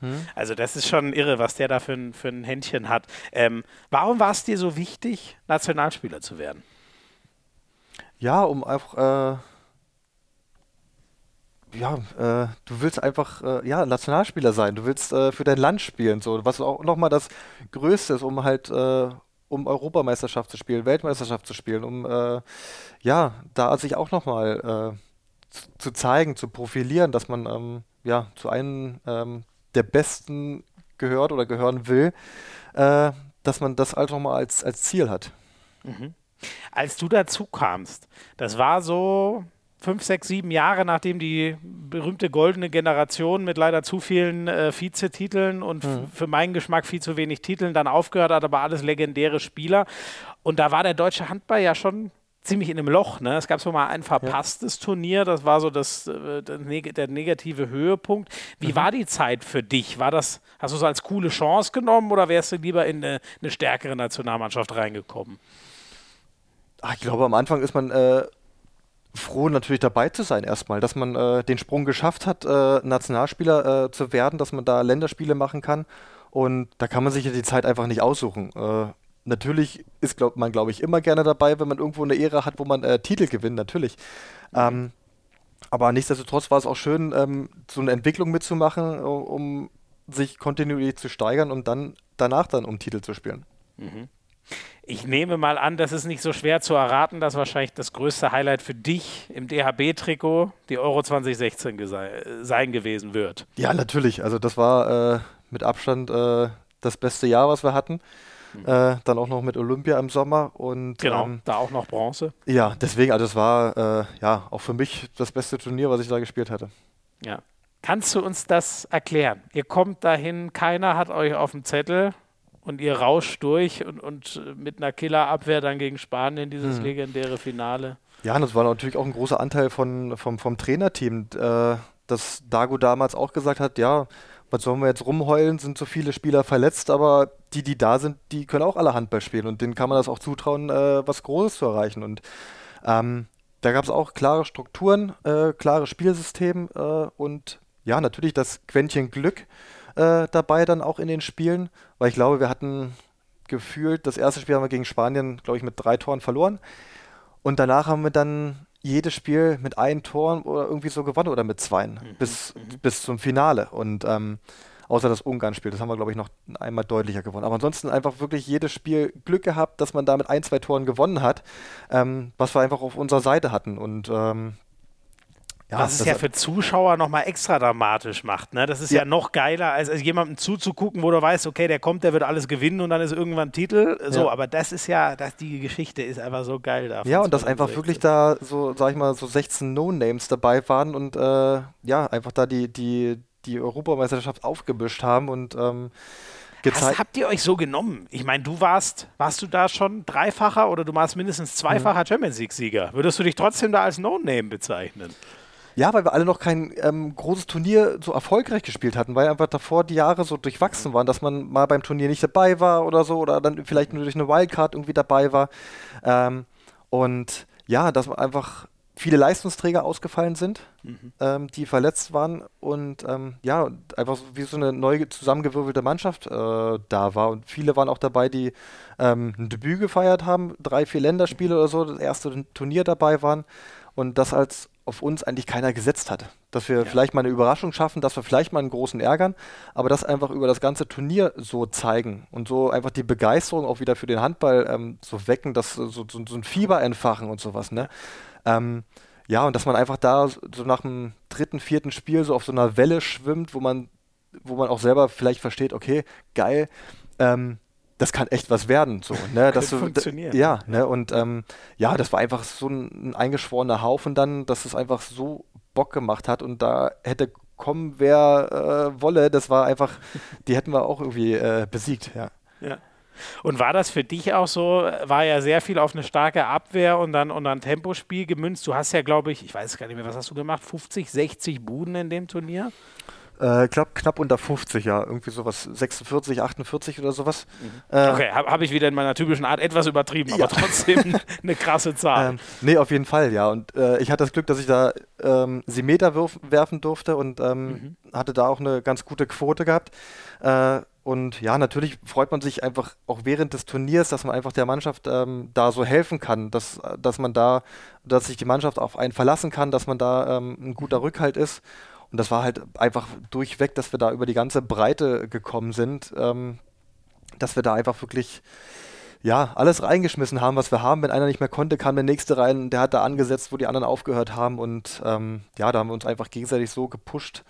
Mhm. Also das ist schon irre, was der da für ein, für ein Händchen hat. Ähm, warum war es dir so wichtig, Nationalspieler zu werden? Ja, um einfach, äh, ja, äh, du willst einfach, äh, ja, Nationalspieler sein. Du willst äh, für dein Land spielen, so. Was auch nochmal das Größte ist, um halt, äh, um Europameisterschaft zu spielen, Weltmeisterschaft zu spielen, um, äh, ja, da sich auch nochmal zu, zu zeigen, zu profilieren, dass man, ähm, ja, zu einem ähm, der Besten gehört oder gehören will, äh, dass man das halt nochmal als, als Ziel hat. Mhm. Als du dazu kamst, das war so fünf, sechs, sieben Jahre, nachdem die berühmte goldene Generation mit leider zu vielen äh, Vizetiteln und mhm. für meinen Geschmack viel zu wenig Titeln dann aufgehört hat, aber alles legendäre Spieler. Und da war der deutsche Handball ja schon ziemlich in einem Loch. Ne? Es gab so mal ein verpasstes ja. Turnier, das war so das, äh, der negative Höhepunkt. Wie mhm. war die Zeit für dich? War das, hast du es als coole Chance genommen oder wärst du lieber in eine, eine stärkere Nationalmannschaft reingekommen? Ach, ich glaube, am Anfang ist man äh, froh, natürlich dabei zu sein erstmal, dass man äh, den Sprung geschafft hat, äh, Nationalspieler äh, zu werden, dass man da Länderspiele machen kann. Und da kann man sich ja die Zeit einfach nicht aussuchen. Äh, natürlich ist glaub, man, glaube ich, immer gerne dabei, wenn man irgendwo eine Ära hat, wo man äh, Titel gewinnt, natürlich. Ähm, aber nichtsdestotrotz war es auch schön, ähm, so eine Entwicklung mitzumachen, um sich kontinuierlich zu steigern und dann danach dann um Titel zu spielen. Mhm. Ich nehme mal an, das ist nicht so schwer zu erraten, dass wahrscheinlich das größte Highlight für dich im DHB-Trikot die Euro 2016 sein gewesen wird. Ja, natürlich. Also das war äh, mit Abstand äh, das beste Jahr, was wir hatten. Mhm. Äh, dann auch noch mit Olympia im Sommer und genau, ähm, da auch noch Bronze. Ja, deswegen, also es war äh, ja auch für mich das beste Turnier, was ich da gespielt hatte. Ja. Kannst du uns das erklären? Ihr kommt dahin, keiner hat euch auf dem Zettel und ihr rauscht durch und, und mit einer Killerabwehr dann gegen Spanien dieses mhm. legendäre Finale. Ja, das war natürlich auch ein großer Anteil von, vom, vom Trainerteam, äh, dass Dago damals auch gesagt hat, ja, was sollen wir jetzt rumheulen, sind so viele Spieler verletzt, aber die, die da sind, die können auch alle Handball spielen und denen kann man das auch zutrauen, äh, was Großes zu erreichen. Und ähm, da gab es auch klare Strukturen, äh, klare Spielsystem äh, und ja, natürlich das Quäntchen Glück äh, dabei dann auch in den Spielen, weil ich glaube, wir hatten gefühlt, das erste Spiel haben wir gegen Spanien, glaube ich, mit drei Toren verloren. Und danach haben wir dann jedes Spiel mit einem Tor oder irgendwie so gewonnen oder mit zweien mhm. bis, mhm. bis zum Finale. Und ähm, außer das Ungarn-Spiel, das haben wir, glaube ich, noch einmal deutlicher gewonnen. Aber ansonsten einfach wirklich jedes Spiel Glück gehabt, dass man da mit ein, zwei Toren gewonnen hat, ähm, was wir einfach auf unserer Seite hatten. Und ähm, ja, was es ja für Zuschauer nochmal extra dramatisch macht. Ne? Das ist ja, ja noch geiler, als, als jemandem zuzugucken, wo du weißt, okay, der kommt, der wird alles gewinnen und dann ist irgendwann Titel. So, ja. aber das ist ja, das, die Geschichte ist einfach so geil da. Ja, und dass einfach wirklich da so, sag ich mal, so 16 No-Names dabei waren und äh, ja, einfach da die, die, die Europameisterschaft aufgebüscht haben und ähm, Hast, habt ihr euch so genommen? Ich meine, du warst, warst du da schon dreifacher oder du warst mindestens zweifacher mhm. Champions League-Sieger? Würdest du dich trotzdem da als No-Name bezeichnen? Ja, weil wir alle noch kein ähm, großes Turnier so erfolgreich gespielt hatten, weil einfach davor die Jahre so durchwachsen waren, dass man mal beim Turnier nicht dabei war oder so oder dann vielleicht nur durch eine Wildcard irgendwie dabei war. Ähm, und ja, dass einfach viele Leistungsträger ausgefallen sind, mhm. ähm, die verletzt waren und ähm, ja, einfach so wie so eine neu zusammengewürfelte Mannschaft äh, da war. Und viele waren auch dabei, die ähm, ein Debüt gefeiert haben, drei, vier Länderspiele oder so, das erste Turnier dabei waren und das als auf uns eigentlich keiner gesetzt hat. Dass wir ja. vielleicht mal eine Überraschung schaffen, dass wir vielleicht mal einen großen ärgern, aber das einfach über das ganze Turnier so zeigen und so einfach die Begeisterung auch wieder für den Handball ähm, so wecken, dass so, so, so, ein Fieber entfachen und sowas, ne? Ähm, ja, und dass man einfach da so nach dem dritten, vierten Spiel so auf so einer Welle schwimmt, wo man, wo man auch selber vielleicht versteht, okay, geil, ähm, das kann echt was werden. So, ne? dass du, funktionieren. Ja, ne? und ähm, ja, das war einfach so ein, ein, eingeschworener Haufen dann, dass es einfach so Bock gemacht hat und da hätte kommen, wer äh, wolle, das war einfach, die hätten wir auch irgendwie äh, besiegt, ja. Ja. Und war das für dich auch so, war ja sehr viel auf eine starke Abwehr und dann, und dann Tempospiel gemünzt. Du hast ja, glaube ich, ich weiß gar nicht mehr, was hast du gemacht, 50, 60 Buden in dem Turnier? Äh, glaub, knapp unter 50, ja. Irgendwie sowas, 46, 48 oder sowas. Mhm. Äh, okay, habe hab ich wieder in meiner typischen Art etwas übertrieben, ja. aber trotzdem eine krasse Zahl. Ähm, nee, auf jeden Fall, ja. Und äh, ich hatte das Glück, dass ich da ähm, Meter werfen durfte und ähm, mhm. hatte da auch eine ganz gute Quote gehabt. Äh, und ja, natürlich freut man sich einfach auch während des Turniers, dass man einfach der Mannschaft ähm, da so helfen kann, dass, dass man da, dass sich die Mannschaft auf einen verlassen kann, dass man da ähm, ein guter Rückhalt ist. Und das war halt einfach durchweg, dass wir da über die ganze Breite gekommen sind, ähm, dass wir da einfach wirklich ja, alles reingeschmissen haben, was wir haben. Wenn einer nicht mehr konnte, kam der nächste rein, der hat da angesetzt, wo die anderen aufgehört haben. Und ähm, ja, da haben wir uns einfach gegenseitig so gepusht,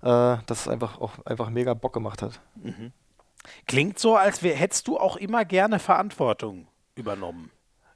äh, dass es einfach auch einfach mega Bock gemacht hat. Mhm. Klingt so, als wär, hättest du auch immer gerne Verantwortung übernommen.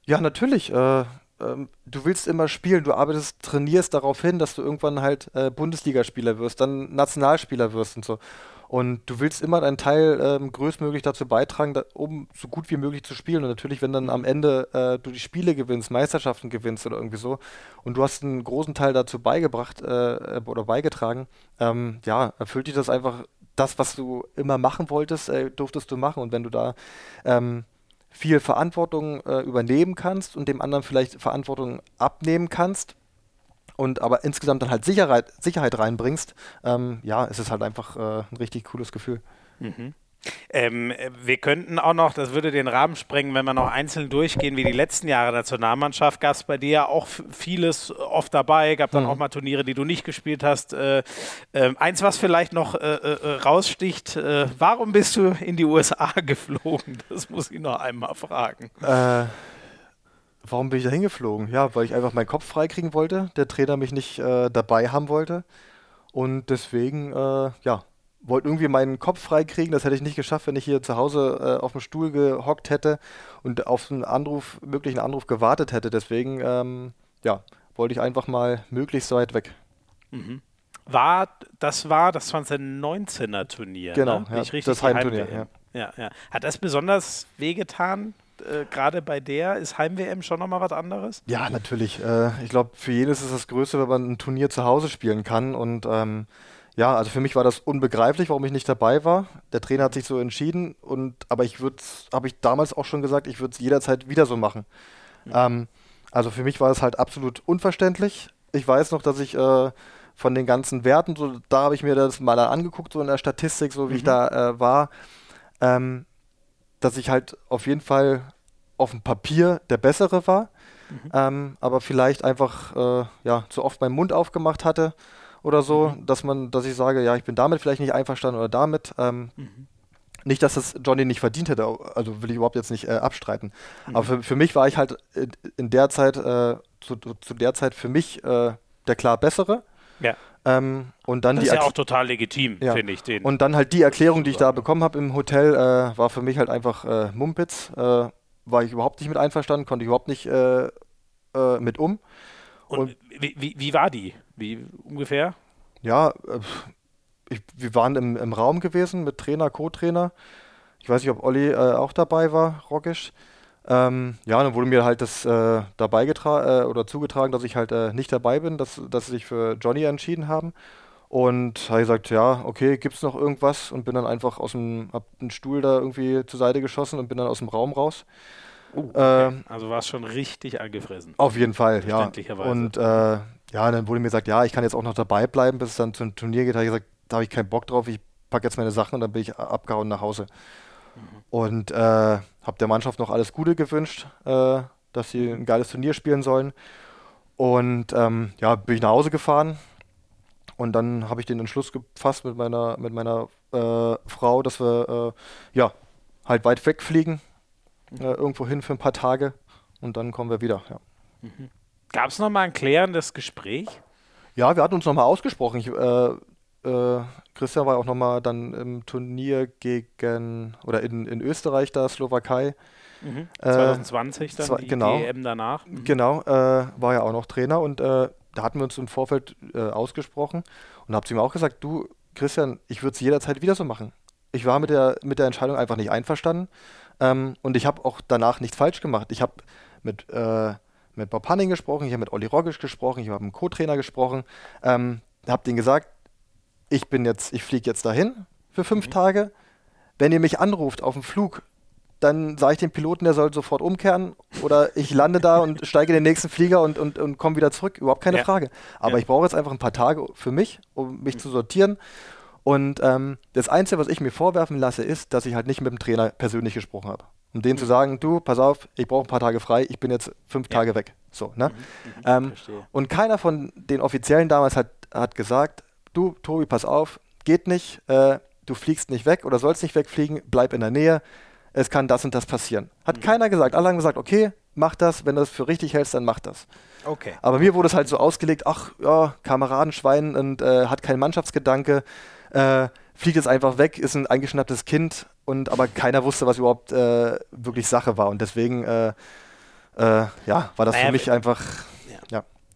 Ja, natürlich. Äh, ähm, du willst immer spielen, du arbeitest, trainierst darauf hin, dass du irgendwann halt äh, Bundesligaspieler wirst, dann Nationalspieler wirst und so. Und du willst immer deinen Teil ähm, größtmöglich dazu beitragen, da, um so gut wie möglich zu spielen. Und natürlich, wenn dann am Ende äh, du die Spiele gewinnst, Meisterschaften gewinnst oder irgendwie so, und du hast einen großen Teil dazu beigebracht äh, oder beigetragen, ähm, ja, erfüllt dich das einfach das, was du immer machen wolltest, äh, durftest du machen. Und wenn du da ähm, viel Verantwortung äh, übernehmen kannst und dem anderen vielleicht Verantwortung abnehmen kannst, und aber insgesamt dann halt Sicherheit, Sicherheit reinbringst, ähm, ja, es ist halt einfach äh, ein richtig cooles Gefühl. Mhm. Ähm, wir könnten auch noch, das würde den Rahmen sprengen, wenn wir noch einzeln durchgehen, wie die letzten Jahre Nationalmannschaft, gab es bei dir ja auch vieles oft dabei, gab dann mhm. auch mal Turniere, die du nicht gespielt hast. Äh, äh, eins, was vielleicht noch äh, äh raussticht, äh, warum bist du in die USA geflogen? Das muss ich noch einmal fragen. Äh, Warum bin ich da hingeflogen? Ja, weil ich einfach meinen Kopf freikriegen wollte, der Trainer mich nicht dabei haben wollte. Und deswegen, äh, ja, wollte irgendwie meinen Kopf freikriegen. Das hätte ich nicht geschafft, wenn ich hier zu Hause äh, auf dem Stuhl gehockt hätte und auf einen Anruf, möglichen Anruf gewartet hätte. Deswegen, ähm, ja, wollte ich einfach mal möglichst weit weg. Mhm. War, das war das 2019er Turnier. Genau, ne? ja, das Heimturnier. Ja. Ja, ja. Hat das besonders wehgetan? äh, gerade bei der, ist Heim-WM schon nochmal was anderes? Ja, natürlich. Äh, ich glaube, für jeden ist das Größte, wenn man ein Turnier zu Hause spielen kann. Und ähm, ja, also für mich war das unbegreiflich, warum ich nicht dabei war. Der Trainer hat sich so entschieden. Und aber ich würde habe ich damals auch schon gesagt, ich würde es jederzeit wieder so machen. Mhm. Ähm, also für mich war es halt absolut unverständlich. Ich weiß noch, dass ich äh, von den ganzen Werten, so, da habe ich mir das mal angeguckt, so in der Statistik, so wie mhm. ich da äh, war. Ähm, dass ich halt auf jeden Fall auf dem Papier der bessere war, mhm. ähm, aber vielleicht einfach äh, ja, zu oft meinen Mund aufgemacht hatte oder so, mhm. dass man, dass ich sage, ja, ich bin damit vielleicht nicht einverstanden oder damit. Ähm, mhm. Nicht, dass das Johnny nicht verdient hätte, also will ich überhaupt jetzt nicht äh, abstreiten. Mhm. Aber für, für mich war ich halt in, der Zeit, äh, zu, zu der Zeit für mich äh, der klar bessere. Ja. Ähm, und dann das die ist ja auch total legitim, ja. finde ich. Den und dann halt die Erklärung, die ich da bekommen habe im Hotel, äh, war für mich halt einfach äh, Mumpitz. Äh, war ich überhaupt nicht mit einverstanden, konnte ich überhaupt nicht äh, äh, mit um. Und, und wie, wie, wie, war die? Wie ungefähr? Ja, äh, ich, wir waren im, im Raum gewesen mit Trainer, Co-Trainer. Ich weiß nicht, ob Olli auch dabei war, Rockisch. Ähm, ja, dann wurde mir halt das äh, dabei getragen äh, oder zugetragen, dass ich halt äh, nicht dabei bin, dass, dass sie sich für Johnny entschieden haben. Und habe gesagt, ja, okay, gibt's noch irgendwas? Und bin dann einfach aus dem, hab einen Stuhl da irgendwie zur Seite geschossen und bin dann aus dem Raum raus. Uh, okay. Ähm, also war es schon richtig angefressen. Auf jeden Fall, ja. Und äh, ja, dann wurde mir gesagt, ja, ich kann jetzt auch noch dabei bleiben, bis es dann zum Turnier geht. Da habe ich gesagt, da habe ich keinen Bock drauf, ich packe jetzt meine Sachen und dann bin ich abgehauen nach Hause. Mhm. Und äh, habe der Mannschaft noch alles Gute gewünscht, äh, dass sie ein geiles Turnier spielen sollen. Und ähm, ja, bin ich nach Hause gefahren. Und dann habe ich den Entschluss gefasst mit meiner, mit meiner äh, Frau, dass wir äh, ja, halt weit wegfliegen. Äh, irgendwo hin für ein paar Tage. Und dann kommen wir wieder. Ja. Mhm. Gab es nochmal ein klärendes Gespräch? Ja, wir hatten uns nochmal ausgesprochen. Ich, äh, äh, Christian war auch nochmal dann im Turnier gegen, oder in, in Österreich da, Slowakei. Mhm. 2020 äh, dann, zwei, die genau, EM danach. Mhm. Genau, äh, war ja auch noch Trainer und da hatten wir uns im Vorfeld ausgesprochen und habt ihm auch gesagt, du, Christian, ich würde es jederzeit wieder so machen. Ich war mit der, mit der Entscheidung einfach nicht einverstanden ähm, und ich habe auch danach nichts falsch gemacht. Ich habe mit, äh, mit Bob Hanning gesprochen, ich habe mit Olli Roggisch gesprochen, ich habe mit dem Co-Trainer gesprochen, ähm, habe denen gesagt, ich bin jetzt, ich fliege jetzt dahin für fünf mhm. Tage. Wenn ihr mich anruft auf dem Flug, dann sage ich dem Piloten, der soll sofort umkehren oder ich lande da und steige in den nächsten Flieger und, und, und komme wieder zurück. Überhaupt keine ja. Frage. Aber ja. ich brauche jetzt einfach ein paar Tage für mich, um mich mhm. zu sortieren. Und ähm, das Einzige, was ich mir vorwerfen lasse, ist, dass ich halt nicht mit dem Trainer persönlich gesprochen habe. Um denen mhm. zu sagen, du, pass auf, ich brauche ein paar Tage frei, ich bin jetzt fünf ja. Tage weg. So, ne? Mhm. Mhm. Ähm, und keiner von den Offiziellen damals hat, hat gesagt, du, Tobi, pass auf, geht nicht, äh, du fliegst nicht weg oder sollst nicht wegfliegen, bleib in der Nähe, es kann das und das passieren. Hat mhm. keiner gesagt. Alle haben gesagt, okay, mach das, wenn du das für richtig hältst, dann mach das. Okay. Aber mir wurde es halt so ausgelegt, ach ja, Kameradenschwein und äh, hat keinen Mannschaftsgedanke, äh, fliegt jetzt einfach weg, ist ein eingeschnapptes Kind und aber keiner wusste, was überhaupt äh, wirklich Sache war. Und deswegen äh, äh, ja, war das naja, für mich einfach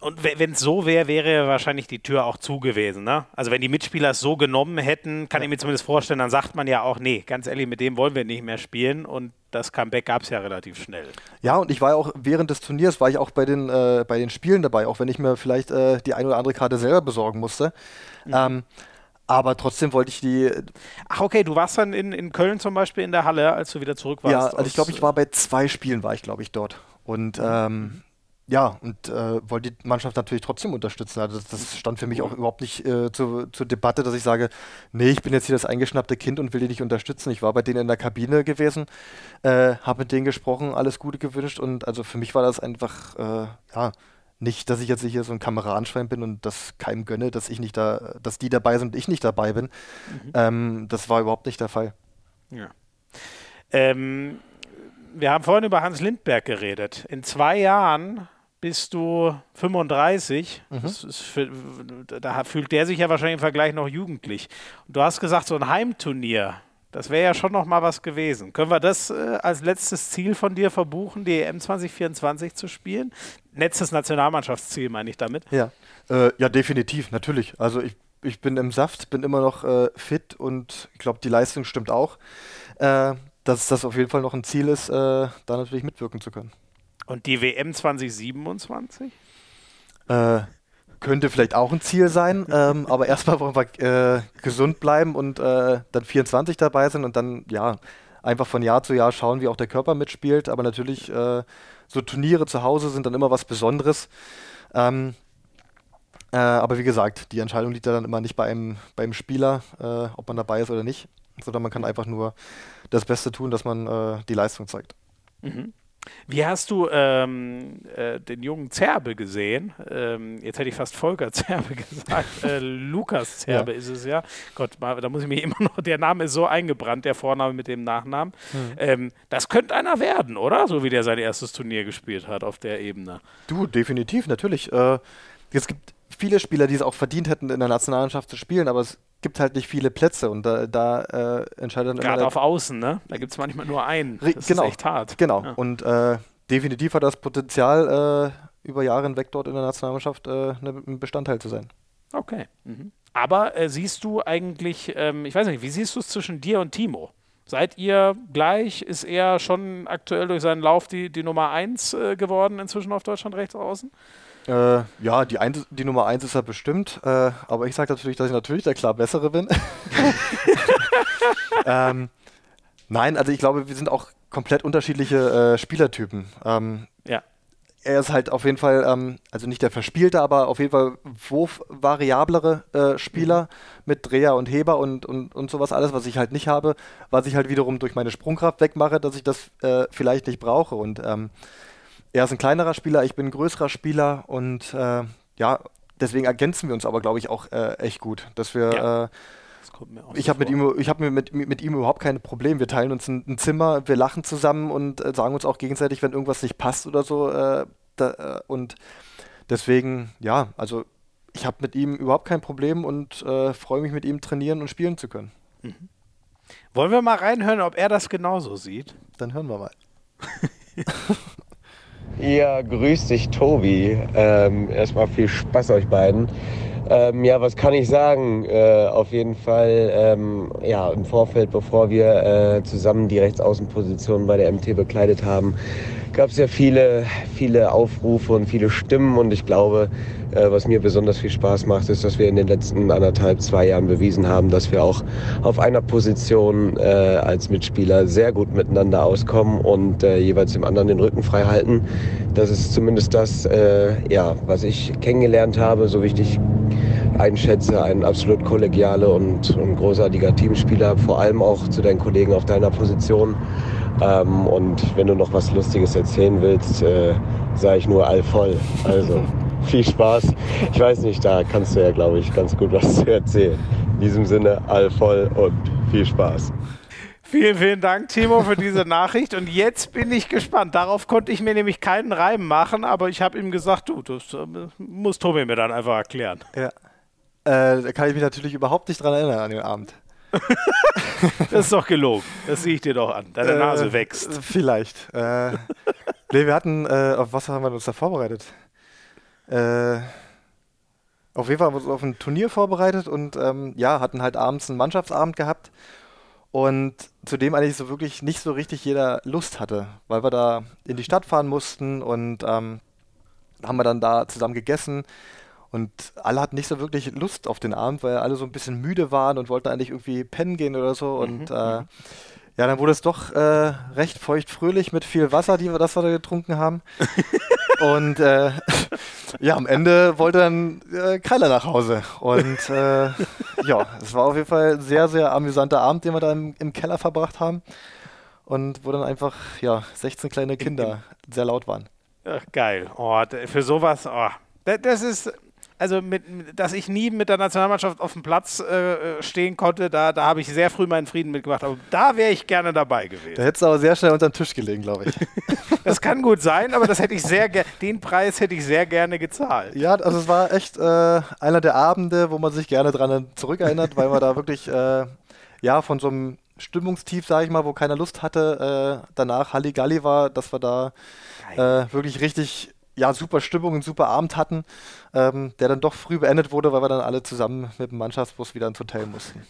und wenn es so wäre, wäre wahrscheinlich die Tür auch zu gewesen. Ne? Also wenn die Mitspieler es so genommen hätten, kann ja. ich mir zumindest vorstellen, dann sagt man ja auch, nee, ganz ehrlich, mit dem wollen wir nicht mehr spielen. Und das Comeback gab es ja relativ schnell. Ja, und ich war ja auch während des Turniers, war ich auch bei den, äh, bei den Spielen dabei, auch wenn ich mir vielleicht äh, die eine oder andere Karte selber besorgen musste. Mhm. Ähm, aber trotzdem wollte ich die. Ach, okay, du warst dann in, in Köln zum Beispiel in der Halle, als du wieder zurück warst. Ja, also ich glaube, ich war bei zwei Spielen, war ich, glaube ich, dort. Und ähm, mhm ja, und äh, wollte die Mannschaft natürlich trotzdem unterstützen. Also das, das stand für mich auch überhaupt nicht äh, zu, zur Debatte, dass ich sage, nee, ich bin jetzt hier das eingeschnappte Kind und will die nicht unterstützen. Ich war bei denen in der Kabine gewesen, äh, habe mit denen gesprochen, alles Gute gewünscht und also für mich war das einfach, äh, ja, nicht, dass ich jetzt hier so ein Kameradenschwein bin und das keinem gönne, dass ich nicht da, dass die dabei sind und ich nicht dabei bin. Mhm. Ähm, das war überhaupt nicht der Fall. Ja. Ähm, wir haben vorhin über Hans Lindberg geredet. In zwei Jahren bist du 35. Mhm. Für, da fühlt der sich ja wahrscheinlich im Vergleich noch jugendlich. Und du hast gesagt, so ein Heimturnier, das wäre ja schon noch mal was gewesen. Können wir das äh, als letztes Ziel von dir verbuchen, die EM 2024 zu spielen? Letztes Nationalmannschaftsziel meine ich damit. Ja, äh, ja definitiv, natürlich. Also ich, ich bin im Saft, bin immer noch äh, fit und ich glaube, die Leistung stimmt auch. Äh, dass das auf jeden Fall noch ein Ziel ist, äh, da natürlich mitwirken zu können. Und die WM 2027? Äh, könnte vielleicht auch ein Ziel sein, ähm, aber erstmal wollen wir äh, gesund bleiben und dann 24 dabei sind und dann, ja, einfach von Jahr zu Jahr schauen, wie auch der Körper mitspielt. Aber natürlich, so Turniere zu Hause sind dann immer was Besonderes. Ähm, äh, aber wie gesagt, die Entscheidung liegt ja dann immer nicht bei einem, beim Spieler, äh, ob man dabei ist oder nicht, sondern man kann einfach nur das Beste tun, dass man äh, die Leistung zeigt. Mhm. Wie hast du ähm, äh, den jungen Zerbe gesehen? Ähm, jetzt hätte ich fast Volker Zerbe gesagt. Äh, Lukas Zerbe ja. ist es ja. Gott, da muss ich mir immer noch, der Name ist so eingebrannt, der Vorname mit dem Nachnamen. Hm. Ähm, das könnte einer werden, oder? So wie der sein erstes Turnier gespielt hat auf der Ebene. Du, definitiv, natürlich. Äh, es gibt viele Spieler, die es auch verdient hätten, in der Nationalmannschaft zu spielen, aber es gibt halt nicht viele Plätze und da, da äh, entscheidet dann Gerade auf Außen, ne? Da gibt es manchmal nur einen. Das genau, ist echt hart. Genau. Ja. Und äh, definitiv hat das Potenzial, äh, über Jahre hinweg dort in der Nationalmannschaft äh, ne, ein Bestandteil zu sein. Okay. Mhm. Aber äh, siehst du eigentlich, ähm, ich weiß nicht, wie siehst du es zwischen dir und Timo? Seid ihr gleich? Ist er schon aktuell durch seinen Lauf die, die Nummer 1 äh, geworden inzwischen auf Deutschland rechts außen? Äh, ja, die, ein, die Nummer 1 ist er bestimmt, äh, aber ich sage natürlich, dass ich natürlich der klar bessere bin. ähm, nein, also ich glaube, wir sind auch komplett unterschiedliche äh, Spielertypen. Ähm, ja. Er ist halt auf jeden Fall, ähm, also nicht der verspielte, aber auf jeden Fall wurfvariablere äh, Spieler mhm. mit Dreher und Heber und, und, und sowas alles, was ich halt nicht habe, was ich halt wiederum durch meine Sprungkraft wegmache, dass ich das äh, vielleicht nicht brauche. Und ähm, er ist ein kleinerer Spieler, ich bin ein größerer Spieler und äh, ja, deswegen ergänzen wir uns aber, glaube ich, auch äh, echt gut, dass wir. Ja. Äh, ich habe mit ihm, ich habe mit, mit ihm überhaupt keine Probleme. Wir teilen uns ein, ein, Zimmer, wir lachen zusammen und äh, sagen uns auch gegenseitig, wenn irgendwas nicht passt oder so. Äh, da, äh, und deswegen, ja, also ich habe mit ihm überhaupt kein Problem und freue mich mit ihm trainieren und spielen zu können. Mhm. Wollen wir mal reinhören, ob er das genauso sieht? Dann hören wir mal. Ja, grüß dich, Tobi. Ähm, erstmal viel Spaß euch beiden. Ähm, ja, was kann ich sagen? Äh, auf jeden Fall, ähm, ja, im Vorfeld, bevor wir äh, zusammen die Rechtsaußenposition bei der MT bekleidet haben, gab es ja viele, viele Aufrufe und viele Stimmen und ich glaube, äh, was mir besonders viel Spaß macht, ist, dass wir in den letzten anderthalb, zwei Jahren bewiesen haben, dass wir auch auf einer Position äh, als Mitspieler sehr gut miteinander auskommen und äh, jeweils dem anderen den Rücken frei halten. Das ist zumindest das, äh, ja, was ich kennengelernt habe, so wichtig einschätze, ein absolut kollegialer und, und großartiger Teamspieler, vor allem auch zu deinen Kollegen auf deiner Position. Ähm, und wenn du noch was Lustiges erzählen willst, äh, sage ich nur all voll. Also viel Spaß. Ich weiß nicht, da kannst du ja, glaube ich, ganz gut was zu erzählen. In diesem Sinne, all voll und viel Spaß. Vielen, vielen Dank, Timo, für diese Nachricht. Und jetzt bin ich gespannt. Darauf konnte ich mir nämlich keinen Reim machen, aber ich habe ihm gesagt, du, das äh, muss Tobi mir dann einfach erklären. Ja. Äh, da kann ich mich natürlich überhaupt nicht dran erinnern an den Abend. das ist doch gelogen. Das sehe ich dir doch an. Deine äh, Nase wächst. Vielleicht. Äh, nee, wir hatten, äh, auf was haben wir uns da vorbereitet? Äh, auf jeden Fall haben wir uns auf ein Turnier vorbereitet und ähm, ja, hatten halt abends einen Mannschaftsabend gehabt und zudem eigentlich so wirklich nicht so richtig jeder Lust hatte, weil wir da in die Stadt fahren mussten und ähm, haben wir dann da zusammen gegessen. Und alle hatten nicht so wirklich Lust auf den Abend, weil alle so ein bisschen müde waren und wollten eigentlich irgendwie pennen gehen oder so. Und mhm, äh, mhm. ja, dann wurde es doch äh, recht feucht-fröhlich mit viel Wasser, die wir das wir da getrunken haben. und äh, ja, am Ende wollte dann äh, keiner nach Hause. Und äh, ja, es war auf jeden Fall ein sehr, sehr amüsanter Abend, den wir da im, im Keller verbracht haben. Und wo dann einfach, ja, 16 kleine Kinder sehr laut waren. Ach, geil. Oh, für sowas, oh, das ist also mit, dass ich nie mit der Nationalmannschaft auf dem Platz äh, äh, stehen konnte, da, da habe ich sehr früh meinen Frieden mitgemacht. Aber da wäre ich gerne dabei gewesen. Da hättest du aber sehr schnell unter den Tisch gelegen, glaube ich. das kann gut sein, aber das hätte ich sehr den Preis hätte ich sehr gerne gezahlt. Ja, also es war echt äh, einer der Abende, wo man sich gerne dran zurückerinnert, weil man da wirklich äh, ja von so einem Stimmungstief, sage ich mal, wo keiner Lust hatte, äh, danach Halligalli war, dass wir da äh, wirklich richtig ja, super Stimmung, einen super Abend hatten, ähm, der dann doch früh beendet wurde, weil wir dann alle zusammen mit dem Mannschaftsbus wieder ins Hotel mussten.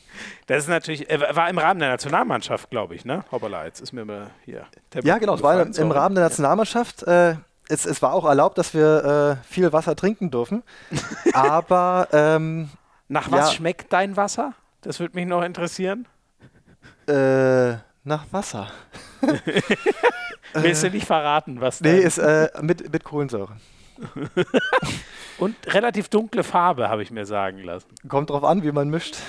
Das ist natürlich, äh, war im Rahmen der Nationalmannschaft, glaube ich, ne? Hoppala, jetzt ist mir mal hier. Ja, genau, es war im, im Rahmen der Nationalmannschaft. Äh, es, es, war auch erlaubt, dass wir äh, viel Wasser trinken dürfen. aber. Ähm, Nach was ja, schmeckt dein Wasser? Das würde mich noch interessieren. Äh, nach Wasser. Willst du nicht verraten, was Nee, ist äh, mit, mit Kohlensäure. Und relativ dunkle Farbe, habe ich mir sagen lassen. Kommt drauf an, wie man mischt.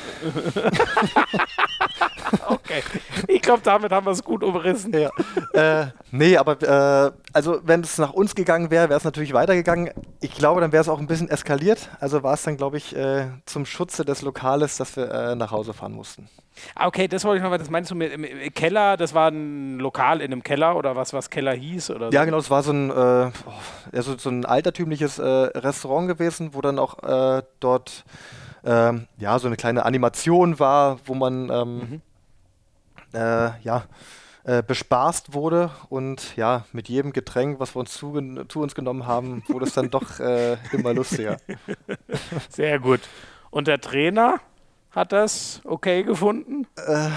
okay. Ich glaube, damit haben wir es gut umrissen. Ja. Äh, nee, aber äh, also wenn es nach uns gegangen wäre, wäre es natürlich weitergegangen. Ich glaube, dann wäre es auch ein bisschen eskaliert. Also war es dann, glaube ich, äh, zum Schutze des Lokales, dass wir äh, nach Hause fahren mussten. Ah, okay, das wollte ich noch, das meinst du mit im, Keller, das war ein Lokal in einem Keller oder was, was Keller hieß? Oder so? Ja, genau, es war so ein, also so ein altertümliches äh, Restaurant gewesen, wo dann auch dort ähm, ja, so eine kleine Animation war, wo man ähm, mhm. Äh, ja, äh, bespaßt wurde und ja, mit jedem Getränk, was wir uns zu, zu uns genommen haben, wurde es dann doch äh, immer lustiger. Sehr gut. Und der Trainer? Hat das okay gefunden? Äh,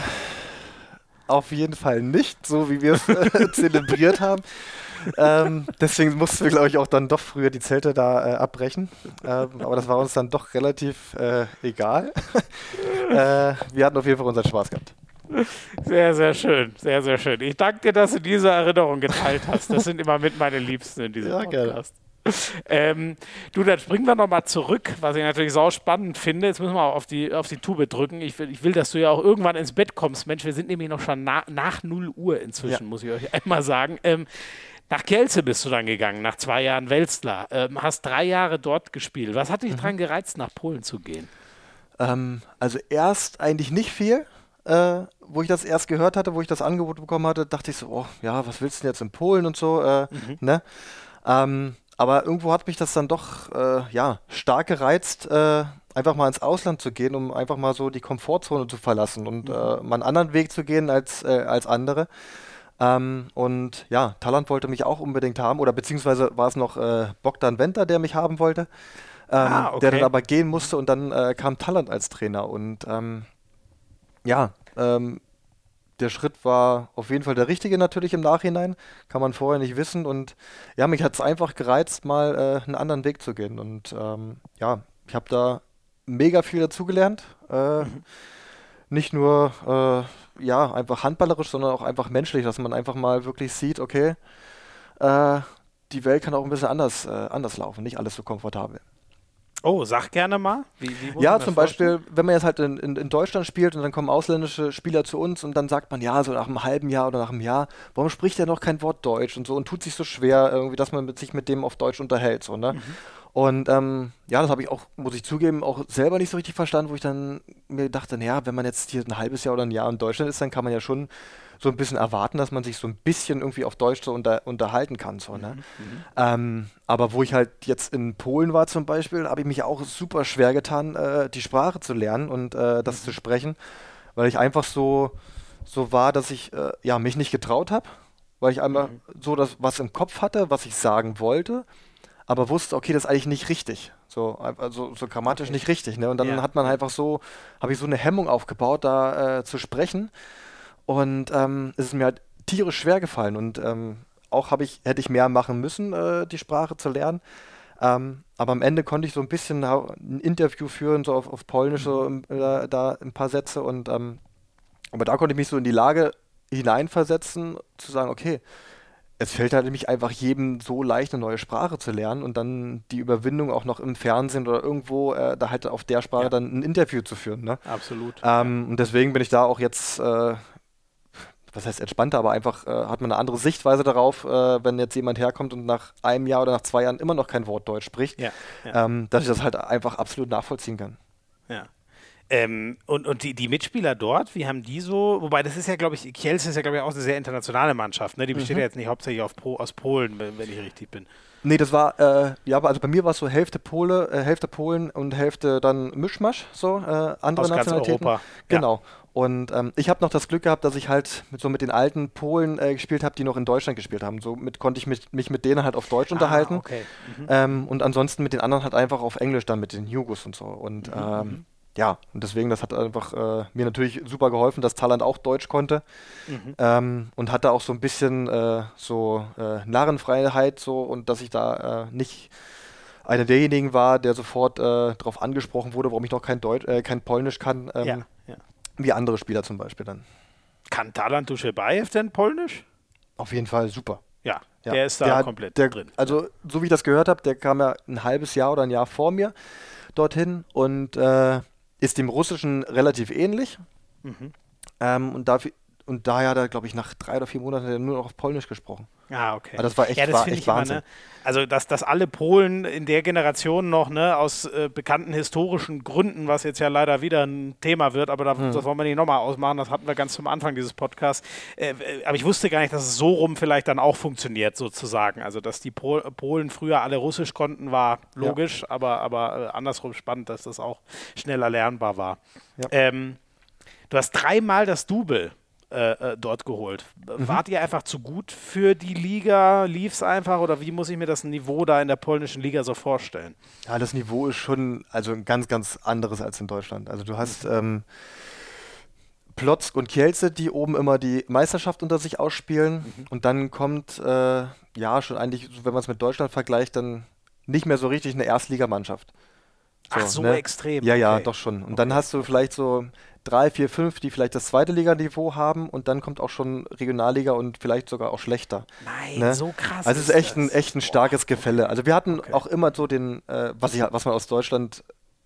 auf jeden Fall nicht, so wie wir es äh, zelebriert haben. ähm, deswegen mussten wir, glaube ich, auch dann doch früher die Zelte da äh, abbrechen. Ähm, aber das war uns dann doch relativ äh, egal. wir hatten auf jeden Fall unseren Spaß gehabt. Sehr, sehr schön, sehr, sehr schön. Ich danke dir, dass du diese Erinnerung geteilt hast. Das sind immer mit meine Liebsten in diesem ja, Podcast. Gerne. Ähm, du, dann springen wir nochmal zurück, was ich natürlich sau spannend finde. Jetzt müssen wir auch auf die, auf die Tube drücken. Ich will, ich will, dass du ja auch irgendwann ins Bett kommst. Mensch, wir sind nämlich noch schon na, nach 0 Uhr inzwischen, ja. muss ich euch einmal sagen. Ähm, nach Kielce bist du dann gegangen, nach zwei Jahren Welstler. Ähm, hast drei Jahre dort gespielt. Was hat dich mhm. daran gereizt, nach Polen zu gehen? Ähm, also erst eigentlich nicht viel. Äh, wo ich das erst gehört hatte, wo ich das Angebot bekommen hatte, dachte ich so, oh, ja, was willst du denn jetzt in Polen und so, äh, mhm. ne? Ähm, aber irgendwo hat mich das dann doch äh, ja, stark gereizt, äh, einfach mal ins Ausland zu gehen, um einfach mal so die Komfortzone zu verlassen und mhm. äh, mal einen anderen Weg zu gehen als, äh, als andere. Ähm, und ja, Talant wollte mich auch unbedingt haben, oder beziehungsweise war es noch Bogdan Venter, der mich haben wollte, ähm, ah, okay. der dann aber gehen musste und dann äh, kam Talant als Trainer. Und ähm, ja, ähm, der Schritt war auf jeden Fall der richtige natürlich im Nachhinein. Kann man vorher nicht wissen. Und ja, mich hat es einfach gereizt, mal äh, einen anderen Weg zu gehen. Und ähm, ja, ich habe da mega viel dazugelernt. Äh, mhm. Nicht nur äh, ja, einfach handballerisch, sondern auch einfach menschlich, dass man einfach mal wirklich sieht, okay, äh, die Welt kann auch ein bisschen anders, äh, anders laufen, nicht alles so komfortabel. Oh, sag gerne mal. Wie, wie ja, zum Beispiel, wenn man jetzt halt in, in, in, Deutschland spielt und dann kommen ausländische Spieler zu uns und dann sagt man, ja, so nach einem halben Jahr oder nach einem Jahr, warum spricht er noch kein Wort Deutsch und so und tut sich so schwer, irgendwie, dass man mit, sich mit dem auf Deutsch unterhält. So, ne? Mhm. Und ähm, ja, das habe ich auch, muss ich zugeben, auch selber nicht so richtig verstanden, wo ich dann mir dachte, naja, wenn man jetzt hier ein halbes Jahr oder ein Jahr in Deutschland ist, dann kann man ja schon so ein bisschen erwarten, dass man sich so ein bisschen irgendwie auf Deutsch so unter, unterhalten kann. So, ne? Mhm, mhm. ähm, aber wo ich halt jetzt in Polen war zum Beispiel, habe ich mich auch super schwer getan, äh, die Sprache zu lernen und äh, das mhm. zu sprechen, weil ich einfach so, so war, dass ich äh, ja, mich nicht getraut habe, weil ich einmal mhm. so das, was im Kopf hatte, was ich sagen wollte, aber wusste, okay, das ist eigentlich nicht richtig. So, also so grammatisch okay. nicht richtig. Ne? Und dann ja. hat man einfach so, habe ich so eine Hemmung aufgebaut, da äh, zu sprechen. Und ähm, es ist mir halt tierisch schwer gefallen und ähm, auch ich, hätte ich mehr machen müssen, äh, die Sprache zu lernen. Ähm, aber am Ende konnte ich so ein bisschen ein Interview führen, so auf, auf Polnisch, so mhm. äh, da ein paar Sätze und ähm, aber da konnte ich mich so in die Lage hineinversetzen, zu sagen, okay, es fällt halt nämlich einfach jedem so leicht, eine neue Sprache zu lernen und dann die Überwindung auch noch im Fernsehen oder irgendwo äh, da halt auf der Sprache ja. dann ein Interview zu führen. Ne? Absolut. Ähm, und deswegen bin ich da auch jetzt äh, was heißt entspannter, aber einfach äh, hat man eine andere Sichtweise darauf, äh, wenn jetzt jemand herkommt und nach einem Jahr oder nach zwei Jahren immer noch kein Wort Deutsch spricht, ja, ja. Ähm, dass ich das halt einfach absolut nachvollziehen kann. Ja. Ähm, und und die, die Mitspieler dort, wie haben die so, wobei das ist ja, glaube ich, Kielce ist ja, glaube ich, auch eine sehr internationale Mannschaft, ne? Die besteht mhm. ja jetzt nicht hauptsächlich po aus Polen, wenn, wenn, ich richtig bin. Nee, das war, äh, ja, also bei mir war es so Hälfte Pole, äh, Hälfte Polen und Hälfte dann Mischmasch, so, äh, andere aus Nationalitäten. Ganz Europa. Genau. Ja. Und ähm, ich habe noch das Glück gehabt, dass ich halt mit, so mit den alten Polen äh, gespielt habe, die noch in Deutschland gespielt haben. Somit konnte ich mit, mich mit denen halt auf Deutsch ah, unterhalten. Okay. Mhm. Ähm, und ansonsten mit den anderen halt einfach auf Englisch dann mit den Jugos und so. Und mhm. ähm, mhm. ja, und deswegen, das hat einfach äh, mir natürlich super geholfen, dass Talant auch Deutsch konnte. Mhm. Ähm, und hatte auch so ein bisschen äh, so äh, Narrenfreiheit so und dass ich da äh, nicht einer derjenigen war, der sofort äh, darauf angesprochen wurde, warum ich noch kein, Deutsch, äh, kein Polnisch kann. Ähm, ja. Wie andere Spieler zum Beispiel dann. Kann Talant Duschebaev denn Polnisch? Auf jeden Fall super. Ja, ja. der ist da der komplett der, drin. Also, so wie ich das gehört habe, der kam ja ein halbes Jahr oder ein Jahr vor mir dorthin und äh, ist dem Russischen relativ ähnlich. Mhm. Ähm, und, dafür, und daher hat er, glaube ich, nach drei oder vier Monaten nur noch auf Polnisch gesprochen. Ah, okay. Aber das war echt, ja, das war echt Wahnsinn. Immer, ne? Also, dass, dass alle Polen in der Generation noch ne, aus äh, bekannten historischen Gründen, was jetzt ja leider wieder ein Thema wird, aber da, hm. das wollen wir nicht nochmal ausmachen, das hatten wir ganz zum Anfang dieses Podcasts. Äh, äh, aber ich wusste gar nicht, dass es so rum vielleicht dann auch funktioniert, sozusagen. Also, dass die Pol Polen früher alle Russisch konnten, war logisch, ja. aber, aber äh, andersrum spannend, dass das auch schneller lernbar war. Ja. Ähm, du hast dreimal das Double äh, äh, dort geholt. Mhm. Wart ihr einfach zu gut für die Liga? Lief es einfach oder wie muss ich mir das Niveau da in der polnischen Liga so vorstellen? Ja, das Niveau ist schon also ein ganz, ganz anderes als in Deutschland. Also du hast ähm, Plotzk und Kielce, die oben immer die Meisterschaft unter sich ausspielen mhm. und dann kommt äh, ja schon eigentlich, wenn man es mit Deutschland vergleicht, dann nicht mehr so richtig eine Erstligamannschaft. So, Ach, so ne? extrem. Ja, okay. ja, doch schon. Und okay. dann hast du vielleicht so drei, vier, fünf, die vielleicht das zweite Liganiveau haben und dann kommt auch schon Regionalliga und vielleicht sogar auch schlechter. Nein, ne? so krass. Also es ist echt ein, echt ein starkes Boah. Gefälle. Also wir hatten okay. auch immer so den, äh, was, ich, was man aus Deutschland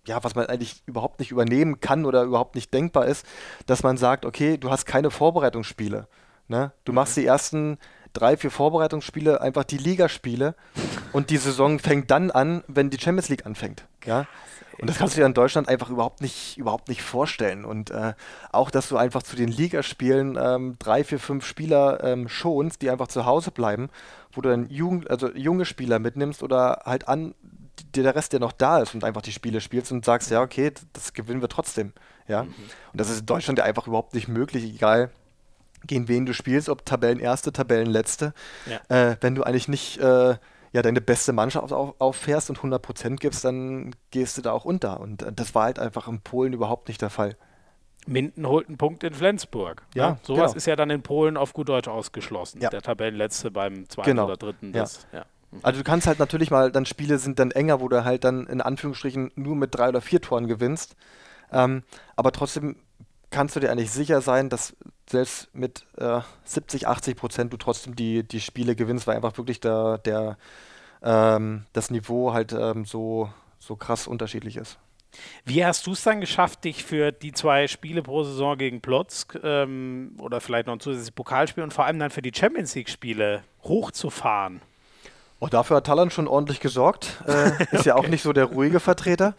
ja, was man eigentlich überhaupt nicht übernehmen kann oder überhaupt nicht denkbar ist, dass man sagt, okay, du hast keine Vorbereitungsspiele. Ne? Du machst die ersten drei, vier Vorbereitungsspiele, einfach die Ligaspiele und die Saison fängt dann an, wenn die Champions League anfängt. Ja? Und das kannst du dir in Deutschland einfach überhaupt nicht, überhaupt nicht vorstellen. Und äh, auch, dass du einfach zu den Ligaspielen ähm, drei, vier, fünf Spieler ähm, schonst, die einfach zu Hause bleiben, wo du dann Jugend, also junge Spieler mitnimmst oder halt an der Rest, der noch da ist und einfach die Spiele spielst und sagst, ja, okay, das gewinnen wir trotzdem. Ja. Mhm. Und das ist in Deutschland ja einfach überhaupt nicht möglich, egal gegen wen du spielst, ob Tabellenerste, Tabellenletzte. Ja. Äh, wenn du eigentlich nicht äh, ja, deine beste Mannschaft auf, auffährst und 100% gibst, dann gehst du da auch unter. Und äh, das war halt einfach in Polen überhaupt nicht der Fall. Minden holt einen Punkt in Flensburg. Ja, ne? sowas genau. ist ja dann in Polen auf gut Deutsch ausgeschlossen. Ja. Der Tabellenletzte beim zweiten genau. oder dritten. Das, ja. ja. Mhm. Also du kannst halt natürlich mal, dann Spiele sind dann enger, wo du halt dann in Anführungsstrichen nur mit drei oder vier Toren gewinnst. Ähm, aber trotzdem kannst du dir eigentlich sicher sein, dass selbst mit äh, 70, 80 Prozent du trotzdem die, die Spiele gewinnst, weil einfach wirklich der, der, ähm, das Niveau halt ähm, so, so krass unterschiedlich ist. Wie hast du es dann geschafft, dich für die zwei Spiele pro Saison gegen Plotzk ähm, oder vielleicht noch ein zusätzliches Pokalspiel und vor allem dann für die Champions League-Spiele hochzufahren? Oh, dafür hat Talon schon ordentlich gesorgt. Äh, ist ja auch nicht so der ruhige Vertreter.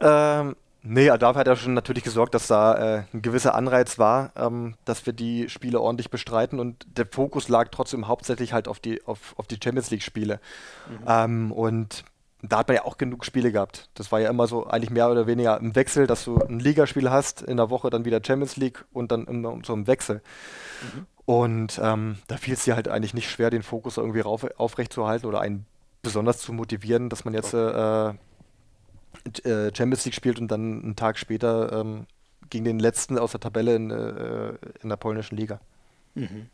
Ähm, nee, dafür hat er schon natürlich gesorgt, dass da äh, ein gewisser Anreiz war, ähm, dass wir die Spiele ordentlich bestreiten und der Fokus lag trotzdem hauptsächlich halt auf die, auf, auf die Champions League-Spiele. Mhm. Ähm, und da hat man ja auch genug Spiele gehabt. Das war ja immer so eigentlich mehr oder weniger im Wechsel, dass du ein Ligaspiel hast, in der Woche dann wieder Champions League und dann immer so im Wechsel. Mhm. Und ähm, da fiel es dir halt eigentlich nicht schwer, den Fokus irgendwie rauf, aufrechtzuerhalten oder einen besonders zu motivieren, dass man jetzt äh, Champions League spielt und dann einen Tag später ähm, gegen den letzten aus der Tabelle in, äh, in der polnischen Liga. Mhm.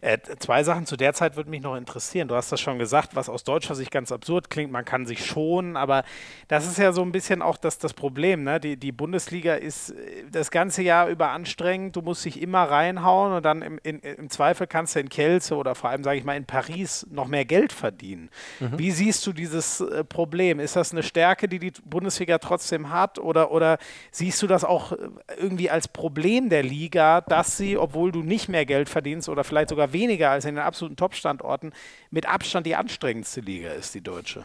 Äh, zwei Sachen zu der Zeit würde mich noch interessieren. Du hast das schon gesagt, was aus deutscher Sicht ganz absurd klingt. Man kann sich schonen, aber das ist ja so ein bisschen auch das, das Problem. Ne? Die, die Bundesliga ist äh, das ganze Jahr über anstrengend. Du musst dich immer reinhauen und dann im, in, im Zweifel kannst du in Kielce oder vor allem, sage ich mal, in Paris noch mehr Geld verdienen. Mhm. Wie siehst du dieses äh, Problem? Ist das eine Stärke, die die Bundesliga trotzdem hat oder, oder siehst du das auch äh, irgendwie als Problem der Liga, dass sie, obwohl du nicht mehr Geld verdienst oder vielleicht sogar weniger als in den absoluten Top-Standorten, mit Abstand die anstrengendste Liga ist, die deutsche.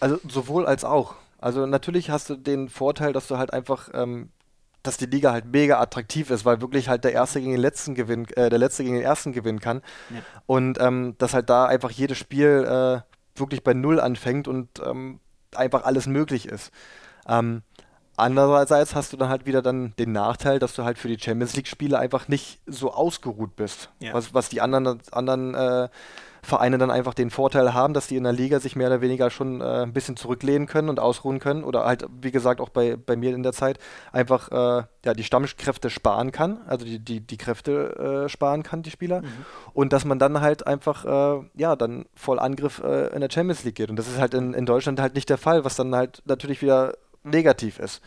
Also sowohl als auch. Also natürlich hast du den Vorteil, dass du halt einfach, ähm, dass die Liga halt mega attraktiv ist, weil wirklich halt der Erste gegen den Letzten gewinnen, äh, der Letzte gegen den Ersten gewinnen kann. Ja. Und ähm, dass halt da einfach jedes Spiel äh, wirklich bei Null anfängt und ähm, einfach alles möglich ist. Ähm, Andererseits hast du dann halt wieder dann den Nachteil, dass du halt für die Champions League-Spiele einfach nicht so ausgeruht bist. Ja. Was, was die anderen, anderen äh, Vereine dann einfach den Vorteil haben, dass die in der Liga sich mehr oder weniger schon äh, ein bisschen zurücklehnen können und ausruhen können. Oder halt, wie gesagt, auch bei, bei mir in der Zeit einfach äh, ja, die Stammkräfte sparen kann, also die, die, die Kräfte äh, sparen kann, die Spieler. Mhm. Und dass man dann halt einfach, äh, ja, dann voll Angriff äh, in der Champions League geht. Und das ist halt in, in Deutschland halt nicht der Fall, was dann halt natürlich wieder negativ ist.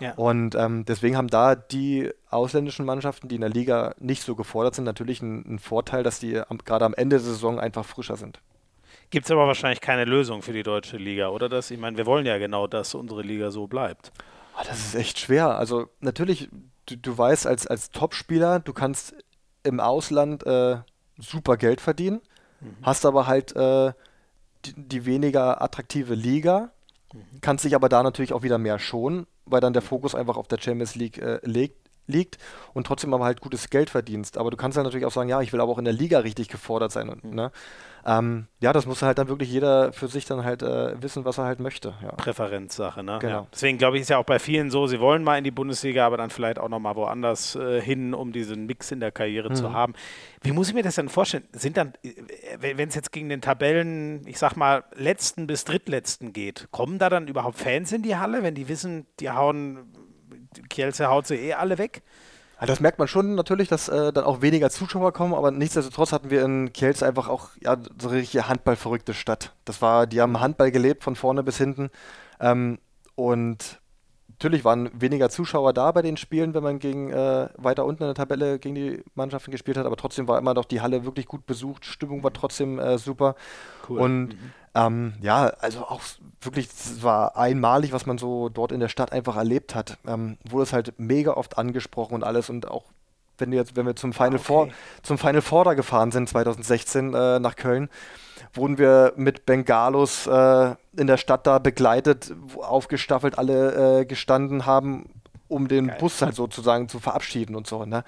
Ja. Und ähm, deswegen haben da die ausländischen Mannschaften, die in der Liga nicht so gefordert sind, natürlich einen, einen Vorteil, dass die gerade am Ende der Saison einfach frischer sind. Gibt es aber wahrscheinlich keine Lösung für die deutsche Liga, oder? Das, ich meine, wir wollen ja genau, dass unsere Liga so bleibt. Oh, das ist echt schwer. Also natürlich, du, du weißt als, als Topspieler, du kannst im Ausland äh, super Geld verdienen, mhm. hast aber halt äh, die, die, weniger attraktive Liga Mhm. Kannst sich aber da natürlich auch wieder mehr schonen, weil dann der Fokus einfach auf der Champions League äh, legt, liegt und trotzdem aber halt gutes Geld verdienst. Aber du kannst dann natürlich auch sagen, ja, ich will aber auch in der Liga richtig gefordert sein. Und, mhm. ne? Ähm, ja, das muss halt dann wirklich jeder für sich dann halt äh, wissen, was er halt möchte. Ja. Präferenzsache, ne? Genau. Ja. Deswegen glaube ich, ist ja auch bei vielen so, sie wollen mal in die Bundesliga, aber dann vielleicht auch nochmal woanders äh, hin, um diesen Mix in der Karriere mhm. zu haben. Wie muss ich mir das denn vorstellen? Sind dann, äh, wenn es jetzt gegen den Tabellen, ich sag mal, letzten bis drittletzten geht, kommen da dann überhaupt Fans in die Halle, wenn die wissen, die hauen, Kielce haut sie eh alle weg? Also das merkt man schon natürlich, dass äh, dann auch weniger Zuschauer kommen, aber nichtsdestotrotz hatten wir in Kielce einfach auch ja, so eine richtige Handballverrückte Stadt. Das war, die haben Handball gelebt von vorne bis hinten. Ähm, und natürlich waren weniger Zuschauer da bei den Spielen, wenn man gegen äh, weiter unten in der Tabelle gegen die Mannschaften gespielt hat, aber trotzdem war immer noch die Halle wirklich gut besucht, Stimmung war trotzdem äh, super. Cool. Und mhm. ähm, ja, also auch wirklich, es war einmalig, was man so dort in der Stadt einfach erlebt hat. Ähm, wurde es halt mega oft angesprochen und alles und auch wenn wir jetzt, wenn wir zum Final okay. Four, zum Final Four da gefahren sind 2016 äh, nach Köln, wurden wir mit Bengalos äh, in der Stadt da begleitet, aufgestaffelt alle äh, gestanden haben, um den Geil. Bus halt sozusagen zu verabschieden und so. Ne?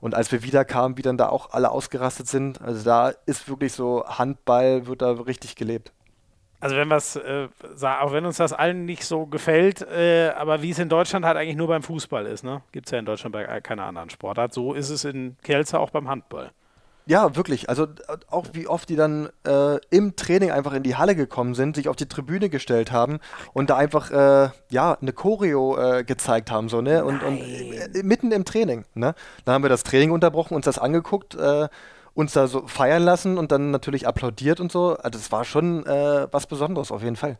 Und als wir wieder kamen, wie dann da auch alle ausgerastet sind, also da ist wirklich so Handball, wird da richtig gelebt. Also wenn was, äh, auch wenn uns das allen nicht so gefällt, äh, aber wie es in Deutschland halt eigentlich nur beim Fußball ist, ne? Gibt es ja in Deutschland bei keiner anderen Sportart. So ist es in Kielce auch beim Handball. Ja, wirklich. Also auch wie oft die dann äh, im Training einfach in die Halle gekommen sind, sich auf die Tribüne gestellt haben und da einfach äh, ja eine Choreo äh, gezeigt haben so ne und, und äh, mitten im Training. Ne, dann haben wir das Training unterbrochen, uns das angeguckt, äh, uns da so feiern lassen und dann natürlich applaudiert und so. Also das war schon äh, was Besonderes auf jeden Fall.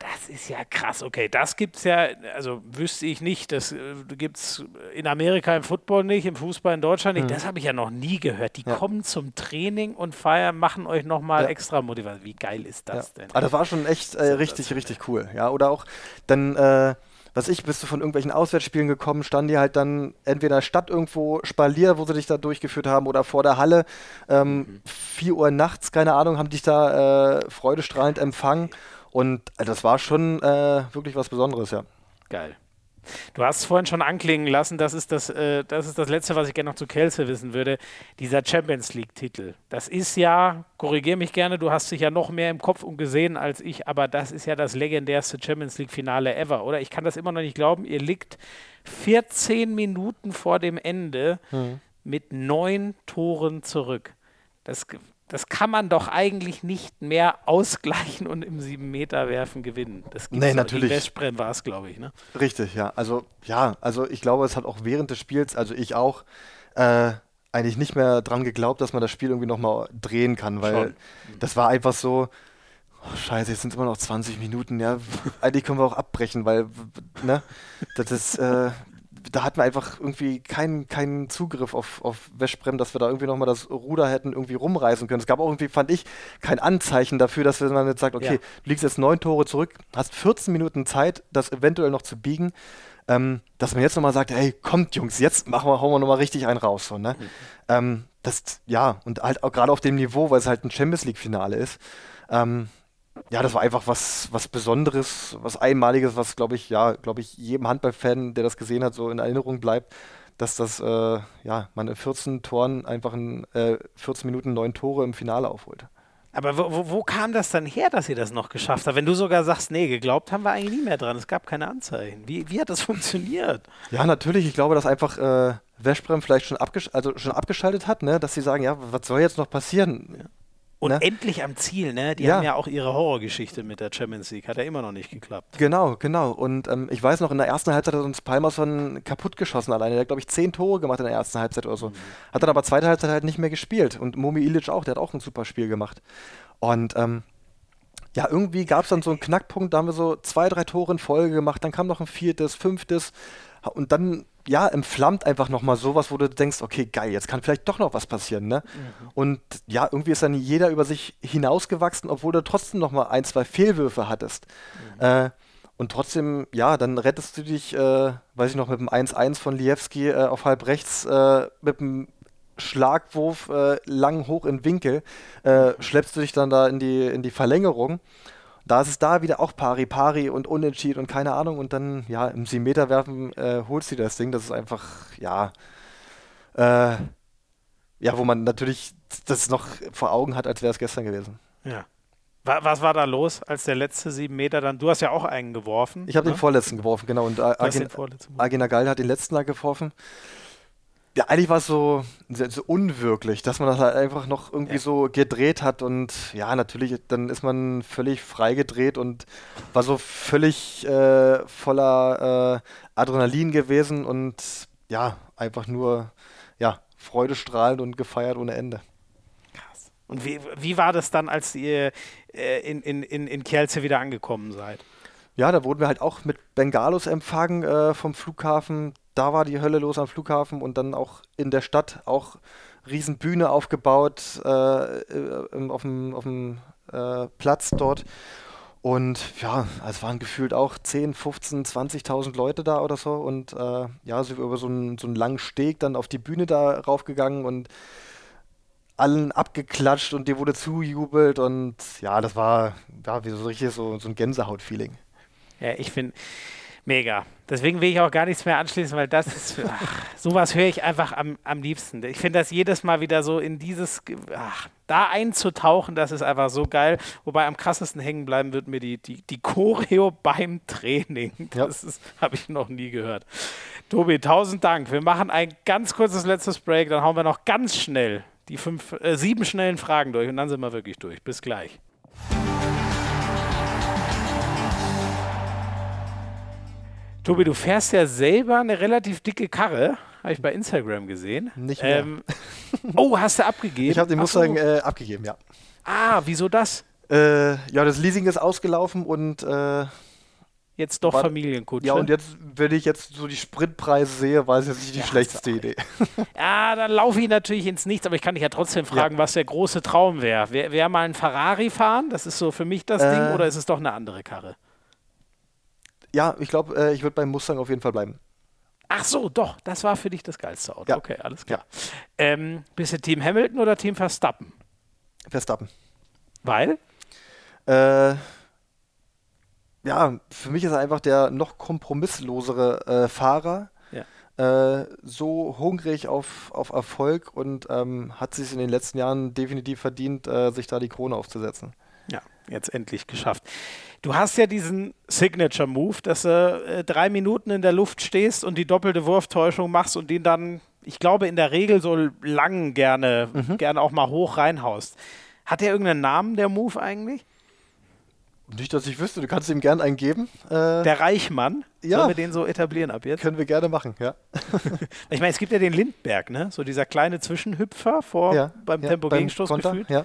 Das ist ja krass. Okay, das gibt es ja, also wüsste ich nicht. Das äh, gibt es in Amerika im Football nicht, im Fußball in Deutschland nicht. Mhm. Das habe ich ja noch nie gehört. Die ja. kommen zum Training und feiern, machen euch nochmal ja. extra Motivation. Wie geil ist das ja. denn? Ah, das war schon echt äh, richtig, richtig cool. Ja, oder auch dann. Äh, was ich, bist du von irgendwelchen Auswärtsspielen gekommen, standen die halt dann entweder in der Stadt irgendwo Spalier, wo sie dich da durchgeführt haben, oder vor der Halle, ähm, mhm. 4 Uhr nachts, keine Ahnung, haben dich da äh, freudestrahlend empfangen. Und äh, das war schon äh, wirklich was Besonderes, ja. Geil. Du hast es vorhin schon anklingen lassen, das ist das, äh, das ist das Letzte, was ich gerne noch zu Kelsey wissen würde. Dieser Champions League-Titel. Das ist ja, korrigiere mich gerne, du hast dich ja noch mehr im Kopf umgesehen als ich, aber das ist ja das legendärste Champions League-Finale ever, oder? Ich kann das immer noch nicht glauben. Ihr liegt 14 Minuten vor dem Ende mhm. mit neun Toren zurück. Das das kann man doch eigentlich nicht mehr ausgleichen und im 7-Meter-Werfen gewinnen. Das gibt's nee, natürlich. Westbrem war es, glaube ich. Ne? Richtig, ja. Also, ja, also ich glaube, es hat auch während des Spiels, also ich auch, äh, eigentlich nicht mehr dran geglaubt, dass man das Spiel irgendwie nochmal drehen kann, weil Schon. das war einfach so, oh, scheiße, jetzt sind es immer noch 20 Minuten, ja, eigentlich können wir auch abbrechen, weil, ne, das ist, äh, da hatten wir einfach irgendwie keinen, keinen Zugriff auf, auf Westbrem, dass wir da irgendwie nochmal das Ruder hätten irgendwie rumreißen können. Es gab auch irgendwie, fand ich, kein Anzeichen dafür, dass man jetzt sagt, okay, ja. du liegst jetzt neun Tore zurück, hast 14 Minuten Zeit, das eventuell noch zu biegen. Ähm, dass man jetzt nochmal sagt, hey, kommt Jungs, jetzt machen wir, hauen wir nochmal richtig einen raus. So, ne? Mhm. Ähm, das, ja, und halt auch gerade auf dem Niveau, weil es halt ein Champions League-Finale ist. Ähm, ja, das war einfach was, was Besonderes, was Einmaliges, was, glaube ich, ja, glaube ich, jedem Handballfan, der das gesehen hat, so in Erinnerung bleibt, dass das, äh, ja, man in 14 Toren einfach in äh, 14 Minuten neun Tore im Finale aufholt. Aber wo, wo, wo, kam das dann her, dass ihr das noch geschafft habt? Wenn du sogar sagst, nee, geglaubt haben wir eigentlich nie mehr dran. Es gab keine Anzeichen. Wie, wie hat das funktioniert? Ja, natürlich. Ich glaube, dass einfach äh, Veszprem vielleicht schon, abgesch also schon abgeschaltet hat, ne? dass sie sagen, ja, was soll jetzt noch passieren? Ja. Und ne? endlich am Ziel, ne? Die ja. haben ja auch ihre Horrorgeschichte mit der Champions League. Hat ja immer noch nicht geklappt. Genau, genau. Und ähm, ich weiß noch, in der ersten Halbzeit hat uns Palmerson kaputt geschossen alleine. Der hat, glaube ich, zehn Tore gemacht in der ersten Halbzeit oder so. Mhm. Hat dann aber zweite Halbzeit halt nicht mehr gespielt. Und Momi Ilic auch, der hat auch ein super Spiel gemacht. Und ähm, ja, irgendwie gab es dann so einen Knackpunkt, da haben wir so zwei, drei Tore in Folge gemacht, dann kam noch ein viertes, fünftes und dann ja, entflammt einfach nochmal sowas, wo du denkst, okay, geil, jetzt kann vielleicht doch noch was passieren, ne? Mhm. Und ja, irgendwie ist dann jeder über sich hinausgewachsen, obwohl du trotzdem nochmal ein, zwei Fehlwürfe hattest. Mhm. Äh, und trotzdem, ja, dann rettest du dich, äh, weiß ich noch, mit dem 1-1 von Liewski äh, auf halb rechts, äh, mit dem Schlagwurf äh, lang hoch in Winkel, äh, schleppst du dich dann da in die, in die Verlängerung da ist es da wieder auch pari pari und unentschieden und keine Ahnung und dann ja im 7 Meter werfen äh, holst du das Ding. Das ist einfach ja äh, ja, wo man natürlich das noch vor Augen hat, als wäre es gestern gewesen. Ja. Was war da los, als der letzte sieben Meter dann? Du hast ja auch einen geworfen. Ich habe ne? den vorletzten geworfen, genau. Und Agina, Agina Geil hat den letzten da geworfen ja, eigentlich war es so, so, unwirklich, dass man das halt einfach noch irgendwie ja. so gedreht hat und ja, natürlich, dann ist man völlig freigedreht und war so völlig äh, voller äh, Adrenalin gewesen und ja, einfach nur, ja, freudestrahlend und gefeiert ohne Ende. Krass. Und wie, wie war das dann, als ihr äh, in, in, in, in Kielce wieder angekommen seid? Ja, da wurden wir halt auch mit Bengalos empfangen äh, vom Flughafen da war die Hölle los am Flughafen und dann auch in der Stadt auch Riesenbühne aufgebaut äh, auf dem, auf dem äh, Platz dort. Und ja, es waren gefühlt auch 10, 15, 20.000 Leute da oder so. Und äh, ja, sind über so einen, so einen langen Steg dann auf die Bühne da raufgegangen und allen abgeklatscht und dir wurde zujubelt. Und ja, das war ja, wie so richtig so, so ein Gänsehaut-Feeling. Ja, ich finde Mega. Deswegen will ich auch gar nichts mehr anschließen, weil das ist, ach, sowas höre ich einfach am, am liebsten. Ich finde das jedes Mal wieder so in dieses, ach, da einzutauchen, das ist einfach so geil. Wobei am krassesten hängen bleiben wird mir die, die, die Choreo beim Training. Das ja. habe ich noch nie gehört. Tobi, tausend Dank. Wir machen ein ganz kurzes letztes Break, dann hauen wir noch ganz schnell die fünf, äh, sieben schnellen Fragen durch und dann sind wir wirklich durch. Bis gleich. Tobi, du fährst ja selber eine relativ dicke Karre, habe ich bei Instagram gesehen. Nicht mehr. Ähm, oh, hast du abgegeben? Ich habe den Mustang äh, abgegeben, ja. Ah, wieso das? Äh, ja, das Leasing ist ausgelaufen und äh, Jetzt doch Familienkutsche. ja, und jetzt, wenn ich jetzt so die Spritpreise sehe, war es jetzt nicht die Ja, schlechteste Idee. Ja, dann laufe ich natürlich ins Nichts, aber ich kann dich ja trotzdem fragen, was der große Traum wäre. Wäre wär mal ein Ferrari fahren? Das ist so für mich das Äh. Ding, oder ist es doch eine andere Karre? Ja, ich glaube, äh, ich würde beim Mustang auf jeden Fall bleiben. Ach so, doch, das war für dich das geilste Auto. Ja. Okay, alles klar. Ähm, bist du Team Hamilton oder Team Verstappen? Verstappen. Weil? Äh, ja, für mich ist er einfach der noch kompromisslosere äh, Fahrer. Äh, so hungrig auf, auf Erfolg und ähm, hat sich in den letzten Jahren definitiv verdient, äh, sich da die Krone aufzusetzen. Ja, jetzt endlich geschafft. Du hast ja diesen Signature-Move, dass du äh, drei Minuten in der Luft stehst und die doppelte Wurftäuschung machst und den dann, ich glaube, in der Regel so lang gerne, Mhm. gerne auch mal hoch reinhaust. Hat der irgendeinen Namen, der Move eigentlich? Nicht, dass ich wüsste, du kannst ihm gern einen geben. Äh, Der Reichmann? Ja. Sollen wir den so etablieren ab jetzt? können wir gerne machen, ja. Ich meine, es gibt ja den Lindberg, ne? So dieser kleine Zwischenhüpfer vor ja beim ja, Tempo-Gegenstoß gefühlt. Ja,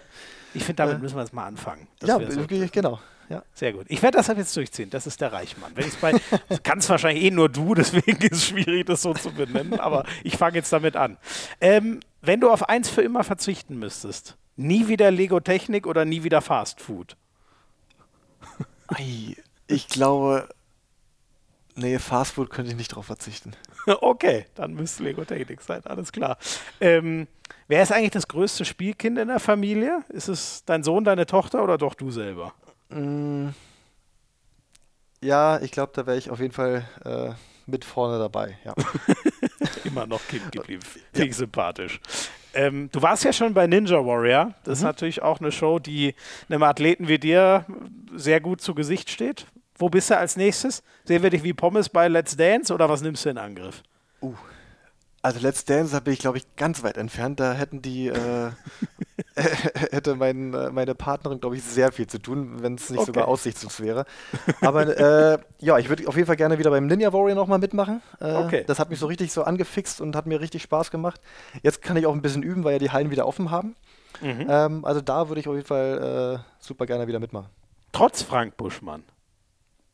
Ich finde, damit Äh, müssen wir jetzt mal anfangen. Ja so. wirklich, genau. Ja. Sehr gut. Ich werde das ab jetzt durchziehen. Das ist der Reichmann. Wenn ich's bei, kannst wahrscheinlich eh nur du, deswegen ist es schwierig, das so zu benennen. Aber ich fange jetzt damit an. Ähm, wenn du auf eins für immer verzichten müsstest, nie wieder Lego Technik oder nie wieder Fast Food? Ei, ich glaube, nee, Fastfood könnte ich nicht drauf verzichten. Okay, dann müsste Lego Technik sein, alles klar. Ähm, wer ist eigentlich das größte Spielkind in der Familie? Ist es dein Sohn, deine Tochter oder doch du selber? Mm, ja, ich glaube, da wäre ich auf jeden Fall äh, mit vorne dabei. Ja. Immer noch Kind geblieben. Finde ich sympathisch. Ähm, du warst ja schon bei Ninja Warrior. Das ist natürlich auch eine Show, die einem Athleten wie dir sehr gut zu Gesicht steht. Wo bist du als nächstes? Sehen wir dich wie Pommes bei Let's Dance oder was nimmst du in Angriff? Also Let's Dance, da bin ich, glaube ich, ganz weit entfernt. Da hätten die, äh, hätte mein, äh, meine Partnerin, glaube ich, sehr viel zu tun, wenn es nicht Okay. sogar aussichtslos wäre. Aber äh, ja, ich würde auf jeden Fall gerne wieder beim Ninja Warrior nochmal mitmachen. Äh, Okay. Das hat mich so richtig so angefixt und hat mir richtig Spaß gemacht. Jetzt kann ich auch ein bisschen üben, weil ja die Hallen wieder offen haben. Mhm. Ähm, also da würde ich auf jeden Fall äh, super gerne wieder mitmachen. Trotz Frank Buschmann.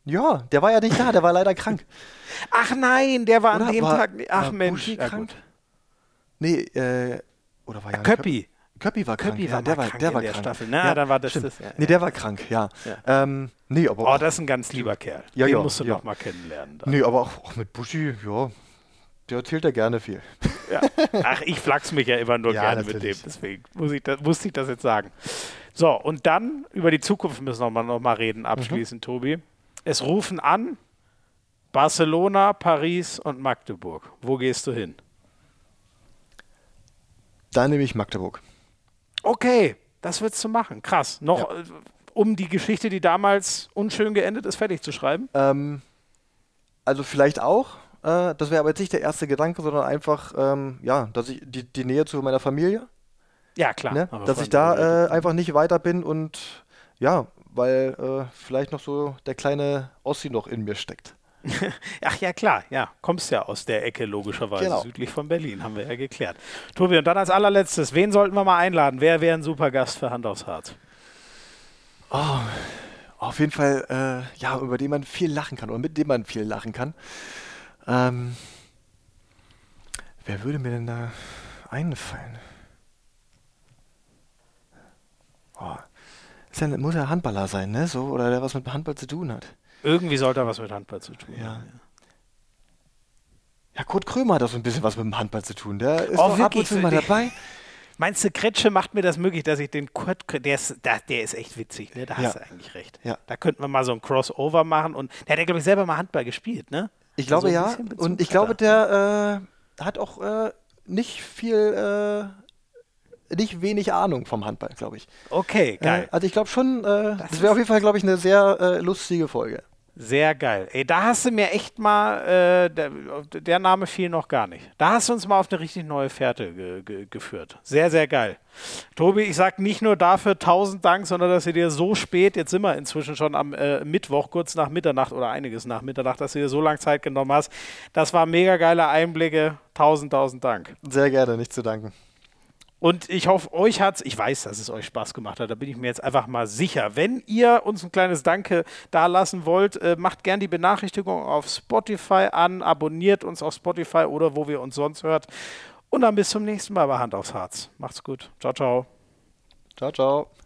Ja, der war ja nicht da, der war leider krank. Ach nein, der war Oder an dem war- Tag. Ach war Mensch. Buschi Ja, krank? gut. Nee, äh, oder war ja Köppi. Köppi war krank. Köppi ja, war der war, krank der in war der krank. Staffel. Na, dann war das das, ja, nee, ja. der war krank, ja. Ähm, nee, aber Oh, das ist ein ganz lieber Kerl. Ja, den ja, musst du ja. noch mal kennenlernen. dann. nee, aber auch, auch mit Buschi, ja, der erzählt ja gerne viel. Ja. Ach, ich flachs mich ja immer nur Ja, gerne mit dem. natürlich. Deswegen muss ich das, musste ich das jetzt sagen. So, und dann über die Zukunft müssen wir noch mal, noch mal reden, abschließend, Tobi. Es rufen an Barcelona, Paris und Magdeburg. Wo gehst du hin? Da nehme ich Magdeburg. Okay, das willst du machen. Krass. Noch, Ja. äh, um die Geschichte, die damals unschön geendet ist, fertig zu schreiben? Ähm, also vielleicht auch, äh, das wäre aber jetzt nicht der erste Gedanke, sondern einfach, ähm, ja, dass ich die, die Nähe zu meiner Familie, Ja, klar. ne? Dass ich da der- äh, einfach nicht weiter bin und ja, weil äh, vielleicht noch so der kleine Ossi noch in mir steckt. Ach ja, klar, ja. Kommst ja aus der Ecke, logischerweise, Genau. südlich von Berlin, haben wir ja geklärt. Tobi, und dann als allerletztes, wen sollten wir mal einladen? Wer wäre ein super Gast für Hand aufs Harz? Oh, auf jeden Fall, äh, ja, über den man viel lachen kann oder mit dem man viel lachen kann. Ähm, wer würde mir denn da einfallen? Oh, ist ja, muss ja Handballer sein, ne? So, oder der was mit Handball zu tun hat. Irgendwie sollte er was mit Handball zu tun Ja. haben. Ja, Kurt Krömer hat doch so ein bisschen was mit dem Handball zu tun. Der ist Oh, ab und zu mal dabei. Meinst du, Kretsche macht mir das möglich, dass ich den Kurt, der ist, da- der ist echt witzig, ne? Da hast Ja. du eigentlich recht. Ja. Da könnten wir mal so ein Crossover machen und der hat ja, glaube ich, selber mal Handball gespielt, ne? Ich glaube So ein ja. Und ich glaube, er. der äh, hat auch äh, nicht viel, äh, nicht wenig Ahnung vom Handball, glaube ich. Okay, geil. Äh, also ich glaube schon, äh, Das das, wäre auf jeden Fall, glaube ich, eine sehr äh, lustige Folge. Sehr geil. Ey, da hast du mir echt mal, äh, der, der Name fiel noch gar nicht. Da hast du uns mal auf eine richtig neue Fährte ge ge geführt. Sehr, sehr geil. Tobi, ich sag nicht nur dafür tausend Dank, sondern dass ihr dir so spät, jetzt sind wir inzwischen schon am äh, Mittwoch, kurz nach Mitternacht oder einiges nach Mitternacht, dass du dir so lange Zeit genommen hast. Das war mega geile Einblicke. Tausend, tausend Dank. Sehr gerne, nicht zu danken. Und ich hoffe, euch hat's, ich weiß, dass es euch Spaß gemacht hat, da bin ich mir jetzt einfach mal sicher. Wenn ihr uns ein kleines Danke da lassen wollt, äh, macht gern die Benachrichtigung auf Spotify an, abonniert uns auf Spotify oder wo wir uns sonst hört. Und dann bis zum nächsten Mal bei Hand aufs Harz. Macht's gut. Ciao, ciao. Ciao, ciao.